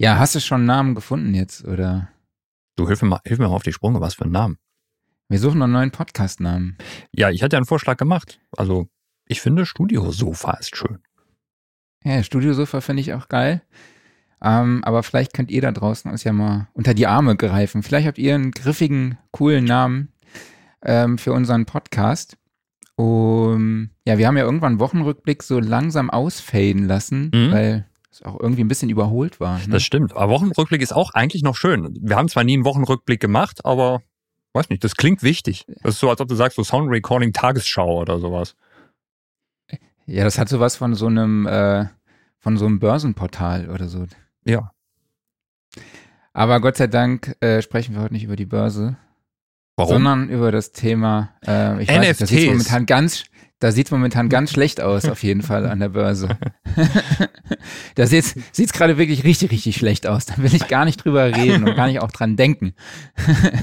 Ja, hast du schon einen Namen gefunden jetzt, oder? Du hilf mir mal, hilf mir mal auf die Sprünge, was für einen Namen. Wir suchen noch einen neuen Podcast-Namen. Ja, ich hatte ja einen Vorschlag gemacht. Also, ich finde Studiosofa ist schön. Ja, Studiosofa finde ich auch geil. Ähm, aber vielleicht könnt ihr da draußen uns ja mal unter die Arme greifen. Vielleicht habt ihr einen griffigen, coolen Namen ähm, für unseren Podcast. Um, ja, wir haben ja irgendwann einen Wochenrückblick so langsam ausfaden lassen, mhm. weil es auch irgendwie ein bisschen überholt war. Ne? Das stimmt. Aber Wochenrückblick ist auch eigentlich noch schön. Wir haben zwar nie einen Wochenrückblick gemacht, aber weiß nicht, das klingt wichtig. Das ist so, als ob du sagst, so Sound Recording Tagesschau oder sowas. Ja, das hat sowas von so einem, äh, von so einem Börsenportal oder so. Ja. Aber Gott sei Dank äh, sprechen wir heute nicht über die Börse. Warum? Sondern über das Thema, äh, ich NFTs. weiß, das sieht momentan ganz, da sieht momentan ganz schlecht aus, auf jeden Fall an der Börse. da sieht es gerade wirklich richtig, richtig schlecht aus. Da will ich gar nicht drüber reden und gar nicht auch dran denken.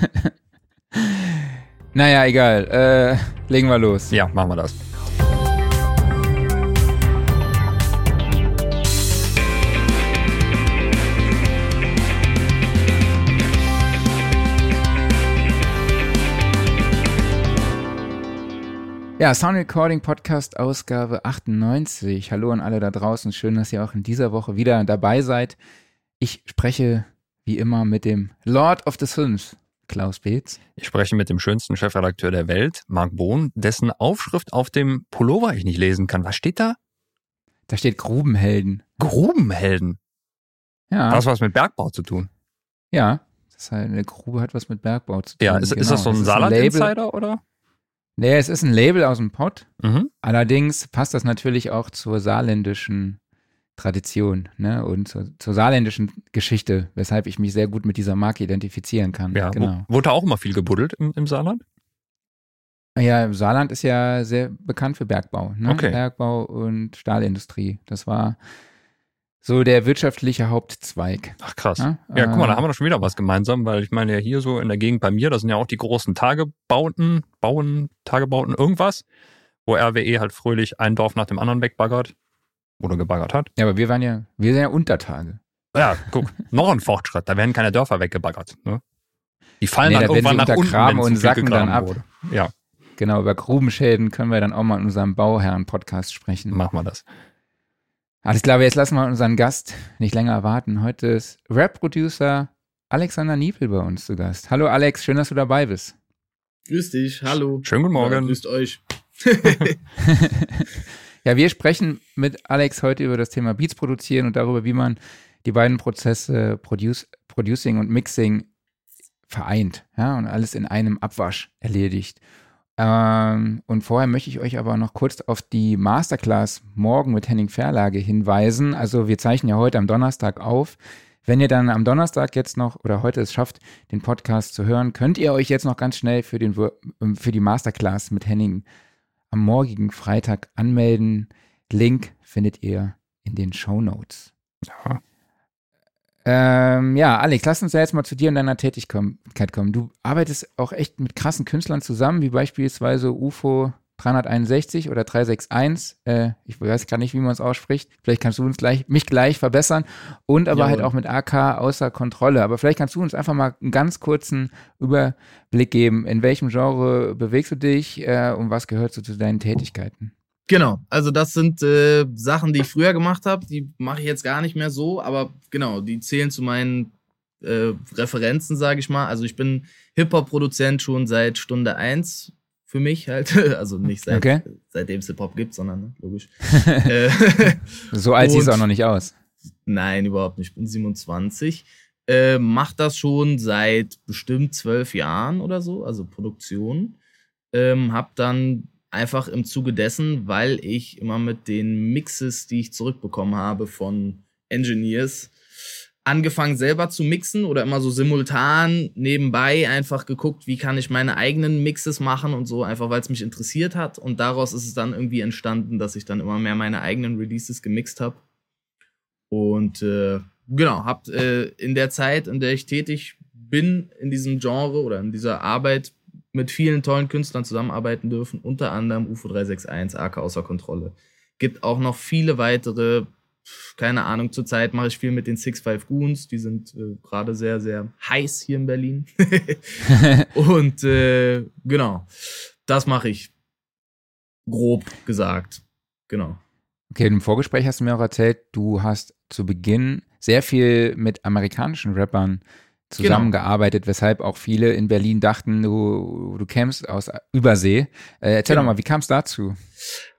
naja, egal. Äh, legen wir los. Ja, machen wir das. Ja, Sound Recording Podcast Ausgabe 98. Hallo an alle da draußen. Schön, dass ihr auch in dieser Woche wieder dabei seid. Ich spreche wie immer mit dem Lord of the Films, Klaus Beetz. Ich spreche mit dem schönsten Chefredakteur der Welt, Marc Bohn, dessen Aufschrift auf dem Pullover ich nicht lesen kann. Was steht da? Da steht Grubenhelden. Grubenhelden? Ja. Was was mit Bergbau zu tun? Ja, das heißt, eine Grube hat was mit Bergbau zu tun. Ja, ist, genau. ist das so ein Saarland-Insider oder? Nee, es ist ein Label aus dem Pott. Mhm. Allerdings passt das natürlich auch zur saarländischen Tradition ne? und zur, zur, saarländischen Geschichte, weshalb ich mich sehr gut mit dieser Marke identifizieren kann. Ja, genau. Wurde auch immer viel gebuddelt im, im Saarland? Ja, Saarland ist ja sehr bekannt für Bergbau. Ne? Okay. Bergbau und Stahlindustrie. Das war so der wirtschaftliche Hauptzweig. Ach krass. Ja, ja guck mal, da äh, haben wir doch schon wieder was gemeinsam, weil ich meine ja hier so in der Gegend bei mir, das sind ja auch die großen Tagebauten, Bauen, Tagebauten, irgendwas, wo RWE halt fröhlich ein Dorf nach dem anderen wegbaggert oder gebaggert hat. Ja, aber wir waren ja, wir sind ja Untertage. Ja, guck, noch ein Fortschritt, da werden keine Dörfer weggebaggert. Ne? Die fallen nee, dann da irgendwann nach unten, und sacken dann ab. Wurde. Ja. Genau, über Grubenschäden können wir dann auch mal in unserem Bauherren-Podcast sprechen. Machen wir das. Alles klar, jetzt lassen wir unseren Gast nicht länger erwarten. Heute ist Rap-Producer Alexander Niepel bei uns zu Gast. Hallo Alex, schön, dass du dabei bist. Grüß dich, hallo. Schönen guten Morgen. Ja, grüßt euch. ja, wir sprechen mit Alex heute über das Thema Beats produzieren und darüber, wie man die beiden Prozesse Produce, Producing und Mixing vereint, ja, und alles in einem Abwasch erledigt. Ähm, und vorher möchte ich euch aber noch kurz auf die Masterclass morgen mit Henning Verlage hinweisen. Also wir zeichnen ja heute am Donnerstag auf. Wenn ihr dann am Donnerstag jetzt noch oder heute es schafft, den Podcast zu hören, könnt ihr euch jetzt noch ganz schnell für, den, ähm, für die Masterclass mit Henning am morgigen Freitag anmelden. Link findet ihr in den Show Notes. Ja. Ähm, ja, Alex, lass uns ja jetzt mal zu dir und deiner Tätigkeit kommen. Du arbeitest auch echt mit krassen Künstlern zusammen, wie beispielsweise UFO 361 oder 361. Äh, ich weiß gar nicht, wie man es ausspricht. Vielleicht kannst du uns gleich, mich gleich verbessern. Und aber Jawohl. halt auch mit AK außer Kontrolle. Aber vielleicht kannst du uns einfach mal einen ganz kurzen Überblick geben. In welchem Genre bewegst du dich äh, und was gehört so zu deinen Tätigkeiten? Genau, also das sind äh, Sachen, die ich früher gemacht habe, die mache ich jetzt gar nicht mehr so, aber genau, die zählen zu meinen äh, Referenzen, sage ich mal. Also ich bin Hip-Hop-Produzent schon seit Stunde eins für mich halt, also nicht seit, okay. seitdem es Hip-Hop gibt, sondern ne, logisch. Äh, so alt sieht es auch noch nicht aus. Nein, überhaupt nicht. Ich bin 27. Äh, mach das schon seit bestimmt zwölf Jahren oder so, also Produktion. Ähm, hab dann Einfach im Zuge dessen, weil ich immer mit den Mixes, die ich zurückbekommen habe von Engineers, angefangen selber zu mixen oder immer so simultan nebenbei einfach geguckt, wie kann ich meine eigenen Mixes machen und so, einfach weil es mich interessiert hat. Und daraus ist es dann irgendwie entstanden, dass ich dann immer mehr meine eigenen Releases gemixt habe. Und äh, genau, hab äh, in der Zeit, in der ich tätig bin in diesem Genre oder in dieser Arbeit, mit vielen tollen Künstlern zusammenarbeiten dürfen, unter anderem UFO 361, AK außer Kontrolle. Gibt auch noch viele weitere keine Ahnung, zurzeit mache ich viel mit den Six Five Goons. Die sind äh, gerade sehr, sehr heiß hier in Berlin. und äh, genau, das mache ich. Grob gesagt. Genau. Okay, im Vorgespräch hast du mir auch erzählt, du hast zu Beginn sehr viel mit amerikanischen Rappern zusammengearbeitet, genau. weshalb auch viele in Berlin dachten, du, du kämst aus Übersee. Äh, erzähl genau. doch mal, wie kam es dazu?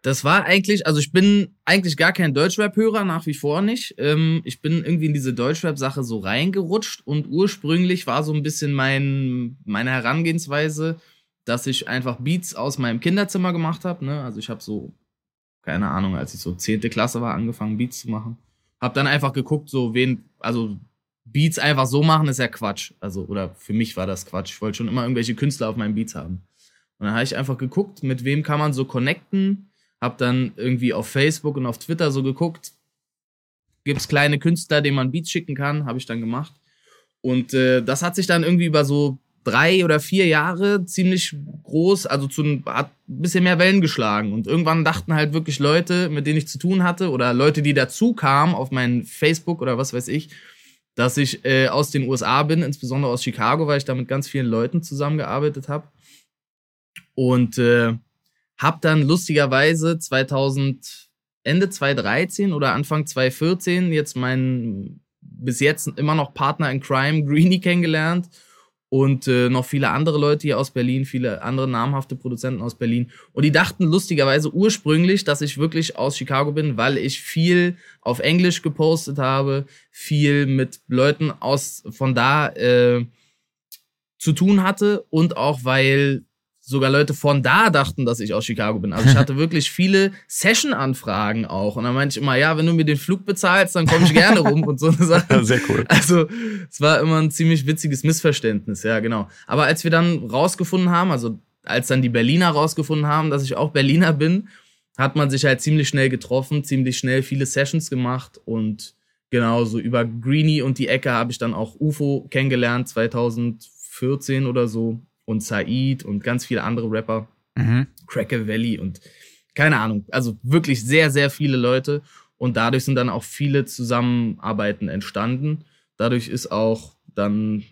Das war eigentlich, also ich bin eigentlich gar kein Deutschrap-Hörer, nach wie vor nicht. Ähm, ich bin irgendwie in diese Deutschrap-Sache so reingerutscht und ursprünglich war so ein bisschen mein, meine Herangehensweise, dass ich einfach Beats aus meinem Kinderzimmer gemacht habe. Ne? Also ich habe so, keine Ahnung, als ich so zehnte Klasse war, angefangen Beats zu machen. Hab dann einfach geguckt, so wen, also Beats einfach so machen, ist ja Quatsch. Also, oder für mich war das Quatsch. Ich wollte schon immer irgendwelche Künstler auf meinen Beats haben. Und dann habe ich einfach geguckt, mit wem kann man so connecten. Hab dann irgendwie auf Facebook und auf Twitter so geguckt, gibt es kleine Künstler, denen man Beats schicken kann, habe ich dann gemacht. Und äh, das hat sich dann irgendwie über so drei oder vier Jahre ziemlich groß, also zu hat ein bisschen mehr Wellen geschlagen. Und irgendwann dachten halt wirklich Leute, mit denen ich zu tun hatte, oder Leute, die dazu kamen auf mein Facebook oder was weiß ich, dass ich äh, aus den USA bin, insbesondere aus Chicago, weil ich da mit ganz vielen Leuten zusammengearbeitet habe. Und äh, habe dann lustigerweise 2000, Ende 2013 oder Anfang 2014 jetzt meinen bis jetzt immer noch Partner in Crime, Greenie, kennengelernt und äh, noch viele andere Leute hier aus Berlin, viele andere namhafte Produzenten aus Berlin. Und die dachten lustigerweise ursprünglich, dass ich wirklich aus Chicago bin, weil ich viel auf Englisch gepostet habe, viel mit Leuten aus von da äh, zu tun hatte und auch weil sogar Leute von da dachten, dass ich aus Chicago bin. Also ich hatte wirklich viele Session-Anfragen auch. Und dann meinte ich immer, ja, wenn du mir den Flug bezahlst, dann komme ich gerne rum und so eine Sache. Sehr cool. Also es war immer ein ziemlich witziges Missverständnis, ja, genau. Aber als wir dann rausgefunden haben, also als dann die Berliner rausgefunden haben, dass ich auch Berliner bin, hat man sich halt ziemlich schnell getroffen, ziemlich schnell viele Sessions gemacht und genau so über Greenie und die Ecke habe ich dann auch UFO kennengelernt, 2014 oder so und Said und ganz viele andere Rapper. Mhm. Cracker Valley und keine Ahnung. Also wirklich sehr, sehr viele Leute. Und dadurch sind dann auch viele Zusammenarbeiten entstanden. Dadurch ist auch dann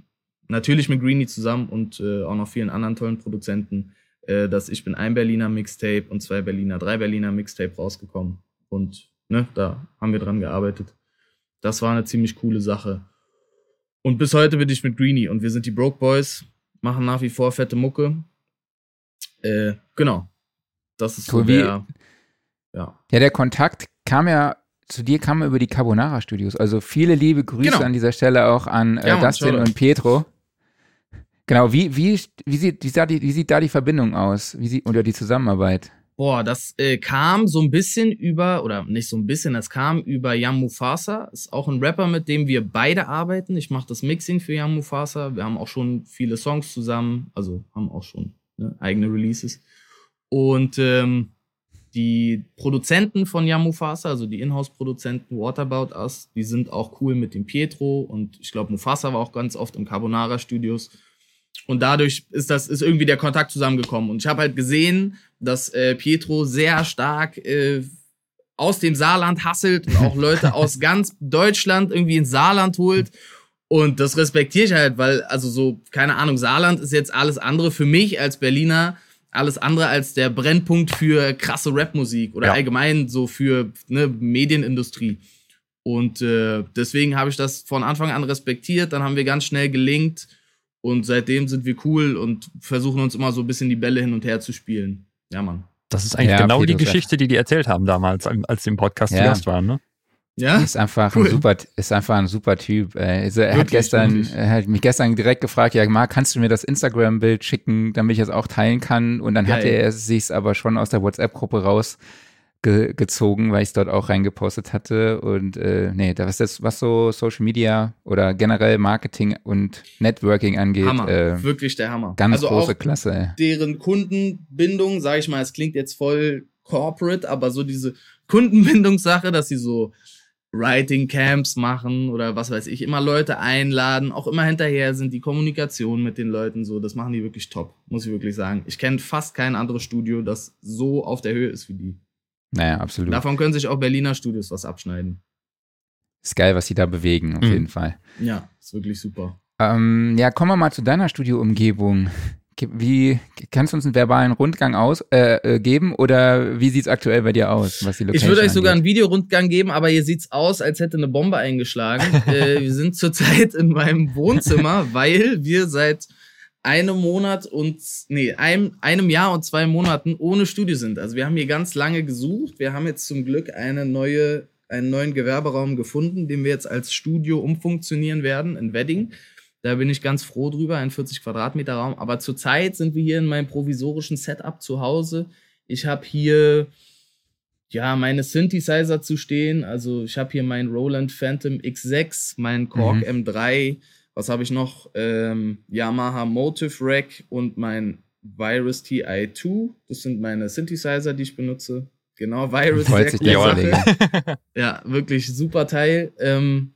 natürlich mit Greenie zusammen und äh, auch noch vielen anderen tollen Produzenten äh, dass Ich bin ein Berliner Mixtape und zwei Berliner, drei Berliner Mixtape rausgekommen. Und ne, da haben wir dran gearbeitet. Das war eine ziemlich coole Sache. Und bis heute bin ich mit Greenie und wir sind die Broke Boys machen nach wie vor fette Mucke. Äh, genau. Das ist so cool, der, ja. Ja, der Kontakt kam ja zu dir kam über die Carbonara Studios. Also viele liebe Grüße genau. an dieser Stelle auch an äh, ja, Dustin und Pietro. Genau, wie, wie, wie, sieht, wie, sieht die, wie sieht da die Verbindung aus? Wie sieht, oder die Zusammenarbeit? Boah, das äh, kam so ein bisschen über, oder nicht so ein bisschen, das kam über Yam Mufasa. Ist auch ein Rapper, mit dem wir beide arbeiten. Ich mache das Mixing für Yam Mufasa. Wir haben auch schon viele Songs zusammen, also haben auch schon ne, eigene Releases. Und ähm, die Produzenten von Yam Mufasa, also die Inhouse-Produzenten What About Us, die sind auch cool mit dem Pietro und ich glaube, Mufasa war auch ganz oft im Carbonara Studios. Und dadurch ist das ist irgendwie der Kontakt zusammengekommen. Und ich habe halt gesehen, dass äh, Pietro sehr stark äh, aus dem Saarland hasselt und auch Leute aus ganz Deutschland irgendwie ins Saarland holt. Und das respektiere ich halt, weil, also so, keine Ahnung, Saarland ist jetzt alles andere für mich als Berliner, alles andere als der Brennpunkt für krasse Rapmusik oder ja. allgemein so für ne, Medienindustrie. Und äh, deswegen habe ich das von Anfang an respektiert. Dann haben wir ganz schnell gelingt und seitdem sind wir cool und versuchen uns immer so ein bisschen die Bälle hin und her zu spielen. Ja, Mann. Das ist eigentlich ja, genau die Geschichte, die die erzählt haben damals, als sie im Podcast ja. zu Gast waren, ne? Ja. Ist einfach cool. ein super, ist einfach ein super Typ. Also er wirklich, hat gestern, er hat mich gestern direkt gefragt, ja, Marc, kannst du mir das Instagram-Bild schicken, damit ich es auch teilen kann? Und dann Geil. hatte er sich aber schon aus der WhatsApp-Gruppe raus ge gezogen, weil ich es dort auch reingepostet hatte. Und äh, nee, das ist was so Social Media oder generell Marketing und Networking angeht. Hammer, äh, wirklich der Hammer. Ganz also große Klasse. Ey. Deren Kundenbindung, sage ich mal, es klingt jetzt voll corporate, aber so diese Kundenbindungssache, dass sie so Writing Camps machen oder was weiß ich, immer Leute einladen, auch immer hinterher sind die Kommunikation mit den Leuten so, das machen die wirklich top, muss ich wirklich sagen. Ich kenne fast kein anderes Studio, das so auf der Höhe ist wie die. Naja, absolut. Davon können sich auch Berliner Studios was abschneiden. ist geil, was sie da bewegen, auf Mhm. jeden Fall. Ja, ist wirklich super. Ähm, ja, kommen wir mal zu deiner Studioumgebung. Ge- Wie kannst du uns einen verbalen Rundgang aus, äh, äh, geben oder wie sieht's aktuell bei dir aus, was die Ich würde euch sogar einen? Videorundgang geben, aber hier sieht's aus, als hätte eine Bombe eingeschlagen. äh, wir sind zurzeit in meinem Wohnzimmer, weil wir seit einem Monat und nee, einem, einem Jahr und zwei Monaten ohne Studio sind. Also wir haben hier ganz lange gesucht. Wir haben jetzt zum Glück eine neue, einen neuen Gewerberaum gefunden, den wir jetzt als Studio umfunktionieren werden in Wedding. Da bin ich ganz froh drüber, ein 40 Quadratmeter Raum. Aber zurzeit sind wir hier in meinem provisorischen Setup zu Hause. Ich habe hier ja meine Synthesizer zu stehen. Also ich habe hier meinen Roland Phantom X6, meinen Korg M3. Was habe ich noch? Ähm, Yamaha Motive Rack und mein Virus TI2. Das sind meine Synthesizer, die ich benutze. Genau, Virus. Freut sich der Sache. Ja, wirklich super Teil. Ähm,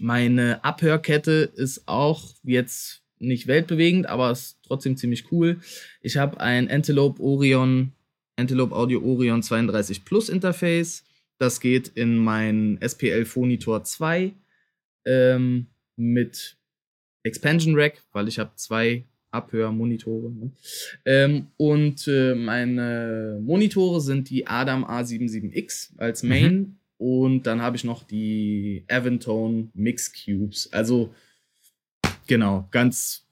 meine Abhörkette ist auch jetzt nicht weltbewegend, aber ist trotzdem ziemlich cool. Ich habe ein Antelope Orion, Antelope Audio Orion 32 Plus Interface. Das geht in mein SPL Phonitor 2 ähm, mit Expansion Rack, weil ich habe zwei Abhörmonitore. Ne? Ähm, und äh, meine Monitore sind die Adam A77X als Main und dann habe ich noch die Aventone Mix Cubes. Also genau, ganz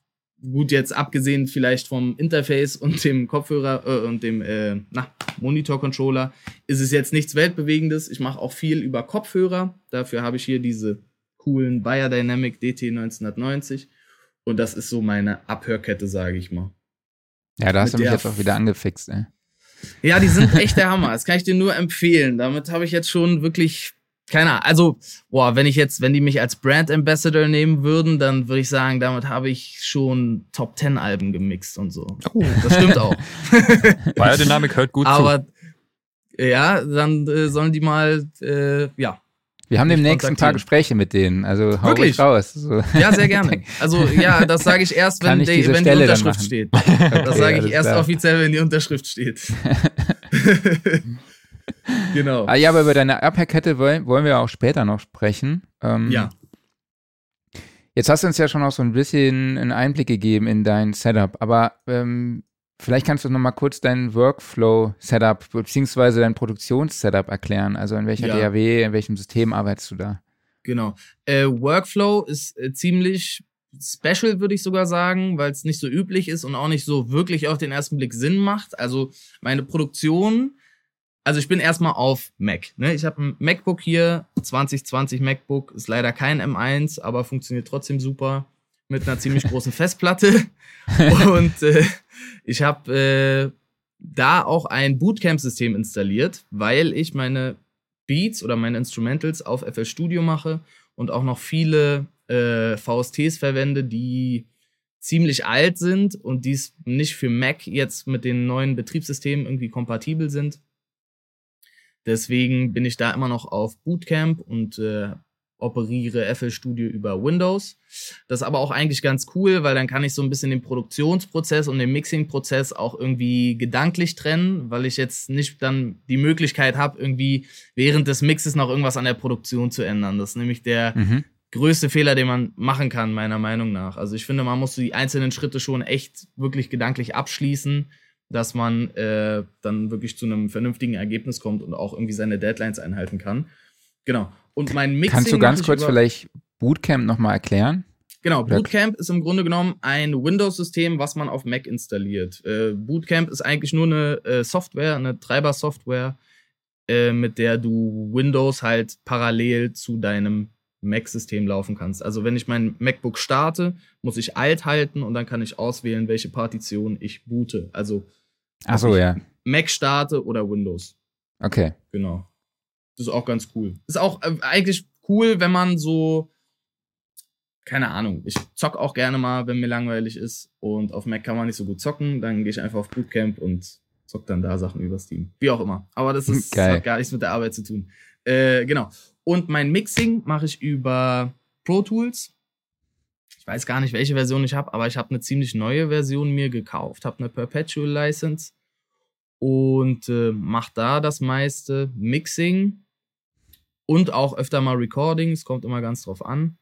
gut jetzt abgesehen vielleicht vom Interface und dem Kopfhörer äh, und dem äh, na, Monitor-Controller ist es jetzt nichts weltbewegendes. Ich mache auch viel über Kopfhörer. Dafür habe ich hier diese coolen Biodynamic DT 1990 und das ist so meine Abhörkette, sage ich mal. Ja, da hast du Mit mich der jetzt auch wieder angefixt, ey. Ja, die sind echt der Hammer. Das kann ich dir nur empfehlen. Damit habe ich jetzt schon wirklich keine Ahnung. Also, boah, wenn ich jetzt, wenn die mich als Brand Ambassador nehmen würden, dann würde ich sagen, damit habe ich schon Top 10 Alben gemixt und so. Das stimmt auch. Biodynamik hört gut zu. Aber ja, dann äh, sollen die mal, äh, ja. Wir haben demnächst ein paar. Gespräche mit denen, also hau Wirklich? raus. So. Ja, sehr gerne. Also ja, das sage ich erst, wenn, ich die, wenn die Unterschrift steht. Okay, Das sage ich erst klar. offiziell, wenn die Unterschrift steht. genau. Ah, ja, aber über deine Abhörkette wollen, wollen wir auch später noch sprechen. Ähm, Ja. Jetzt hast du uns ja schon auch so ein bisschen einen Einblick gegeben in dein Setup, aber ähm, vielleicht kannst du noch mal kurz dein Workflow-Setup beziehungsweise dein Produktions-Setup erklären. Also in welcher Ja. DAW, in welchem System arbeitest du da? Genau. Äh, Workflow ist äh, ziemlich special, würde ich sogar sagen, weil es nicht so üblich ist und auch nicht so wirklich auf den ersten Blick Sinn macht. Also meine Produktion, also ich bin erstmal auf Mac. Ne? Ich habe ein MacBook hier, 2020 MacBook, ist leider kein M1, aber funktioniert trotzdem super mit einer ziemlich großen Festplatte. Und äh, ich habe äh, da auch ein Bootcamp-System installiert, weil ich meine Beats oder meine Instrumentals auf FL Studio mache und auch noch viele äh, VSTs verwende, die ziemlich alt sind und dies nicht für Mac jetzt mit den neuen Betriebssystemen irgendwie kompatibel sind. Deswegen bin ich da immer noch auf Bootcamp und äh, operiere FL Studio über Windows. Das ist aber auch eigentlich ganz cool, weil dann kann ich so ein bisschen den Produktionsprozess und den Mixing-Prozess auch irgendwie gedanklich trennen, weil ich jetzt nicht dann die Möglichkeit habe, irgendwie während des Mixes noch irgendwas an der Produktion zu ändern. Das ist nämlich der Mhm. größte Fehler, den man machen kann, meiner Meinung nach. Also ich finde, man muss die einzelnen Schritte schon echt wirklich gedanklich abschließen, dass man äh, dann wirklich zu einem vernünftigen Ergebnis kommt und auch irgendwie seine Deadlines einhalten kann. Genau. Und mein Mixing Kannst du ganz kurz vielleicht Bootcamp noch mal erklären? Genau, Bootcamp ist im Grunde genommen ein Windows-System, was man auf Mac installiert. Äh, Bootcamp ist eigentlich nur eine äh, Software, eine Treiber-Software, äh, mit der du Windows halt parallel zu deinem Mac-System laufen kannst. Also wenn ich mein MacBook starte, muss ich Alt halten und dann kann ich auswählen, welche Partition ich boote. Also Ach so, ja. Mac starte oder Windows. Okay. Genau. Das ist auch ganz cool. Ist auch äh, eigentlich cool, wenn man so, keine Ahnung, ich zock auch gerne mal, wenn mir langweilig ist und auf Mac kann man nicht so gut zocken, dann gehe ich einfach auf Bootcamp und zock dann da Sachen über Steam. Wie auch immer. Aber das ist Geil. hat gar nichts mit der Arbeit zu tun. Äh, genau. Und mein Mixing mache ich über Pro Tools. Ich weiß gar nicht, welche Version ich habe, aber ich habe eine ziemlich neue Version mir gekauft, habe eine Perpetual License und äh, mache da das meiste Mixing. Und auch öfter mal Recordings, kommt immer ganz drauf an.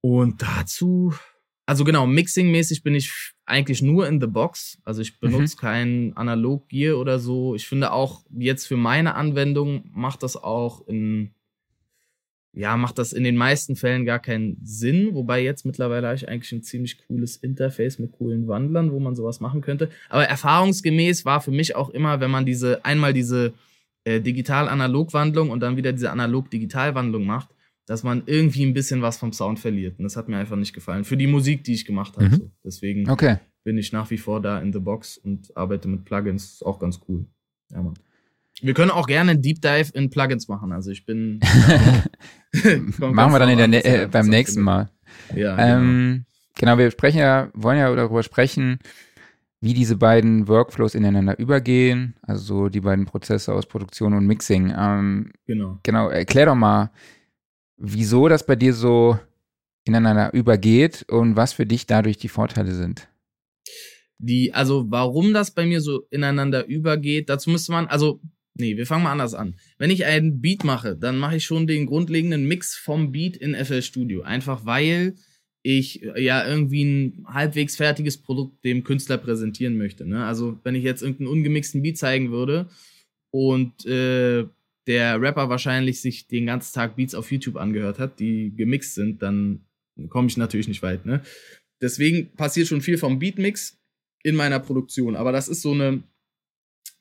Und dazu, also genau, Mixing-mäßig bin ich eigentlich nur in the box. Also ich benutze mhm. kein Analog-Gear oder so. Ich finde auch jetzt für meine Anwendung macht das auch in, ja, macht das in den meisten Fällen gar keinen Sinn. Wobei jetzt mittlerweile habe ich eigentlich ein ziemlich cooles Interface mit coolen Wandlern, wo man sowas machen könnte. Aber erfahrungsgemäß war für mich auch immer, wenn man diese, einmal diese äh, Digital-Analog-Wandlung und dann wieder diese Analog-Digital-Wandlung macht, dass man irgendwie ein bisschen was vom Sound verliert. Und das hat mir einfach nicht gefallen. Für die Musik, die ich gemacht habe. Mhm. So. Deswegen okay. bin ich nach wie vor da in the Box und arbeite mit Plugins. Ist auch ganz cool. Ja, Mann. Wir können auch gerne einen Deep Dive in Plugins machen. Also ich bin. machen wir dann in der, äh, beim nächsten Mal. Ja. Ähm, genau. genau, wir sprechen ja, wollen ja darüber sprechen, wie diese beiden Workflows ineinander übergehen, also so die beiden Prozesse aus Produktion und Mixing. Ähm, genau. Genau, erklär doch mal, wieso das bei dir so ineinander übergeht und was für dich dadurch die Vorteile sind. Die, also warum das bei mir so ineinander übergeht, dazu müsste man, also, nee, wir fangen mal anders an. Wenn ich einen Beat mache, dann mache ich schon den grundlegenden Mix vom Beat in FL Studio. Einfach weil ich ja irgendwie ein halbwegs fertiges Produkt dem Künstler präsentieren möchte. Ne? Also wenn ich jetzt irgendeinen ungemixten Beat zeigen würde und äh, der Rapper wahrscheinlich sich den ganzen Tag Beats auf YouTube angehört hat, die gemixt sind, dann komme ich natürlich nicht weit. Ne? Deswegen passiert schon viel vom Beatmix in meiner Produktion. Aber das ist so eine,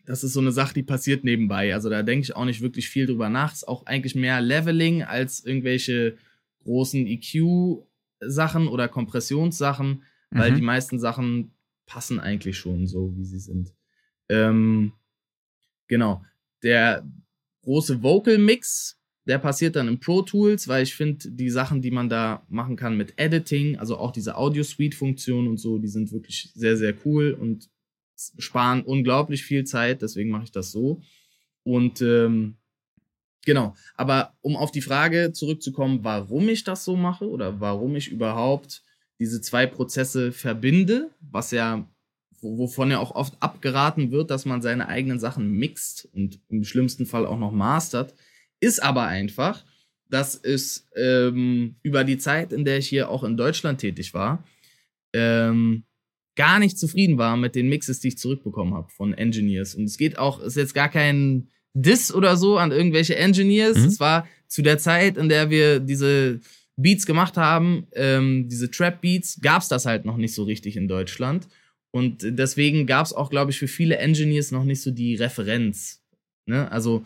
das ist so eine Sache, die passiert nebenbei. Also da denke ich auch nicht wirklich viel drüber nach. Ist auch eigentlich mehr Leveling als irgendwelche großen EQ-Sachen oder Kompressionssachen, weil mhm. die meisten Sachen passen eigentlich schon so, wie sie sind. Ähm, genau. Der, große Vocal Mix. Der passiert dann in Pro Tools, weil ich finde, die Sachen, die man da machen kann mit Editing, also auch diese Audio Suite Funktion und so, die sind wirklich sehr, sehr cool und sparen unglaublich viel Zeit. Deswegen mache ich das so. Und ähm, genau. Aber um auf die Frage zurückzukommen, warum ich das so mache oder warum ich überhaupt diese zwei Prozesse verbinde, was ja wovon ja auch oft abgeraten wird, dass man seine eigenen Sachen mixt und im schlimmsten Fall auch noch mastert, ist aber einfach, dass es ähm, über die Zeit, in der ich hier auch in Deutschland tätig war, ähm, gar nicht zufrieden war mit den Mixes, die ich zurückbekommen habe von Engineers. Und es geht auch, ist jetzt gar kein Diss oder so an irgendwelche Engineers. Mhm. Es war zu der Zeit, in der wir diese Beats gemacht haben, ähm, diese Trap-Beats, gab es das halt noch nicht so richtig in Deutschland. Und deswegen gab es auch, glaube ich, für viele Engineers noch nicht so die Referenz. Ne? Also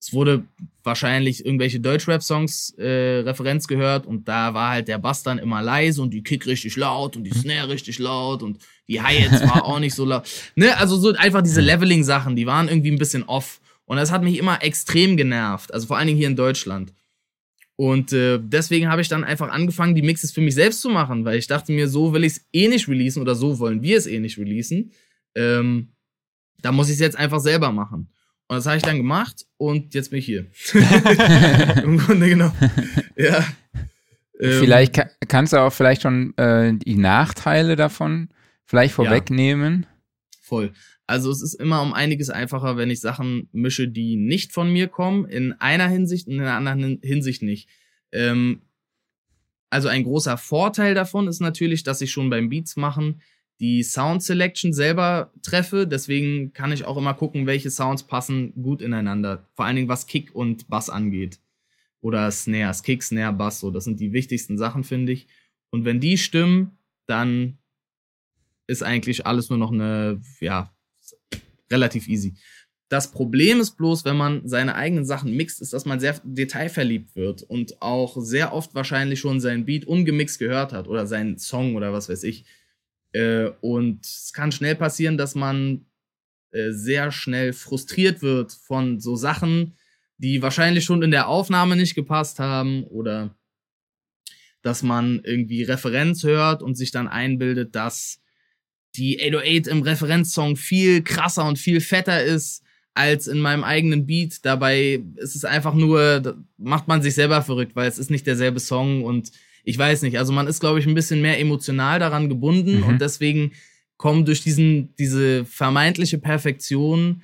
es wurde wahrscheinlich irgendwelche Deutschrap-Songs äh, Referenz gehört und da war halt der Bass dann immer leise und die Kick richtig laut und die mhm. Snare richtig laut und die Hi-Hats war auch nicht so laut. Ne? Also so einfach diese Leveling-Sachen, die waren irgendwie ein bisschen off. Und das hat mich immer extrem genervt. Also vor allen Dingen hier in Deutschland. Und äh, deswegen habe ich dann einfach angefangen, die Mixes für mich selbst zu machen, weil ich dachte mir, so will ich es eh nicht releasen oder so wollen wir es eh nicht releasen. Ähm, da muss ich es jetzt einfach selber machen. Und das habe ich dann gemacht und jetzt bin ich hier. Im Grunde genau. Ja. Ähm, vielleicht kann, kannst du auch vielleicht schon äh, die Nachteile davon vielleicht vorwegnehmen. Ja, voll. Also es ist immer um einiges einfacher, wenn ich Sachen mische, die nicht von mir kommen, in einer Hinsicht und in einer anderen Hinsicht nicht. Ähm, also ein großer Vorteil davon ist natürlich, dass ich schon beim Beats machen die Sound Selection selber treffe. Deswegen kann ich auch immer gucken, welche Sounds passen gut ineinander. Vor allen Dingen was Kick und Bass angeht. Oder Snares, Kick, Snare, Bass. So, das sind die wichtigsten Sachen, finde ich. Und wenn die stimmen, dann ist eigentlich alles nur noch eine, ja, relativ easy. Das Problem ist bloß, wenn man seine eigenen Sachen mixt, ist, dass man sehr detailverliebt wird und auch sehr oft wahrscheinlich schon seinen Beat ungemixt gehört hat oder seinen Song oder was weiß ich. Äh, und es kann schnell passieren, dass man äh, sehr schnell frustriert wird von so Sachen, die wahrscheinlich schon in der Aufnahme nicht gepasst haben oder dass man irgendwie Referenz hört und sich dann einbildet, dass die 808 im Referenzsong viel krasser und viel fetter ist als in meinem eigenen Beat. Dabei ist es einfach nur, macht man sich selber verrückt, weil es ist nicht derselbe Song und ich weiß nicht. Also man ist, glaube ich, ein bisschen mehr emotional daran gebunden mhm. und deswegen kommen durch diesen, diese vermeintliche Perfektion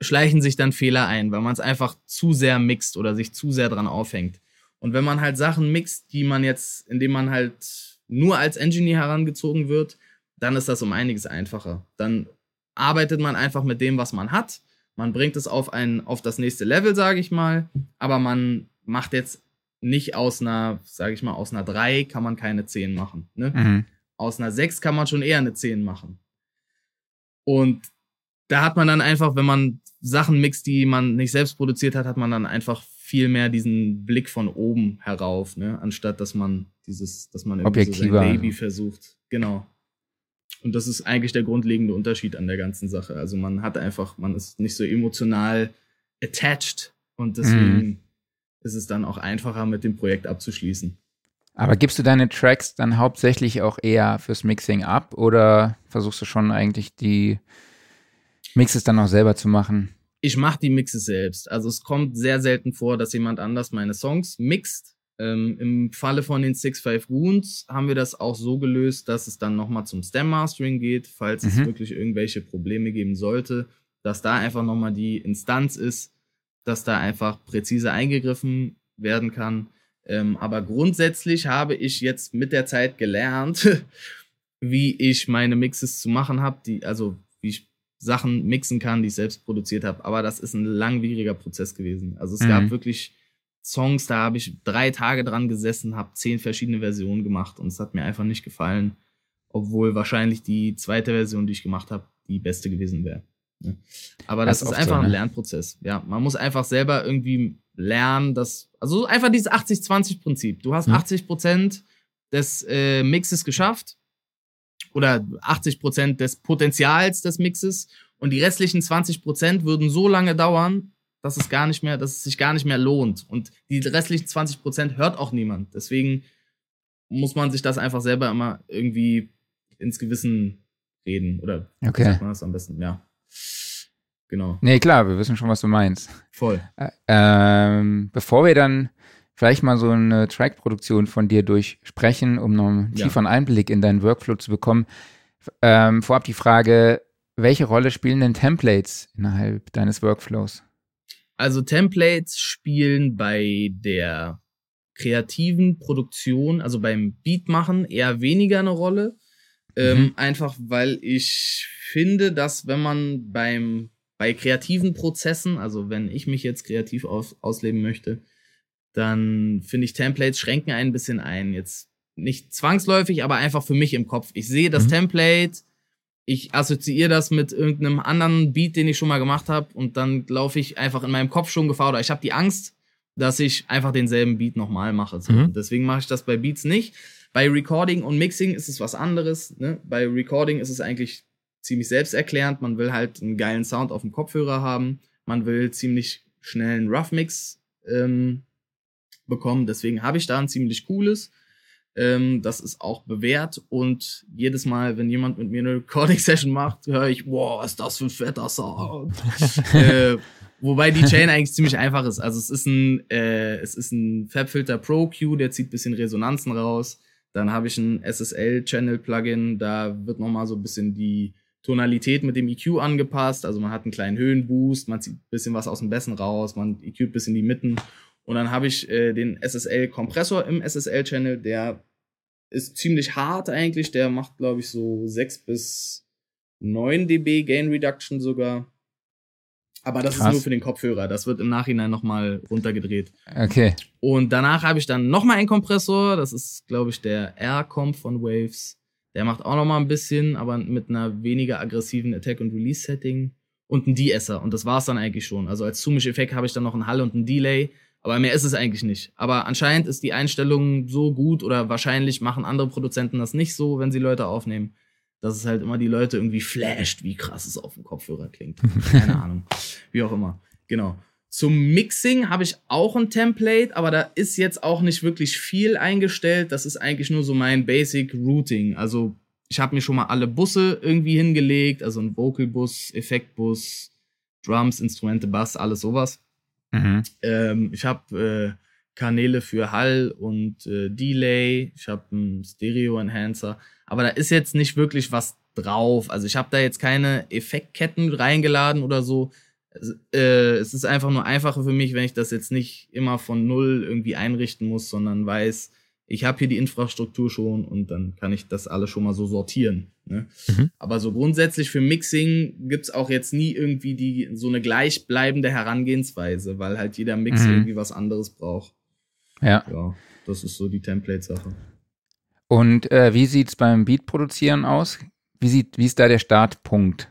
schleichen sich dann Fehler ein, weil man es einfach zu sehr mixt oder sich zu sehr dran aufhängt. Und wenn man halt Sachen mixt, die man jetzt, indem man halt nur als Engineer herangezogen wird, dann ist das um einiges einfacher. Dann arbeitet man einfach mit dem, was man hat. Man bringt es auf ein, auf das nächste Level, sage ich mal. Aber man macht jetzt nicht aus einer, sage ich mal, aus einer 3 kann man keine 10 machen. Ne? Mhm. Aus einer 6 kann man schon eher eine 10 machen. Und da hat man dann einfach, wenn man Sachen mixt, die man nicht selbst produziert hat, hat man dann einfach viel mehr diesen Blick von oben herauf, ne? anstatt dass man dieses, dass man irgendwie so sein Baby versucht. Genau. Und das ist eigentlich der grundlegende Unterschied an der ganzen Sache. Also man hat einfach, man ist nicht so emotional attached und deswegen mhm. ist es dann auch einfacher, mit dem Projekt abzuschließen. Aber gibst du deine Tracks dann hauptsächlich auch eher fürs Mixing ab oder versuchst du schon eigentlich die Mixes dann auch selber zu machen? Ich mache die Mixes selbst. Also es kommt sehr selten vor, dass jemand anders meine Songs mixt. Ähm, Im Falle von den 6-5 Goons haben wir das auch so gelöst, dass es dann nochmal zum Stem Mastering geht, falls mhm. es wirklich irgendwelche Probleme geben sollte, dass da einfach nochmal die Instanz ist, dass da einfach präzise eingegriffen werden kann. Ähm, aber grundsätzlich habe ich jetzt mit der Zeit gelernt, wie ich meine Mixes zu machen habe, die, also wie ich Sachen mixen kann, die ich selbst produziert habe. Aber das ist ein langwieriger Prozess gewesen. Also es mhm. gab wirklich Songs, da habe ich drei Tage dran gesessen, habe zehn verschiedene Versionen gemacht und es hat mir einfach nicht gefallen, obwohl wahrscheinlich die zweite Version, die ich gemacht habe, die beste gewesen wäre. Ne? Aber das, das ist einfach so, ne? ein Lernprozess. Ja, man muss einfach selber irgendwie lernen, dass, also einfach dieses 80-20-Prinzip. Du hast mhm. 80 Prozent des äh, Mixes geschafft oder 80 Prozent des Potenzials des Mixes und die restlichen 20 Prozent würden so lange dauern, dass es gar nicht mehr, dass es sich gar nicht mehr lohnt. Und die restlichen 20 Prozent hört auch niemand. Deswegen muss man sich das einfach selber immer irgendwie ins Gewissen reden. Oder okay. sagt man das am besten? Ja. Genau. Nee, klar, wir wissen schon, was du meinst. Voll. Äh, ähm, bevor wir dann vielleicht mal so eine Track-Produktion von dir durchsprechen, um noch einen ja. tieferen Einblick in deinen Workflow zu bekommen, ähm, vorab die Frage, welche Rolle spielen denn Templates innerhalb deines Workflows? Also Templates spielen bei der kreativen Produktion, also beim Beatmachen, eher weniger eine Rolle. Ähm, mhm. einfach weil ich finde, dass wenn man beim bei kreativen Prozessen, also wenn ich mich jetzt kreativ aus, ausleben möchte, dann finde ich Templates schränken ein bisschen ein. Jetzt nicht zwangsläufig, aber einfach für mich im Kopf. Ich sehe das mhm. Template, ich assoziiere das mit irgendeinem anderen Beat, den ich schon mal gemacht habe und dann laufe ich einfach in meinem Kopf schon Gefahr oder ich habe die Angst, dass ich einfach denselben Beat nochmal mache. So. Mhm. Deswegen mache ich das bei Beats nicht. Bei Recording und Mixing ist es was anderes. Ne? Bei Recording ist es eigentlich ziemlich selbsterklärend. Man will halt einen geilen Sound auf dem Kopfhörer haben. Man will ziemlich schnell einen Rough Mix ähm, bekommen. Deswegen habe ich da ein ziemlich cooles. Ähm, das ist auch bewährt und jedes Mal, wenn jemand mit mir eine Recording-Session macht, höre ich, wow, was ist das für ein fetter Sound. äh, wobei die Chain eigentlich ziemlich einfach ist. Also es ist ein, äh, es ist ein Fabfilter Pro Q, der zieht bisschen Resonanzen raus. Dann habe ich ein SSL Channel Plugin, da wird nochmal so ein bisschen die Tonalität mit dem EQ angepasst. Also man hat einen kleinen Höhenboost, man zieht ein bisschen was aus dem Bessen raus, man EQ ein bisschen die Mitten. Und dann habe ich äh, den SSL-Kompressor im SSL-Channel, der ist ziemlich hart eigentlich. Der macht, glaube ich, so 6 bis 9 dB Gain Reduction sogar. Aber das Krass. ist nur für den Kopfhörer. Das wird im Nachhinein nochmal runtergedreht. Okay. Und danach habe ich dann nochmal einen Kompressor. Das ist, glaube ich, der R-Comp von Waves. Der macht auch noch mal ein bisschen, aber mit einer weniger aggressiven Attack- und Release-Setting und ein De-Esser. Und das war's dann eigentlich schon. Also als Zumisch-Effekt habe ich dann noch einen Hall und einen Delay. Aber mehr ist es eigentlich nicht. Aber anscheinend ist die Einstellung so gut oder wahrscheinlich machen andere Produzenten das nicht so, wenn sie Leute aufnehmen, dass es halt immer die Leute irgendwie flasht, wie krass es auf dem Kopfhörer klingt. Keine Ahnung. Wie auch immer. Genau. Zum Mixing habe ich auch ein Template, aber da ist jetzt auch nicht wirklich viel eingestellt. Das ist eigentlich nur so mein Basic Routing. Also ich habe mir schon mal alle Busse irgendwie hingelegt, also ein Vocal-Bus, Effektbus, Drums, Instrumente, Bass, alles sowas. Mhm. Ähm, ich habe äh, Kanäle für Hall und äh, Delay. Ich habe einen Stereo-Enhancer. Aber da ist jetzt nicht wirklich was drauf. Also ich habe da jetzt keine Effektketten reingeladen oder so. Es, äh, es ist einfach nur einfacher für mich, wenn ich das jetzt nicht immer von null irgendwie einrichten muss, sondern weiß, ich habe hier die Infrastruktur schon und dann kann ich das alles schon mal so sortieren. Ne? Mhm. Aber so grundsätzlich für Mixing gibt's auch jetzt nie irgendwie die so eine gleichbleibende Herangehensweise, weil halt jeder Mix mhm. irgendwie was anderes braucht. Ja. Ja, das ist so die Template-Sache. Und äh, wie sieht's beim Beat-Produzieren aus? Wie, sieht, wie ist da der Startpunkt?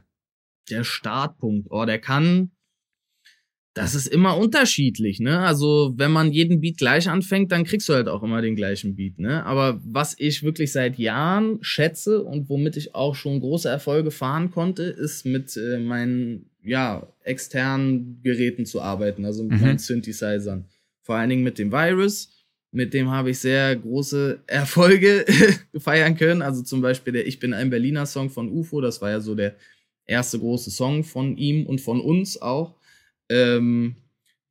Der Startpunkt, oh, der kann das ist immer unterschiedlich, ne? Also, wenn man jeden Beat gleich anfängt, dann kriegst du halt auch immer den gleichen Beat, ne? Aber was ich wirklich seit Jahren schätze und womit ich auch schon große Erfolge fahren konnte, ist mit äh, meinen, ja, externen Geräten zu arbeiten, also mit mhm. meinen Synthesizern. Vor allen Dingen mit dem Virus. Mit dem habe ich sehr große Erfolge feiern können. Also zum Beispiel der Ich bin ein Berliner Song von UFO. Das war ja so der erste große Song von ihm und von uns auch. Ähm,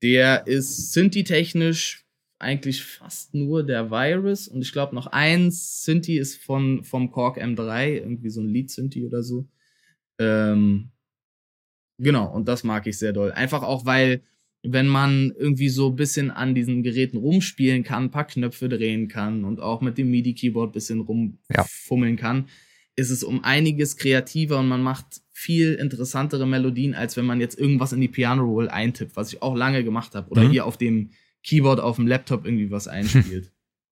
der ist Synthi-technisch eigentlich fast nur der Virus und ich glaube noch ein Synthi ist von vom Korg M3, irgendwie so ein Lead-Synthi oder so. Ähm, genau, und das mag ich sehr doll. Einfach auch, weil wenn man irgendwie so ein bisschen an diesen Geräten rumspielen kann, ein paar Knöpfe drehen kann und auch mit dem MIDI-Keyboard ein bisschen rumfummeln ja. kann, ist es um einiges kreativer und man macht viel interessantere Melodien, als wenn man jetzt irgendwas in die Piano Roll eintippt, was ich auch lange gemacht habe. Oder mhm. hier auf dem Keyboard auf dem Laptop irgendwie was einspielt.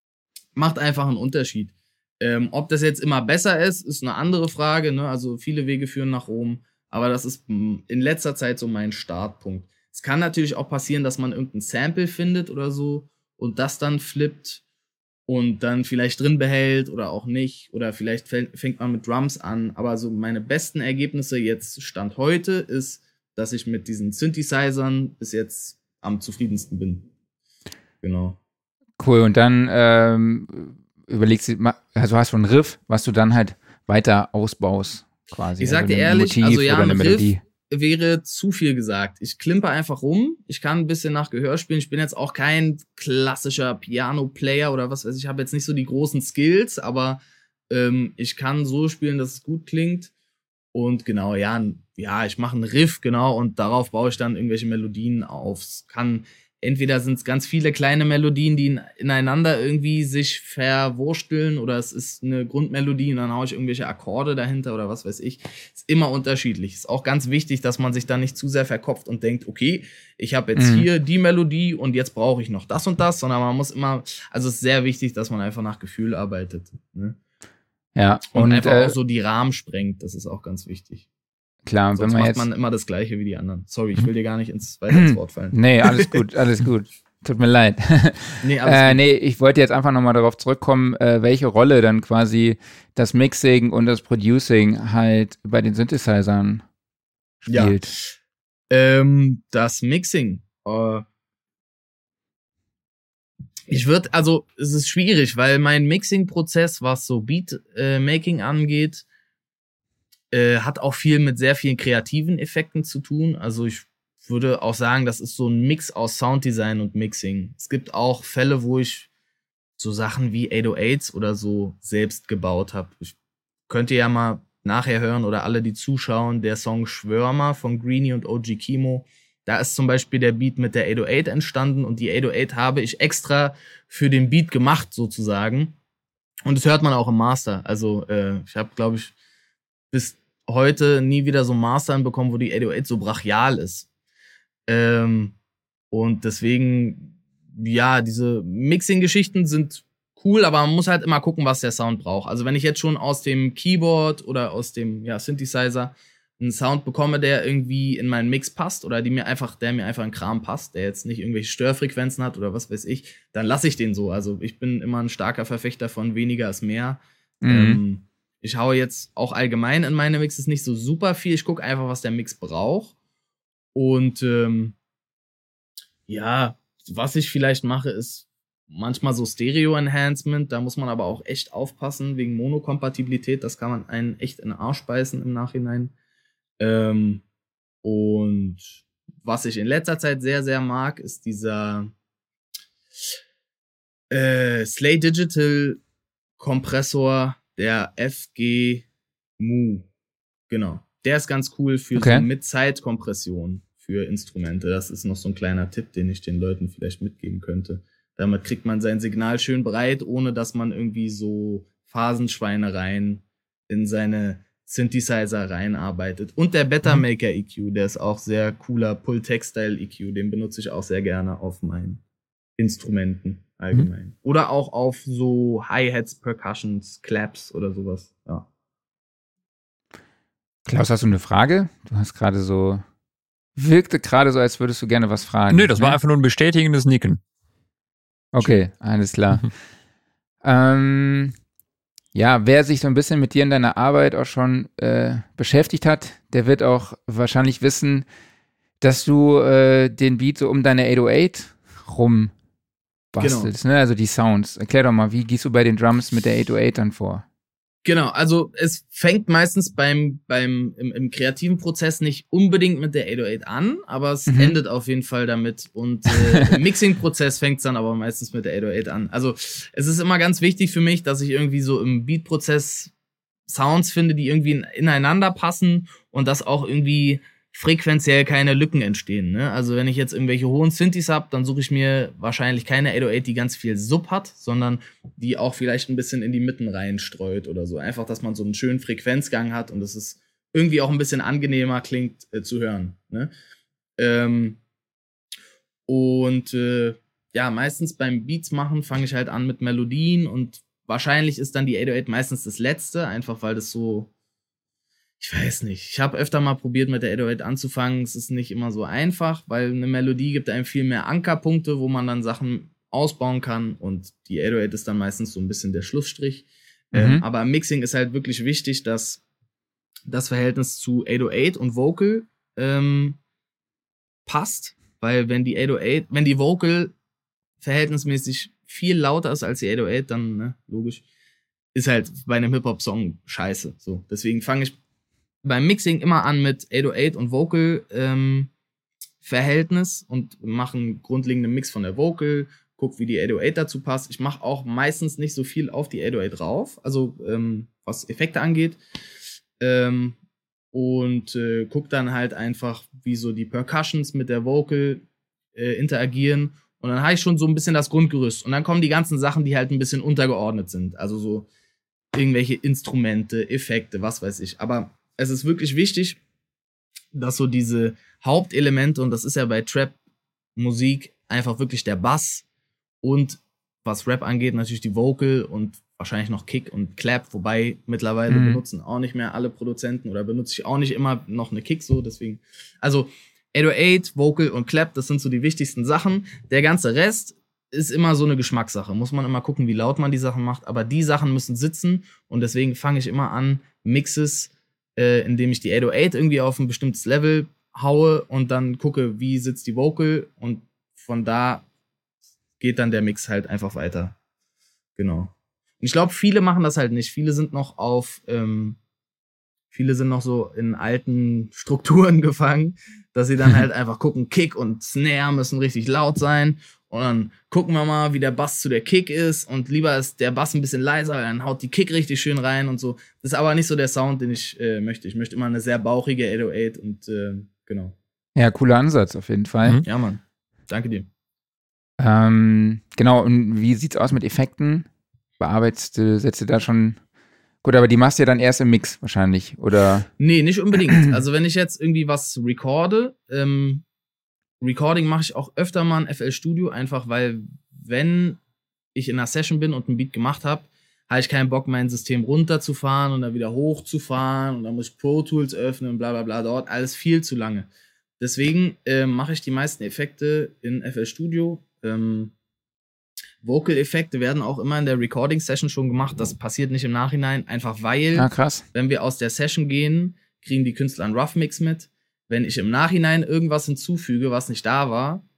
Macht einfach einen Unterschied. Ähm, ob das jetzt immer besser ist, ist eine andere Frage. Ne? Also viele Wege führen nach Rom. Aber das ist in letzter Zeit so mein Startpunkt. Es kann natürlich auch passieren, dass man irgendein Sample findet oder so und das dann flippt und dann vielleicht drin behält oder auch nicht. Oder vielleicht fängt man mit Drums an. Aber so meine besten Ergebnisse jetzt Stand heute ist, dass ich mit diesen Synthesizern bis jetzt am zufriedensten bin. Genau. Cool. Und dann ähm, überlegst du, also hast du einen Riff, was du dann halt weiter ausbaust, quasi. Ich sag dir also ehrlich, also ja, ein Riff, wäre zu viel gesagt. Ich klimper einfach rum. Ich kann ein bisschen nach Gehör spielen. Ich bin jetzt auch kein klassischer Piano-Player oder was weiß ich. Ich habe jetzt nicht so die großen Skills, aber ähm, ich kann so spielen, dass es gut klingt. Und genau, ja, ja, ich mache einen Riff, genau, und darauf baue ich dann irgendwelche Melodien auf. Es kann entweder sind es ganz viele kleine Melodien, die ineinander irgendwie sich verwursteln oder es ist eine Grundmelodie und dann haue ich irgendwelche Akkorde dahinter oder was weiß ich. Ist immer unterschiedlich. Ist auch ganz wichtig, dass man sich da nicht zu sehr verkopft und denkt, okay, ich habe jetzt mhm. hier die Melodie und jetzt brauche ich noch das und das, sondern man muss immer, also es ist sehr wichtig, dass man einfach nach Gefühl arbeitet. Ne? Ja. Und, und einfach äh, auch so die Rahmen sprengt, das ist auch ganz wichtig. Klar, Sonst wenn man macht jetzt man immer das Gleiche wie die anderen. Sorry, ich will dir gar nicht ins weiter ins Wort fallen. Nee, alles gut, alles gut. Tut mir leid. Nee, alles äh, nee, ich wollte jetzt einfach nochmal darauf zurückkommen, äh, welche Rolle dann quasi das Mixing und das Producing halt bei den Synthesizern spielt. Ja. Ähm, das Mixing. Äh, ich würde, also es ist schwierig, weil mein Mixing-Prozess, was so Beat-Making angeht, äh, hat auch viel mit sehr vielen kreativen Effekten zu tun. Also ich würde auch sagen, das ist so ein Mix aus Sounddesign und Mixing. Es gibt auch Fälle, wo ich so Sachen wie 808s oder so selbst gebaut habe. Ich könnte ja mal nachher hören oder alle, die zuschauen, der Song Schwörmer von Greenie und OG Kimo. Da ist zum Beispiel der Beat mit der 808 entstanden und die 808 habe ich extra für den Beat gemacht sozusagen. Und das hört man auch im Master. Also äh, ich habe, glaube ich, bis heute nie wieder so Mastern bekommen, wo die 808 so brachial ist. Ähm, und deswegen, ja, diese Mixing-Geschichten sind cool, aber man muss halt immer gucken, was der Sound braucht. Also wenn ich jetzt schon aus dem Keyboard oder aus dem ja, Synthesizer einen Sound bekomme, der irgendwie in meinen Mix passt oder die mir einfach, der mir einfach in Kram passt, der jetzt nicht irgendwelche Störfrequenzen hat oder was weiß ich, dann lasse ich den so. Also ich bin immer ein starker Verfechter von weniger ist mehr. Mhm. Ähm, ich haue jetzt auch allgemein in meine Mixes nicht so super viel. Ich gucke einfach, was der Mix braucht. Und ähm, ja, was ich vielleicht mache, ist manchmal so Stereo-Enhancement. Da muss man aber auch echt aufpassen wegen Monokompatibilität. Das kann man einen echt in den Arsch beißen im Nachhinein. Ähm, und was ich in letzter Zeit sehr, sehr mag, ist dieser äh, Slay Digital Kompressor der FG Mu. Genau. Der ist ganz cool für okay. so mit Zeitkompression. für Instrumente. Das ist noch so ein kleiner Tipp, den ich den Leuten vielleicht mitgeben könnte. Damit kriegt man sein Signal schön breit, ohne dass man irgendwie so Phasenschweinereien in seine Synthesizer reinarbeitet. Und der Betamaker EQ, der ist auch sehr cooler Pull-Textile EQ, den benutze ich auch sehr gerne auf meinen Instrumenten allgemein. Mhm. Oder auch auf so Hi-Hats, Percussions, Claps oder sowas. Ja. Klaus, hast du eine Frage? Du hast gerade so, wirkte gerade so, als würdest du gerne was fragen. Nö, das war einfach nur ein bestätigendes Nicken. Okay, alles klar. ähm, ja, wer sich so ein bisschen mit dir in deiner Arbeit auch schon äh, beschäftigt hat, der wird auch wahrscheinlich wissen, dass du äh, den Beat so um deine 808 rum bastelst, genau. ne? Also die Sounds. Erklär doch mal, wie gehst du bei den Drums mit der 808 dann vor? Genau, also es fängt meistens beim, beim im, im kreativen Prozess nicht unbedingt mit der 808 an, aber es mhm. endet auf jeden Fall damit. Und äh, im Mixing-Prozess fängt es dann aber meistens mit der 808 an. Also es ist immer ganz wichtig für mich, dass ich irgendwie so im Beat-Prozess Sounds finde, die irgendwie ineinander passen und das auch irgendwie frequenziell keine Lücken entstehen. Ne? Also wenn ich jetzt irgendwelche hohen Synthes habe, dann suche ich mir wahrscheinlich keine 808, die ganz viel Sub hat, sondern die auch vielleicht ein bisschen in die Mitten reinstreut oder so. Einfach, dass man so einen schönen Frequenzgang hat und es ist irgendwie auch ein bisschen angenehmer klingt äh, zu hören. Ne? Ähm, und äh, ja, meistens beim Beats machen fange ich halt an mit Melodien und wahrscheinlich ist dann die 808 meistens das letzte, einfach weil das so ich weiß nicht. Ich habe öfter mal probiert, mit der 808 anzufangen. Es ist nicht immer so einfach, weil eine Melodie gibt einem viel mehr Ankerpunkte, wo man dann Sachen ausbauen kann. Und die 808 ist dann meistens so ein bisschen der Schlussstrich. Ähm, mhm. Ähm, aber im Mixing ist halt wirklich wichtig, dass das Verhältnis zu 808 und Vocal ähm, passt. Weil wenn die 808, wenn die Vocal verhältnismäßig viel lauter ist als die 808, dann, ne, logisch, ist halt bei einem Hip-Hop-Song scheiße. So, deswegen fange ich beim Mixing immer an mit 808 und Vocal ähm, Verhältnis und mache einen grundlegenden Mix von der Vocal, guck, wie die 808 dazu passt. Ich mache auch meistens nicht so viel auf die 808 drauf, also ähm, was Effekte angeht. Ähm, und äh, guck dann halt einfach, wie so die Percussions mit der Vocal äh, interagieren. Und dann habe ich schon so ein bisschen das Grundgerüst. Und dann kommen die ganzen Sachen, die halt ein bisschen untergeordnet sind. Also so irgendwelche Instrumente, Effekte, was weiß ich. Aber es ist wirklich wichtig, dass so diese Hauptelemente, und das ist ja bei Trap-Musik einfach wirklich der Bass und was Rap angeht, natürlich die Vocal und wahrscheinlich noch Kick und Clap, wobei mittlerweile mhm. benutzen auch nicht mehr alle Produzenten oder benutze ich auch nicht immer noch eine Kick so, deswegen. Also 808, Vocal und Clap, das sind so die wichtigsten Sachen. Der ganze Rest ist immer so eine Geschmackssache. Muss man immer gucken, wie laut man die Sachen macht, aber die Sachen müssen sitzen und deswegen fange ich immer an, Mixes äh, indem ich die 808 irgendwie auf ein bestimmtes Level haue und dann gucke, wie sitzt die Vocal und von da geht dann der Mix halt einfach weiter. Genau. Und ich glaube, viele machen das halt nicht. Viele sind noch auf, ähm, viele sind noch so in alten Strukturen gefangen, dass sie dann halt einfach gucken, Kick und Snare müssen richtig laut sein und dann gucken wir mal, wie der Bass zu der Kick ist. Und lieber ist der Bass ein bisschen leiser, dann haut die Kick richtig schön rein und so. Das ist aber nicht so der Sound, den ich äh, möchte. Ich möchte immer eine sehr bauchige 808 und äh, genau. Ja, cooler Ansatz auf jeden Fall. Mhm. Ja, Mann. Danke dir. Ähm, genau, und wie sieht's aus mit Effekten? Bearbeitest du, setzt du da schon Gut, aber die machst du ja dann erst im Mix wahrscheinlich, oder? Nee, nicht unbedingt. Also wenn ich jetzt irgendwie was recorde, ähm, Recording mache ich auch öfter mal in FL Studio, einfach weil, wenn ich in einer Session bin und ein Beat gemacht habe, habe ich keinen Bock, mein System runterzufahren und dann wieder hochzufahren und dann muss ich Pro Tools öffnen und bla bla bla. Dauert alles viel zu lange. Deswegen äh, mache ich die meisten Effekte in FL Studio. Ähm, Vocal-Effekte werden auch immer in der Recording-Session schon gemacht. Das passiert nicht im Nachhinein, einfach weil, ah, wenn wir aus der Session gehen, kriegen die Künstler einen Rough Mix mit wenn ich im Nachhinein irgendwas hinzufüge, was nicht da war,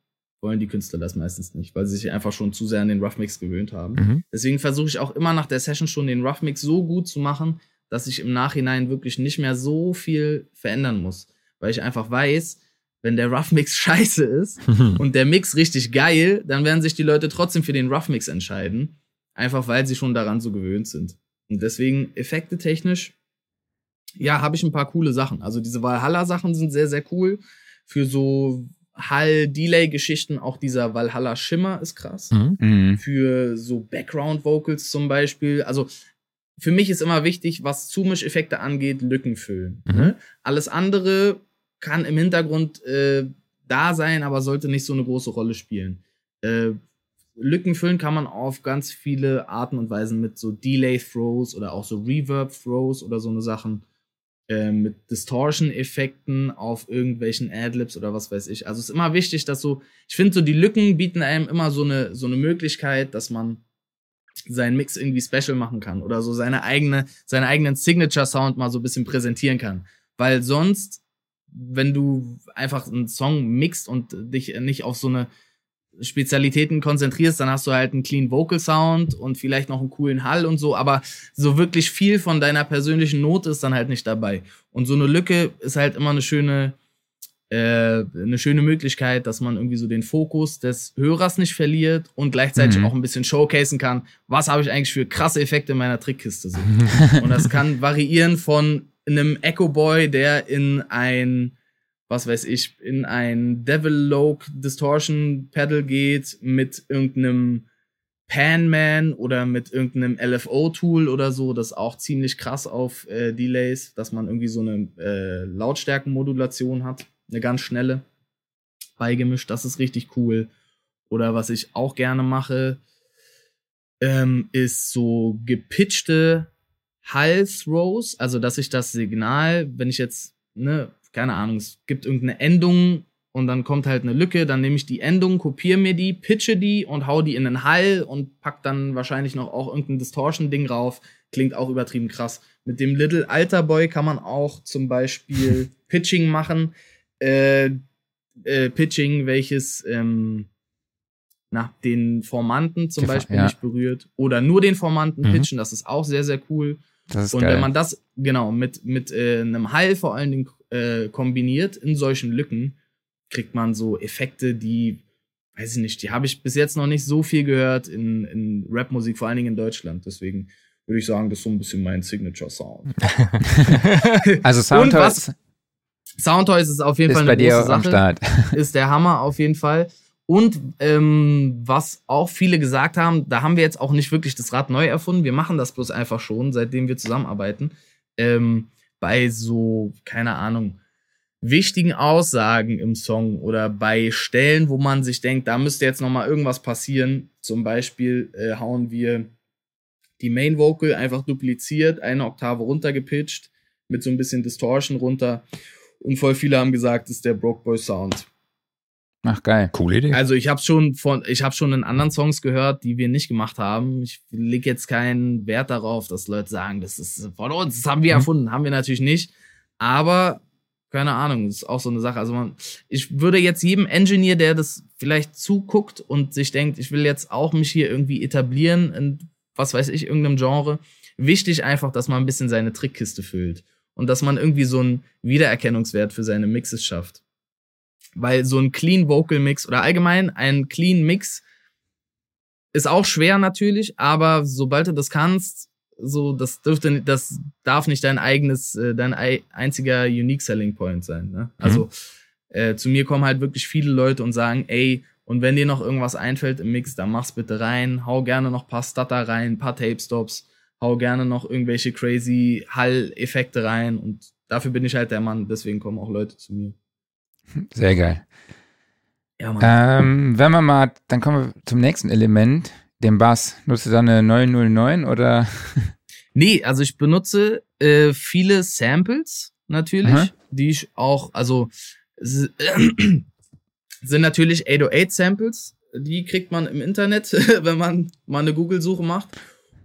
wollen die Künstler das meistens nicht, weil sie sich einfach schon zu sehr an den Rough Mix gewöhnt haben. Mhm. Deswegen versuche ich auch immer nach der Session schon den Rough Mix so gut zu machen, dass ich im Nachhinein wirklich nicht mehr so viel verändern muss, weil ich einfach weiß, wenn der Rough Mix scheiße ist und der Mix richtig geil, dann werden sich die Leute trotzdem für den Rough Mix entscheiden, einfach weil sie schon daran so gewöhnt sind. Und deswegen Effekte technisch ja, habe ich ein paar coole Sachen. Also diese Valhalla-Sachen sind sehr, sehr cool. für so Hall-Delay-Geschichten, auch dieser Valhalla Schimmer ist krass. Mhm. Mhm. Für so Background-Vocals zum Beispiel. Also für mich ist immer wichtig, was Zumischeffekte angeht, Lücken füllen. Mhm. Ne? Alles andere kann im Hintergrund äh, da sein, aber sollte nicht so eine große Rolle spielen. Äh, Lücken füllen kann man auf ganz viele Arten und Weisen mit so Delay-Throws oder auch so Reverb-Throws oder so eine Sachen. Äh, mit Distortion-Effekten auf irgendwelchen Adlibs oder was weiß ich. Also es ist immer wichtig, dass so, ich finde so die Lücken bieten einem immer so eine, so eine Möglichkeit, dass man seinen Mix irgendwie special machen kann oder so seine eigene, seinen eigenen Signature-Sound mal so ein bisschen präsentieren kann. Weil sonst, wenn du einfach einen Song mixt und dich nicht auf so eine Spezialitäten konzentrierst, dann hast du halt einen clean Vocal Sound und vielleicht noch einen coolen Hall und so, aber so wirklich viel von deiner persönlichen Note ist dann halt nicht dabei. Und so eine Lücke ist halt immer eine schöne, äh, eine schöne Möglichkeit, dass man irgendwie so den Fokus des Hörers nicht verliert und gleichzeitig Mhm. auch ein bisschen showcasen kann, was habe ich eigentlich für krasse Effekte in meiner Trickkiste so. und das kann variieren von einem Echo Boy, der in ein was weiß ich, in ein Devil Loke Distortion Pedal geht mit irgendeinem Pan-Man oder mit irgendeinem LFO-Tool oder so, das auch ziemlich krass auf äh, Delays, dass man irgendwie so eine äh, Lautstärkenmodulation hat, eine ganz schnelle beigemischt, das ist richtig cool. Oder was ich auch gerne mache, ähm, ist so gepitchte Hall-Throws, also dass ich das Signal, wenn ich jetzt, ne, keine Ahnung, es gibt irgendeine Endung und dann kommt halt eine Lücke, dann nehme ich die Endung, kopiere mir die, pitche die und hau die in den Hall und pack dann wahrscheinlich noch auch irgendein Distortion-Ding rauf. Klingt auch übertrieben krass. Mit dem Little Alter Boy kann man auch zum Beispiel Pitching machen. Äh, äh, Pitching, welches ähm, nach den Formanten zum Die Beispiel ja. nicht berührt. Oder nur den Formanten Mhm. pitchen, das ist auch sehr, sehr cool. Und geil. wenn man das genau mit, mit äh, einem Hall vor allen Dingen äh, kombiniert in solchen Lücken, kriegt man so Effekte, die, weiß ich nicht, die habe ich bis jetzt noch nicht so viel gehört in, in Rapmusik, vor allen Dingen in Deutschland. Deswegen würde ich sagen, das ist so ein bisschen mein Signature-Sound. also Und Soundtoys Soundtoys ist auf jeden ist Fall bei eine dir große am Sache. Start. Ist der Hammer auf jeden Fall. Und ähm, was auch viele gesagt haben, da haben wir jetzt auch nicht wirklich das Rad neu erfunden. Wir machen das bloß einfach schon, seitdem wir zusammenarbeiten. Ähm, bei so, keine Ahnung, wichtigen Aussagen im Song oder bei Stellen, wo man sich denkt, da müsste jetzt noch mal irgendwas passieren. Zum Beispiel äh, hauen wir die Main Vocal einfach dupliziert, eine Oktave runtergepitcht, mit so ein bisschen Distortion runter. Und voll viele haben gesagt, ist der Broke Boy Sound. Ach, geil. Coole Idee. Also ich habe schon von, ich habe schon in anderen Songs gehört, die wir nicht gemacht haben. Ich leg jetzt keinen Wert darauf, dass Leute sagen, das ist von uns, das haben wir Mhm. erfunden, haben wir natürlich nicht. Aber keine Ahnung, das ist auch so eine Sache. Also man, ich würde jetzt jedem Engineer, der das vielleicht zuguckt und sich denkt, ich will jetzt auch mich hier irgendwie etablieren in was weiß ich irgendeinem Genre, wichtig einfach, dass man ein bisschen seine Trickkiste füllt und dass man irgendwie so einen Wiedererkennungswert für seine Mixes schafft. Weil so ein Clean Vocal Mix oder allgemein ein Clean Mix ist auch schwer natürlich, aber sobald du das kannst, so das dürfte das darf nicht dein eigenes äh, dein ei- einziger unique selling point sein, ne? Also äh, zu mir kommen halt wirklich viele Leute und sagen, ey, und wenn dir noch irgendwas einfällt im Mix, dann mach's bitte rein, hau gerne noch paar Stutter rein, paar Tape Stops, hau gerne noch irgendwelche crazy Hall-Effekte rein und dafür bin ich halt der Mann, deswegen kommen auch Leute zu mir. Sehr geil. Ja. Ähm, wenn wir mal, dann kommen wir zum nächsten Element, dem Bass. Nutzt du da eine 909 oder? Nee, also ich benutze äh, viele Samples natürlich, Aha. die ich auch, also sind natürlich 808 Samples, die kriegt man im Internet, wenn man mal eine Google-Suche macht.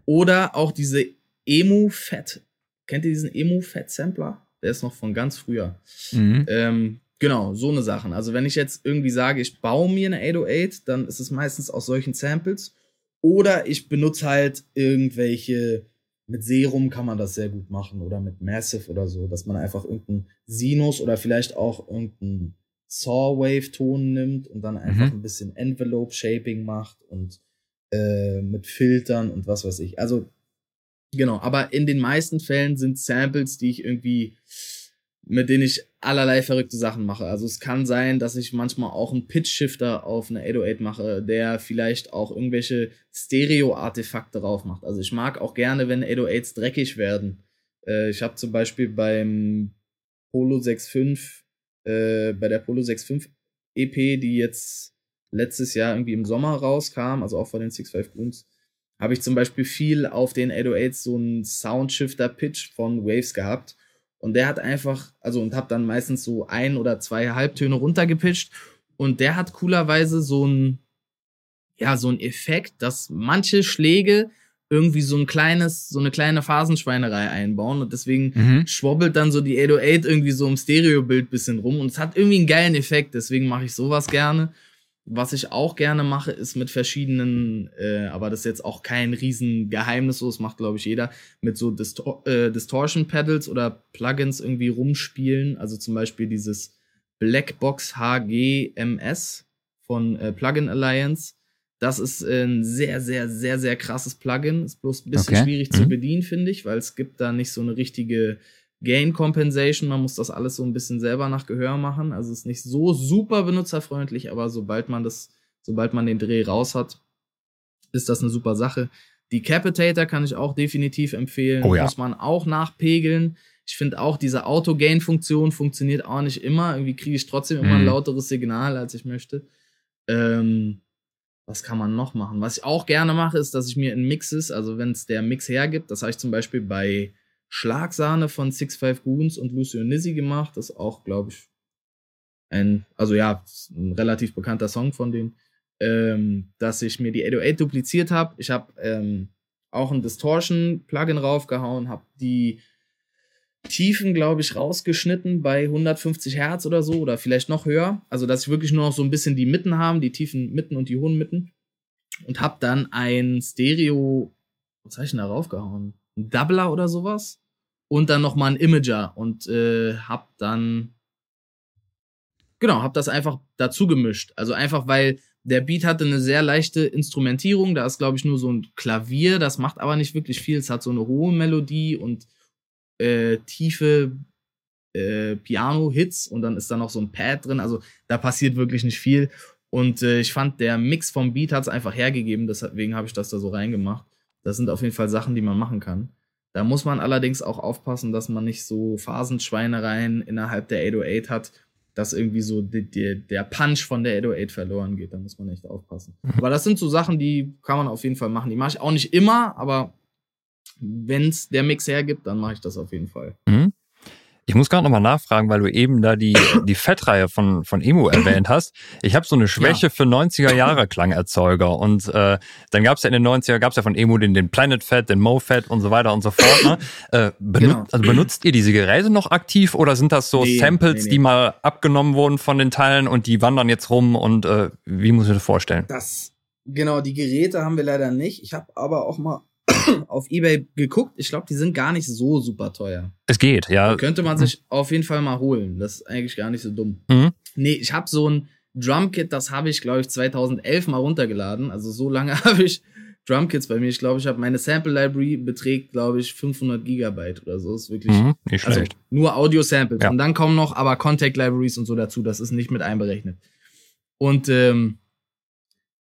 Oder auch diese Emu Fat. Kennt ihr diesen Emu Fat Sampler? Der ist noch von ganz früher. Mhm. Ähm, genau, so eine Sachen. Also wenn ich jetzt irgendwie sage, ich baue mir eine 808, dann ist es meistens aus solchen Samples. Oder ich benutze halt irgendwelche, mit Serum kann man das sehr gut machen oder mit Massive oder so, dass man einfach irgendeinen Sinus oder vielleicht auch irgendeinen Saw-Wave-Ton nimmt und dann einfach Mhm. ein bisschen Envelope-Shaping macht und äh, mit Filtern und was weiß ich. Also Genau, aber in den meisten Fällen sind Samples, die ich irgendwie mit denen ich allerlei verrückte Sachen mache. Also es kann sein, dass ich manchmal auch einen Pitch-Shifter auf eine 808 mache, der vielleicht auch irgendwelche Stereo-Artefakte drauf macht. Also ich mag auch gerne, wenn 808s dreckig werden. Äh, ich habe zum Beispiel beim Polo 6.5, äh, bei der Polo 6.5 EP, die jetzt letztes Jahr irgendwie im Sommer rauskam, also auch von den 6.5 Goons, habe ich zum Beispiel viel auf den 808s so einen Soundshifter-Pitch von Waves gehabt und der hat einfach, also und hab dann meistens so ein oder zwei Halbtöne runtergepitcht. Und der hat coolerweise so ein, ja, so ein Effekt, dass manche Schläge irgendwie so ein kleines, so eine kleine Phasenschweinerei einbauen und deswegen mhm. schwobbelt dann so die 808 irgendwie so im Stereobild bisschen rum und es hat irgendwie einen geilen Effekt, deswegen mache ich sowas gerne. Was ich auch gerne mache, ist mit verschiedenen, äh, aber das ist jetzt auch kein Riesengeheimnis, so das macht, glaube ich, jeder, mit so Distor äh, Distortion Pedals oder Plugins irgendwie rumspielen. Also zum Beispiel dieses Blackbox HGMS von äh, Plugin Alliance. Das ist ein sehr, sehr, sehr, sehr krasses Plugin. Ist bloß ein bisschen okay. schwierig mhm. zu bedienen, finde ich, weil es gibt da nicht so eine richtige Gain Compensation, man muss das alles so ein bisschen selber nach Gehör machen. Also ist nicht so super benutzerfreundlich, aber sobald man das, sobald man den Dreh raus hat, ist das eine super Sache. Die Capitator kann ich auch definitiv empfehlen. Oh ja. Muss man auch nachpegeln. Ich finde auch, diese Auto-Gain-Funktion funktioniert auch nicht immer. Irgendwie kriege ich trotzdem immer ein mhm. lauteres Signal, als ich möchte. Ähm, was kann man noch machen? Was ich auch gerne mache, ist, dass ich mir in Mixes, also wenn es der Mix hergibt, das habe ich zum Beispiel bei Schlagsahne von Six Five Goons und Lucio Nizzi gemacht. Das ist auch, glaube ich, ein, also ja, ein relativ bekannter Song von denen, ähm, dass ich mir die 808 dupliziert habe. Ich habe ähm, auch ein Distortion-Plugin raufgehauen, habe die Tiefen, glaube ich, rausgeschnitten bei 150 Hertz oder so oder vielleicht noch höher. Also, dass ich wirklich nur noch so ein bisschen die Mitten haben, die tiefen Mitten und die hohen Mitten. Und habe dann ein Stereo, was habe ich denn da raufgehauen? Ein Doubler oder sowas und dann nochmal ein Imager und äh, hab dann genau, hab das einfach dazu gemischt. Also einfach, weil der Beat hatte eine sehr leichte Instrumentierung, da ist glaube ich nur so ein Klavier, das macht aber nicht wirklich viel, es hat so eine hohe Melodie und äh, tiefe äh, Piano-Hits. Und dann ist da noch so ein Pad drin, also da passiert wirklich nicht viel. Und äh, ich fand, der Mix vom Beat hat es einfach hergegeben, deswegen habe ich das da so reingemacht. Das sind auf jeden Fall Sachen, die man machen kann. Da muss man allerdings auch aufpassen, dass man nicht so Phasenschweinereien innerhalb der 808 hat, dass irgendwie so die, die, der Punch von der 808 verloren geht. Da muss man echt aufpassen. Mhm. Aber das sind so Sachen, die kann man auf jeden Fall machen. Die mache ich auch nicht immer, aber wenn es der Mix hergibt, dann mache ich das auf jeden Fall. Mhm. Ich muss gerade nochmal nachfragen, weil du eben da die, die Fettreihe von, von Emo erwähnt hast. Ich habe so eine Schwäche ja. für 90er Jahre Klangerzeuger. Und äh, dann gab es ja in den 90er, gab es ja von Emo den, den Planet Fat, den Mo Fat und so weiter und so fort. Ne? Äh, benut genau. also benutzt ihr diese Geräte noch aktiv oder sind das so nee, Samples, nee, nee. die mal abgenommen wurden von den Teilen und die wandern jetzt rum und äh, wie muss ich das vorstellen? Das, genau, die Geräte haben wir leider nicht. Ich habe aber auch mal auf Ebay geguckt. Ich glaube, die sind gar nicht so super teuer. Es geht, ja. Da könnte man sich auf jeden Fall mal holen. Das ist eigentlich gar nicht so dumm. Mhm. Nee, ich habe so ein Drumkit, das habe ich, glaube ich, 2011 mal runtergeladen. Also so lange habe ich Drumkits bei mir. Ich glaube, ich habe meine Sample Library beträgt, glaube ich, 500 Gigabyte oder so. Das ist wirklich mhm, nicht also schlecht. nur Audio Samples. Ja. Und dann kommen noch aber Contact Libraries und so dazu. Das ist nicht mit einberechnet. Und ähm,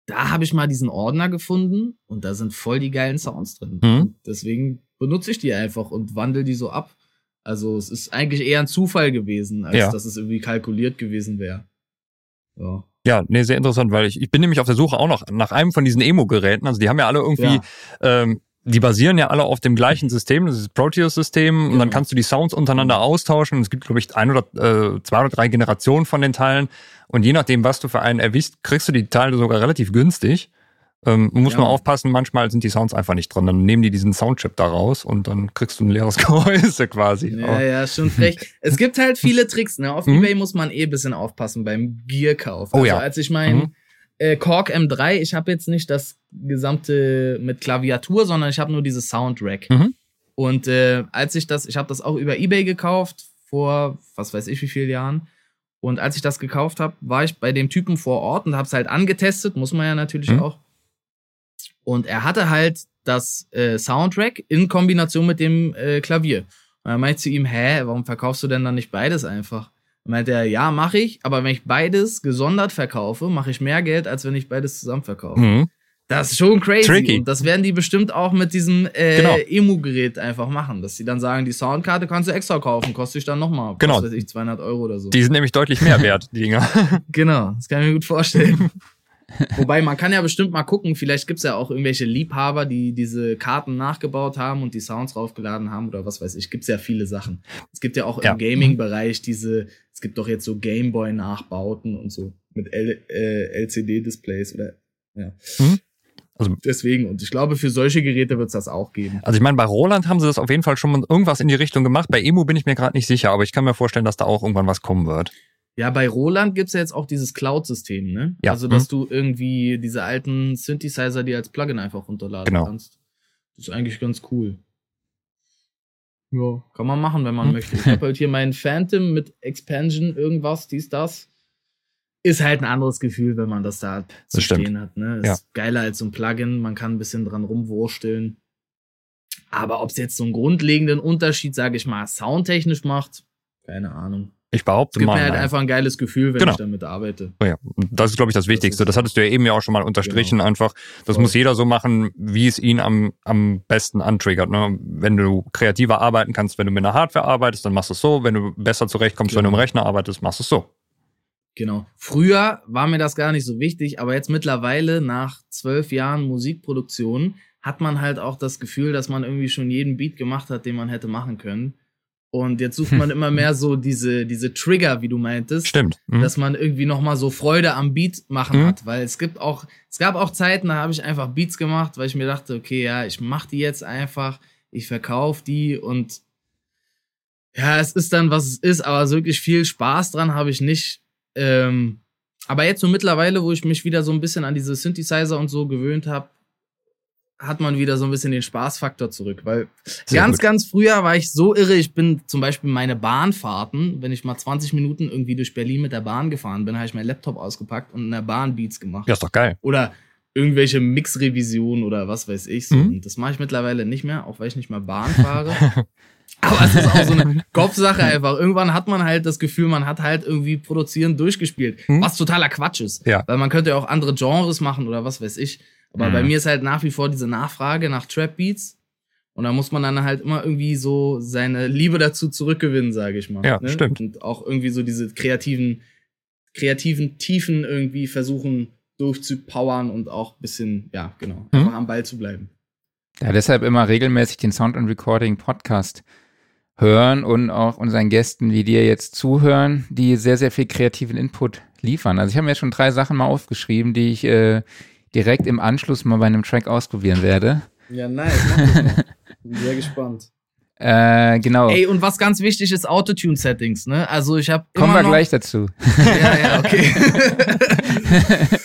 da habe ich mal diesen Ordner gefunden und da sind voll die geilen Sounds drin. Mhm. Deswegen benutze ich die einfach und wandle die so ab. Also es ist eigentlich eher ein Zufall gewesen, als ja. dass es irgendwie kalkuliert gewesen wäre. Ja. Ja, nee, sehr interessant, weil ich, ich bin nämlich auf der Suche auch noch nach einem von diesen Emo-Geräten. Also die haben ja alle irgendwie ja. Ähm, die basieren ja alle auf dem gleichen System, das ist das Proteus-System, und dann genau. kannst du die Sounds untereinander austauschen. Es gibt, glaube ich, ein oder äh, zwei oder drei Generationen von den Teilen. Und je nachdem, was du für einen erwischt, kriegst du die Teile sogar relativ günstig. Ähm, muss ja. man aufpassen, manchmal sind die Sounds einfach nicht drin. Dann nehmen die diesen Soundchip da raus und dann kriegst du ein leeres Gehäuse quasi. Ja, Aber. ja, schon frech. es gibt halt viele Tricks, ne? Auf mhm. Ebay muss man eh bisschen aufpassen beim Gearkauf. Oh also, oh ja. als ich mein mhm äh, Korg M3, ich habe jetzt nicht das gesamte mit Klaviatur, sondern ich habe nur dieses Soundrack. Mhm. Und äh, als ich das, ich habe das auch über eBay gekauft vor, was weiß ich wie vielen Jahren. Und als ich das gekauft habe, war ich bei dem Typen vor Ort und habe es halt angetestet, muss man ja natürlich mhm. auch. Und er hatte halt das äh, Soundrack in Kombination mit dem äh, Klavier. Und dann meinte ich zu ihm, hä, warum verkaufst du denn dann nicht beides einfach? Und meinte er, ja, mache ich, aber wenn ich beides gesondert verkaufe, mache ich mehr Geld, als wenn ich beides zusammen verkaufe. Mhm. Das ist schon crazy. Tricky. Und das werden die bestimmt auch mit diesem äh, Genau. Emu-Gerät einfach machen. Dass sie dann sagen, die Soundkarte kannst du extra kaufen, kostet dich dann nochmal, Genau. was weiß ich, 200 Euro oder so. Die sind nämlich deutlich mehr wert, die Dinger. Genau, das kann ich mir gut vorstellen. Wobei, man kann ja bestimmt mal gucken, vielleicht gibt's ja auch irgendwelche Liebhaber, die diese Karten nachgebaut haben und die Sounds raufgeladen haben oder was weiß ich. Gibt's ja viele Sachen. Es gibt ja auch Ja. im Gaming-Bereich diese, es gibt doch jetzt so Gameboy-Nachbauten und so mit L äh, LCD-Displays oder ja. Mhm. Also- Deswegen, und ich glaube, für solche Geräte wird's das auch geben. Also ich meine, bei Roland haben sie das auf jeden Fall schon mal irgendwas in die Richtung gemacht. Bei Emu bin ich mir gerade nicht sicher, aber ich kann mir vorstellen, dass da auch irgendwann was kommen wird. Ja, bei Roland gibt's ja jetzt auch dieses Cloud-System, ne? Ja. Also, dass du irgendwie diese alten Synthesizer dir als Plugin einfach runterladen Genau. kannst. Das ist eigentlich ganz cool. Ja, kann man machen, wenn man Hm. möchte. Ich habe halt hier meinen Phantom mit Expansion, irgendwas, dies, das. Ist halt ein anderes Gefühl, wenn man das da zu Das stimmt. stehen hat. Ne? Ist Ja. geiler als so ein Plugin. Man kann ein bisschen dran rumwursteln. Aber ob es jetzt so einen grundlegenden Unterschied, sage ich mal, soundtechnisch macht, keine Ahnung. Ich behaupte Es gibt mal. mir halt nein. einfach ein geiles Gefühl, wenn Genau. ich damit arbeite. Oh ja, das ist, glaube ich, das Wichtigste. Das hattest du ja eben ja auch schon mal unterstrichen. Einfach, das Voll. muss jeder so machen, wie es ihn am, am besten antriggert. Ne? Wenn du kreativer arbeiten kannst, wenn du mit einer Hardware arbeitest, dann machst du es so. Wenn du besser zurechtkommst, wenn du im Genau. Rechner arbeitest, machst du es so. Genau. Früher war mir das gar nicht so wichtig, aber jetzt mittlerweile nach zwölf Jahren Musikproduktion hat man halt auch das Gefühl, dass man irgendwie schon jeden Beat gemacht hat, den man hätte machen können. Und jetzt sucht man immer mehr so diese, diese Trigger, wie du meintest, Stimmt. Mhm. dass man irgendwie nochmal so Freude am Beat machen Mhm. hat. Weil es gibt auch, es gab auch Zeiten, da habe ich einfach Beats gemacht, weil ich mir dachte, okay, ja, ich mach die jetzt einfach, ich verkaufe die und ja, es ist dann, was es ist, aber so wirklich viel Spaß dran habe ich nicht. Ähm, aber jetzt so mittlerweile, wo ich mich wieder so ein bisschen an diese Synthesizer und so gewöhnt habe, hat man wieder so ein bisschen den Spaßfaktor zurück. Weil Sehr ganz, gut. ganz früher war ich so irre. Ich bin zum Beispiel meine Bahnfahrten, wenn ich mal 20 Minuten irgendwie durch Berlin mit der Bahn gefahren bin, habe ich meinen Laptop ausgepackt und in der Bahn Beats gemacht. Ja, ist doch geil. Oder irgendwelche Mix-Revisionen oder was weiß ich so. Mhm. Und das mache ich mittlerweile nicht mehr, auch weil ich nicht mehr Bahn fahre. Aber es ist auch so eine Kopfsache einfach. Irgendwann hat man halt das Gefühl, man hat halt irgendwie produzieren durchgespielt. Mhm. Was totaler Quatsch ist. Ja. Weil man könnte ja auch andere Genres machen oder was weiß ich. Aber Mhm. bei mir ist halt nach wie vor diese Nachfrage nach Trap Beats. Und da muss man dann halt immer irgendwie so seine Liebe dazu zurückgewinnen, sage ich mal. ne? Ja, stimmt. Und auch irgendwie so diese kreativen, kreativen Tiefen irgendwie versuchen durchzupowern und auch ein bisschen, ja, genau, Mhm. einfach am Ball zu bleiben. Ja, deshalb immer regelmäßig den Sound and Recording Podcast hören und auch unseren Gästen wie dir jetzt zuhören, die sehr, sehr viel kreativen Input liefern. Also ich habe mir jetzt schon drei Sachen mal aufgeschrieben, die ich äh, direkt im Anschluss mal bei einem Track ausprobieren werde. Ja, nice. Bin sehr gespannt. Äh, genau. Ey, und was ganz wichtig ist, Autotune-Settings, ne? Also ich habe Kommen wir gleich dazu. Ja, ja, okay.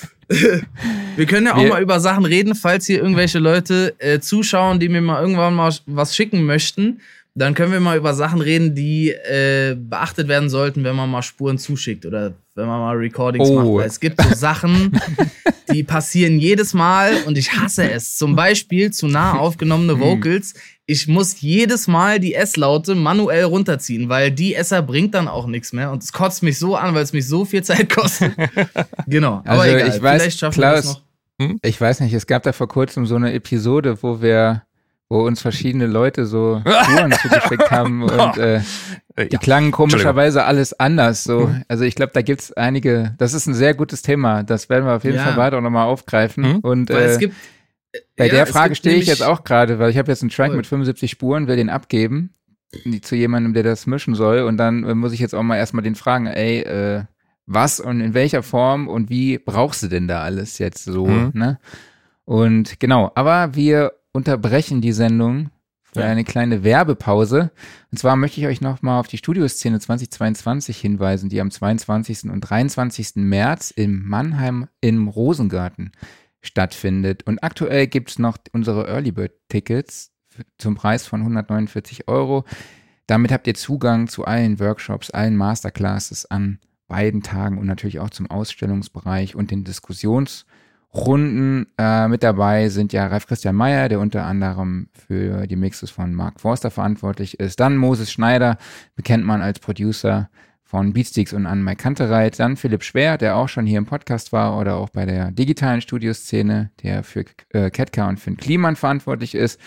Wir können ja auch Wir- mal über Sachen reden, falls hier irgendwelche Leute äh, zuschauen, die mir mal irgendwann mal was schicken möchten. Dann können wir mal über Sachen reden, die äh, beachtet werden sollten, wenn man mal Spuren zuschickt oder wenn man mal Recordings Oh. macht. Weil es gibt so Sachen, die passieren jedes Mal und ich hasse es. Zum Beispiel zu nah aufgenommene Vocals. Ich muss jedes Mal die S-Laute manuell runterziehen, weil die Esser bringt dann auch nichts mehr und es kotzt mich so an, weil es mich so viel Zeit kostet. genau. Aber Also egal. ich weiß, Vielleicht schaffen wir das Klaus, noch. Ich weiß nicht, es gab da vor kurzem so eine Episode, wo wir, wo uns verschiedene Leute so Spuren zugeschickt haben und äh, Äh, die ja. klangen komischerweise alles anders. So, Mhm. also ich glaube, da gibt's einige. Das ist ein sehr gutes Thema. Das werden wir auf jeden Ja. Fall auch nochmal aufgreifen. Mhm. Und Weil äh, es gibt, bei ja, der Frage stehe ich jetzt auch gerade, weil ich habe jetzt einen Track Voll. mit 75 Spuren, will den abgeben zu jemandem, der das mischen soll. Und dann äh, muss ich jetzt auch mal erstmal den fragen, ey, äh, was und in welcher Form und wie brauchst du denn da alles jetzt so, Mhm. ne? Und genau, aber wir unterbrechen die Sendung für Ja. eine kleine Werbepause. Und zwar möchte ich euch nochmal auf die Studioszene 2022 hinweisen, die am 22. und 23. März in Mannheim im Rosengarten stattfindet. Und aktuell gibt's noch unsere Early Bird Tickets zum Preis von 149 Euro. Damit habt ihr Zugang zu allen Workshops, allen Masterclasses an beiden Tagen und natürlich auch zum Ausstellungsbereich und den Diskussions- Runden. Äh, mit dabei sind ja Ralf Christian Meyer, der unter anderem für die Mixes von Mark Forster verantwortlich ist. Dann Moses Schneider, bekennt man als Producer von Beatsteaks und an Mike Kantereit. Dann Philipp Schwer, der auch schon hier im Podcast war oder auch bei der digitalen Studioszene, der für äh, Ketka und Finn Kliman verantwortlich ist.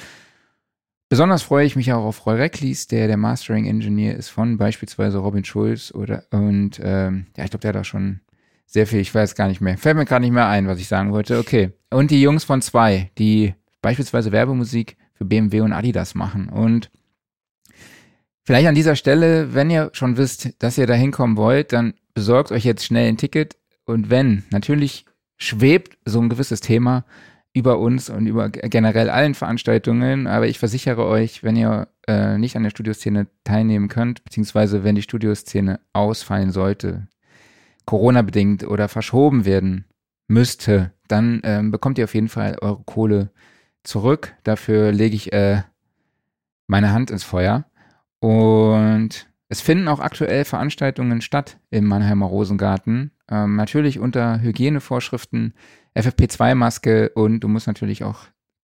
Besonders freue ich mich auch auf Roy Recklis, der der Mastering Engineer ist von beispielsweise Robin Schulz oder und ähm, ja, ich glaube, der hat auch schon sehr viel, ich weiß gar nicht mehr. Fällt mir gerade nicht mehr ein, was ich sagen wollte. Okay. Und die Jungs von zwei, die beispielsweise Werbemusik für BMW und Adidas machen. Und vielleicht an dieser Stelle, wenn ihr schon wisst, dass ihr da hinkommen wollt, dann besorgt euch jetzt schnell ein Ticket. Und wenn, natürlich schwebt so ein gewisses Thema über uns und über generell allen Veranstaltungen, aber ich versichere euch, wenn ihr äh, nicht an der Studioszene teilnehmen könnt, beziehungsweise wenn die Studioszene ausfallen sollte, Corona-bedingt oder verschoben werden müsste, dann ähm, bekommt ihr auf jeden Fall eure Kohle zurück. Dafür lege ich äh, meine Hand ins Feuer. Und es finden auch aktuell Veranstaltungen statt im Mannheimer Rosengarten. Ähm, natürlich unter Hygienevorschriften, FFP2-Maske und du musst natürlich auch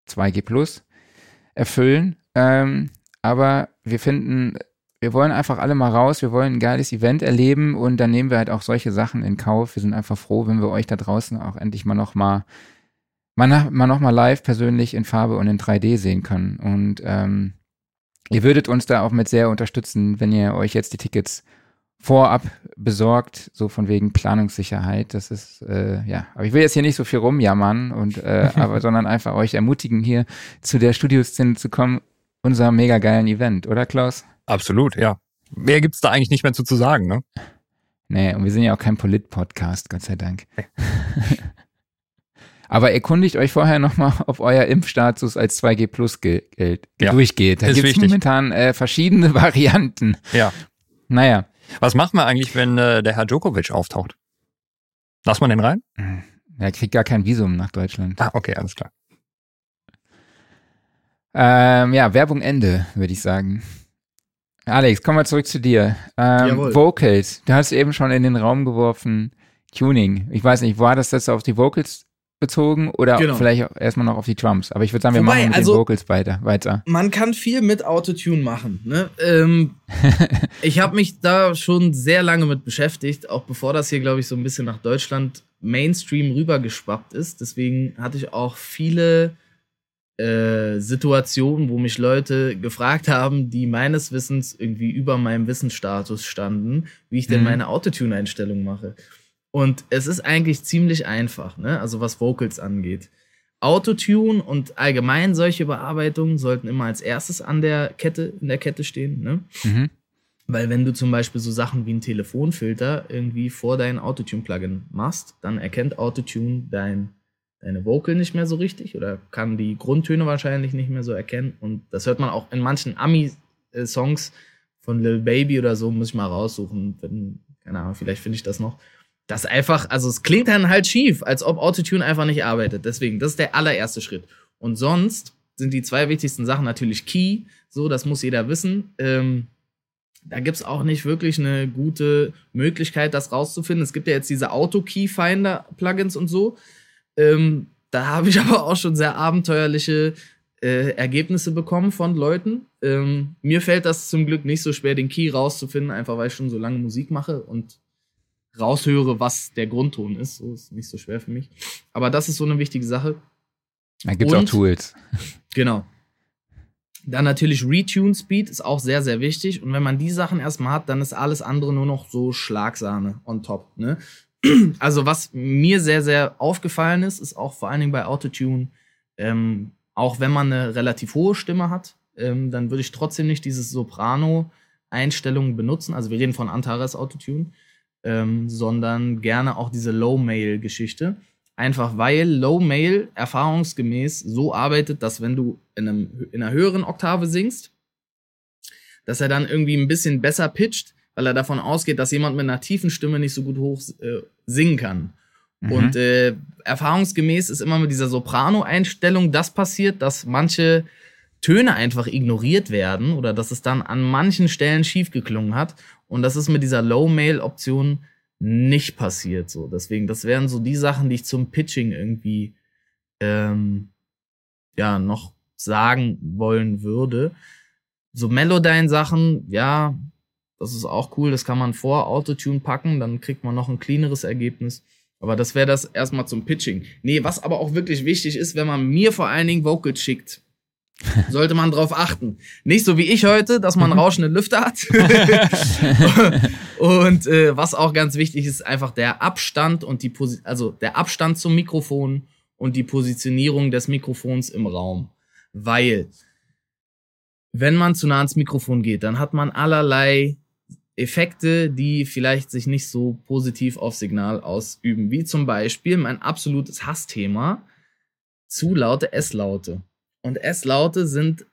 2G Plus erfüllen. Ähm, aber wir finden wir wollen einfach alle mal raus, wir wollen ein geiles Event erleben und dann nehmen wir halt auch solche Sachen in Kauf. Wir sind einfach froh, wenn wir euch da draußen auch endlich mal noch mal mal, mal noch mal live persönlich in Farbe und in 3D sehen können. Und ähm, ihr würdet uns da auch mit sehr unterstützen, wenn ihr euch jetzt die Tickets vorab besorgt, so von wegen Planungssicherheit. Das ist, äh, ja, aber ich will jetzt hier nicht so viel rumjammern und äh, aber sondern einfach euch ermutigen, hier zu der Studioszene zu kommen, unser mega geilen Event, oder Klaus? Absolut, ja. Mehr gibt's da eigentlich nicht mehr zu, zu sagen, ne? Nee, und wir sind ja auch kein Polit-Podcast, Gott sei Dank. Aber erkundigt euch vorher nochmal, ob euer Impfstatus als 2G Plus gilt, ja, durchgeht. Da gibt es momentan äh, verschiedene Varianten. Ja. Naja. Was macht man eigentlich, wenn äh, der Herr Djokovic auftaucht? Lass man den rein? Hm, er kriegt gar kein Visum nach Deutschland. Ah, okay, alles klar. Ähm, ja, Werbung Ende, würde ich sagen. Alex, kommen wir zurück zu dir. Ähm, Vocals, du hast eben schon in den Raum geworfen, Tuning. Ich weiß nicht, war das jetzt auf die Vocals bezogen oder genau. vielleicht erstmal noch auf die Drums? Aber ich würde sagen, wir Wobei, machen mit also, den Vocals weiter, weiter. Man kann viel mit Autotune machen. Ne? Ähm, ich habe mich da schon sehr lange mit beschäftigt, auch bevor das hier, glaube ich, so ein bisschen nach Deutschland Mainstream rübergeschwappt ist. Deswegen hatte ich auch viele äh, Situationen, wo mich Leute gefragt haben, die meines Wissens irgendwie über meinem Wissensstatus standen, wie ich denn mhm. meine Autotune-Einstellung mache. Und es ist eigentlich ziemlich einfach, ne? Also was Vocals angeht. Autotune und allgemein solche Bearbeitungen sollten immer als erstes an der Kette, in der Kette stehen, ne? Mhm. Weil wenn du zum Beispiel so Sachen wie ein Telefonfilter irgendwie vor dein Autotune-Plugin machst, dann erkennt Autotune dein deine Vocal nicht mehr so richtig oder kann die Grundtöne wahrscheinlich nicht mehr so erkennen. Und das hört man auch in manchen Ami-Songs von Lil Baby oder so, muss ich mal raussuchen. Wenn, keine Ahnung, vielleicht finde ich das noch. Das einfach, also es klingt dann halt schief, als ob Autotune einfach nicht arbeitet. Deswegen, das ist der allererste Schritt. Und sonst sind die zwei wichtigsten Sachen natürlich Key, so, das muss jeder wissen. Ähm, da gibt es auch nicht wirklich eine gute Möglichkeit, das rauszufinden. Es gibt ja jetzt diese Auto-Key-Finder-Plugins und so. Ähm, da habe ich aber auch schon sehr abenteuerliche äh, Ergebnisse bekommen von Leuten. Ähm, mir fällt das zum Glück nicht so schwer, den Key rauszufinden, einfach weil ich schon so lange Musik mache und raushöre, was der Grundton ist. So ist nicht so schwer für mich. Aber das ist so eine wichtige Sache. Da gibt es auch Tools. Genau. Dann natürlich Retune Speed ist auch sehr, sehr wichtig. Und wenn man die Sachen erstmal hat, dann ist alles andere nur noch so Schlagsahne on top. Ne? Also was mir sehr, sehr aufgefallen ist, ist auch vor allen Dingen bei Autotune, ähm, auch wenn man eine relativ hohe Stimme hat, ähm, dann würde ich trotzdem nicht diese Soprano-Einstellungen benutzen. Also wir reden von Antares Autotune, ähm, sondern gerne auch diese Low-Mail-Geschichte. Einfach weil Low-Mail erfahrungsgemäß so arbeitet, dass wenn du in, einem, in einer höheren Oktave singst, dass er dann irgendwie ein bisschen besser pitcht, weil er davon ausgeht, dass jemand mit einer tiefen Stimme nicht so gut hoch äh, singen kann. Mhm. Und äh, erfahrungsgemäß ist immer mit dieser Soprano-Einstellung das passiert, dass manche Töne einfach ignoriert werden oder dass es dann an manchen Stellen schief geklungen hat. Und das ist mit dieser Low-Mail-Option nicht passiert. So, deswegen, das wären so die Sachen, die ich zum Pitching irgendwie ähm, ja noch sagen wollen würde. So Melodyne-Sachen, ja, das ist auch cool. Das kann man vor Autotune packen, dann kriegt man noch ein cleaneres Ergebnis. Aber das wäre das erstmal zum Pitching. Nee, was aber auch wirklich wichtig ist, wenn man mir vor allen Dingen Vocals schickt, sollte man drauf achten. Nicht so wie ich heute, dass man rauschende Lüfter hat. und äh, was auch ganz wichtig ist, einfach der Abstand und die Posi also der Abstand zum Mikrofon und die Positionierung des Mikrofons im Raum. Weil, wenn man zu nah ans Mikrofon geht, dann hat man allerlei Effekte, die vielleicht sich nicht so positiv auf Signal ausüben. Wie zum Beispiel mein absolutes Hassthema, zu laute S-Laute. Und S-Laute sind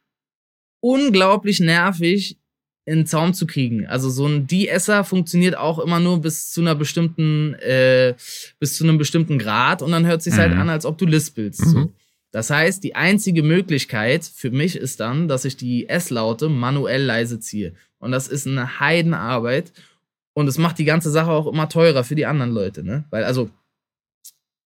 unglaublich nervig in den Zaum zu kriegen. Also so ein De-Esser funktioniert auch immer nur bis zu einer bestimmten, äh, bis zu einem bestimmten Grad und dann hört sich halt mhm. halt an, als ob du lispelst. Mhm. So. Das heißt, die einzige Möglichkeit für mich ist dann, dass ich die S-Laute manuell leise ziehe. Und das ist eine Heidenarbeit. Und es macht die ganze Sache auch immer teurer für die anderen Leute, ne? Weil, also,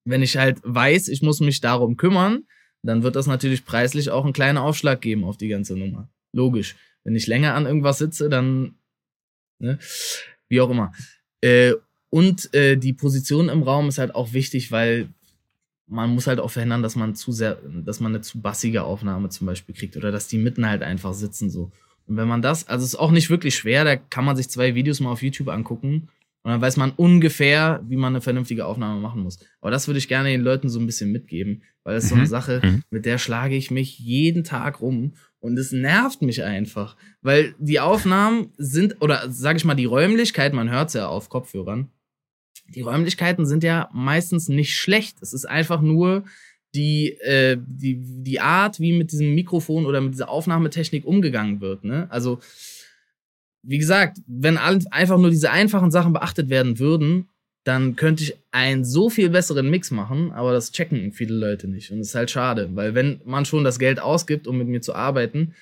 wenn ich halt weiß, ich muss mich darum kümmern, dann wird das natürlich preislich auch einen kleinen Aufschlag geben auf die ganze Nummer. Logisch. Wenn ich länger an irgendwas sitze, dann, ne? Wie auch immer. Äh, und äh, die Position im Raum ist halt auch wichtig, weil man muss halt auch verhindern, dass man zu sehr, dass man eine zu bassige Aufnahme zum Beispiel kriegt oder dass die mitten halt einfach sitzen so. Und wenn man das, also es ist auch nicht wirklich schwer, da kann man sich zwei Videos mal auf YouTube angucken und dann weiß man ungefähr, wie man eine vernünftige Aufnahme machen muss. Aber das würde ich gerne den Leuten so ein bisschen mitgeben, weil das ist so eine mhm. Sache, mhm. mit der schlage ich mich jeden Tag rum und es nervt mich einfach, weil die Aufnahmen sind, oder sage ich mal, die Räumlichkeit, man hört es ja auf Kopfhörern, die Räumlichkeiten sind ja meistens nicht schlecht. Es ist einfach nur die, äh, die, die Art, wie mit diesem Mikrofon oder mit dieser Aufnahmetechnik umgegangen wird. Ne? Also, wie gesagt, wenn einfach nur diese einfachen Sachen beachtet werden würden, dann könnte ich einen so viel besseren Mix machen, aber das checken viele Leute nicht. Und das ist halt schade, weil wenn man schon das Geld ausgibt, um mit mir zu arbeiten,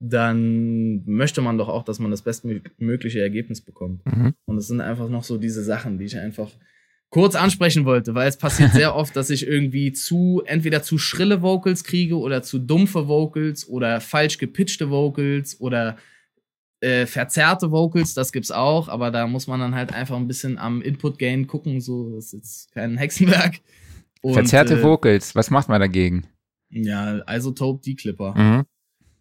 dann möchte man doch auch, dass man das bestmögliche Ergebnis bekommt. Mhm. Und es sind einfach noch so diese Sachen, die ich einfach kurz ansprechen wollte, weil es passiert sehr oft, dass ich irgendwie zu, entweder zu schrille Vocals kriege oder zu dumpfe Vocals oder falsch gepitchte Vocals oder äh, verzerrte Vocals, das gibt's auch, aber da muss man dann halt einfach ein bisschen am Input-Gain gucken, so, das ist jetzt kein Hexenwerk. Und, Verzerrte äh, Vocals, was macht man dagegen? Ja, Isotope D-Clipper. Mhm.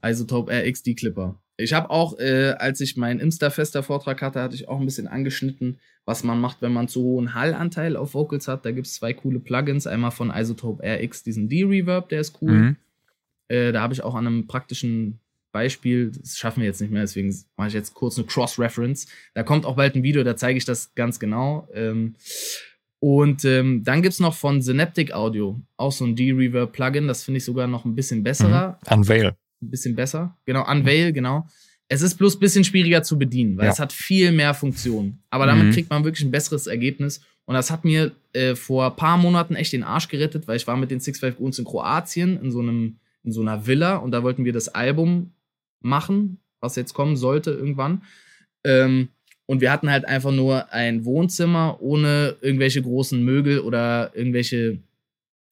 Isotope RX D-Clipper. Ich habe auch, äh, als ich meinen Imsterfester Vortrag hatte, hatte ich auch ein bisschen angeschnitten, was man macht, wenn man zu hohen Hallanteil auf Vocals hat. Da gibt es zwei coole Plugins. Einmal von Isotope RX, diesen D-Reverb, der ist cool. Mhm. Äh, da habe ich auch an einem praktischen Beispiel, das schaffen wir jetzt nicht mehr, deswegen mache ich jetzt kurz eine Cross-Reference. Da kommt auch bald ein Video, da zeige ich das ganz genau. Ähm, und ähm, dann gibt es noch von Synaptic Audio auch so ein D-Reverb-Plugin, das finde ich sogar noch ein bisschen besserer. Mhm. Unveil ein bisschen besser. Genau, Unveil, genau. Es ist bloß ein bisschen schwieriger zu bedienen, weil ja. es hat viel mehr Funktionen. Aber damit mhm. kriegt man wirklich ein besseres Ergebnis. Und das hat mir äh, vor ein paar Monaten echt den Arsch gerettet, weil ich war mit den Six Five Goons in Kroatien in so einem in so einer Villa und da wollten wir das Album machen, was jetzt kommen sollte irgendwann. Ähm, und wir hatten halt einfach nur ein Wohnzimmer ohne irgendwelche großen Möbel oder irgendwelche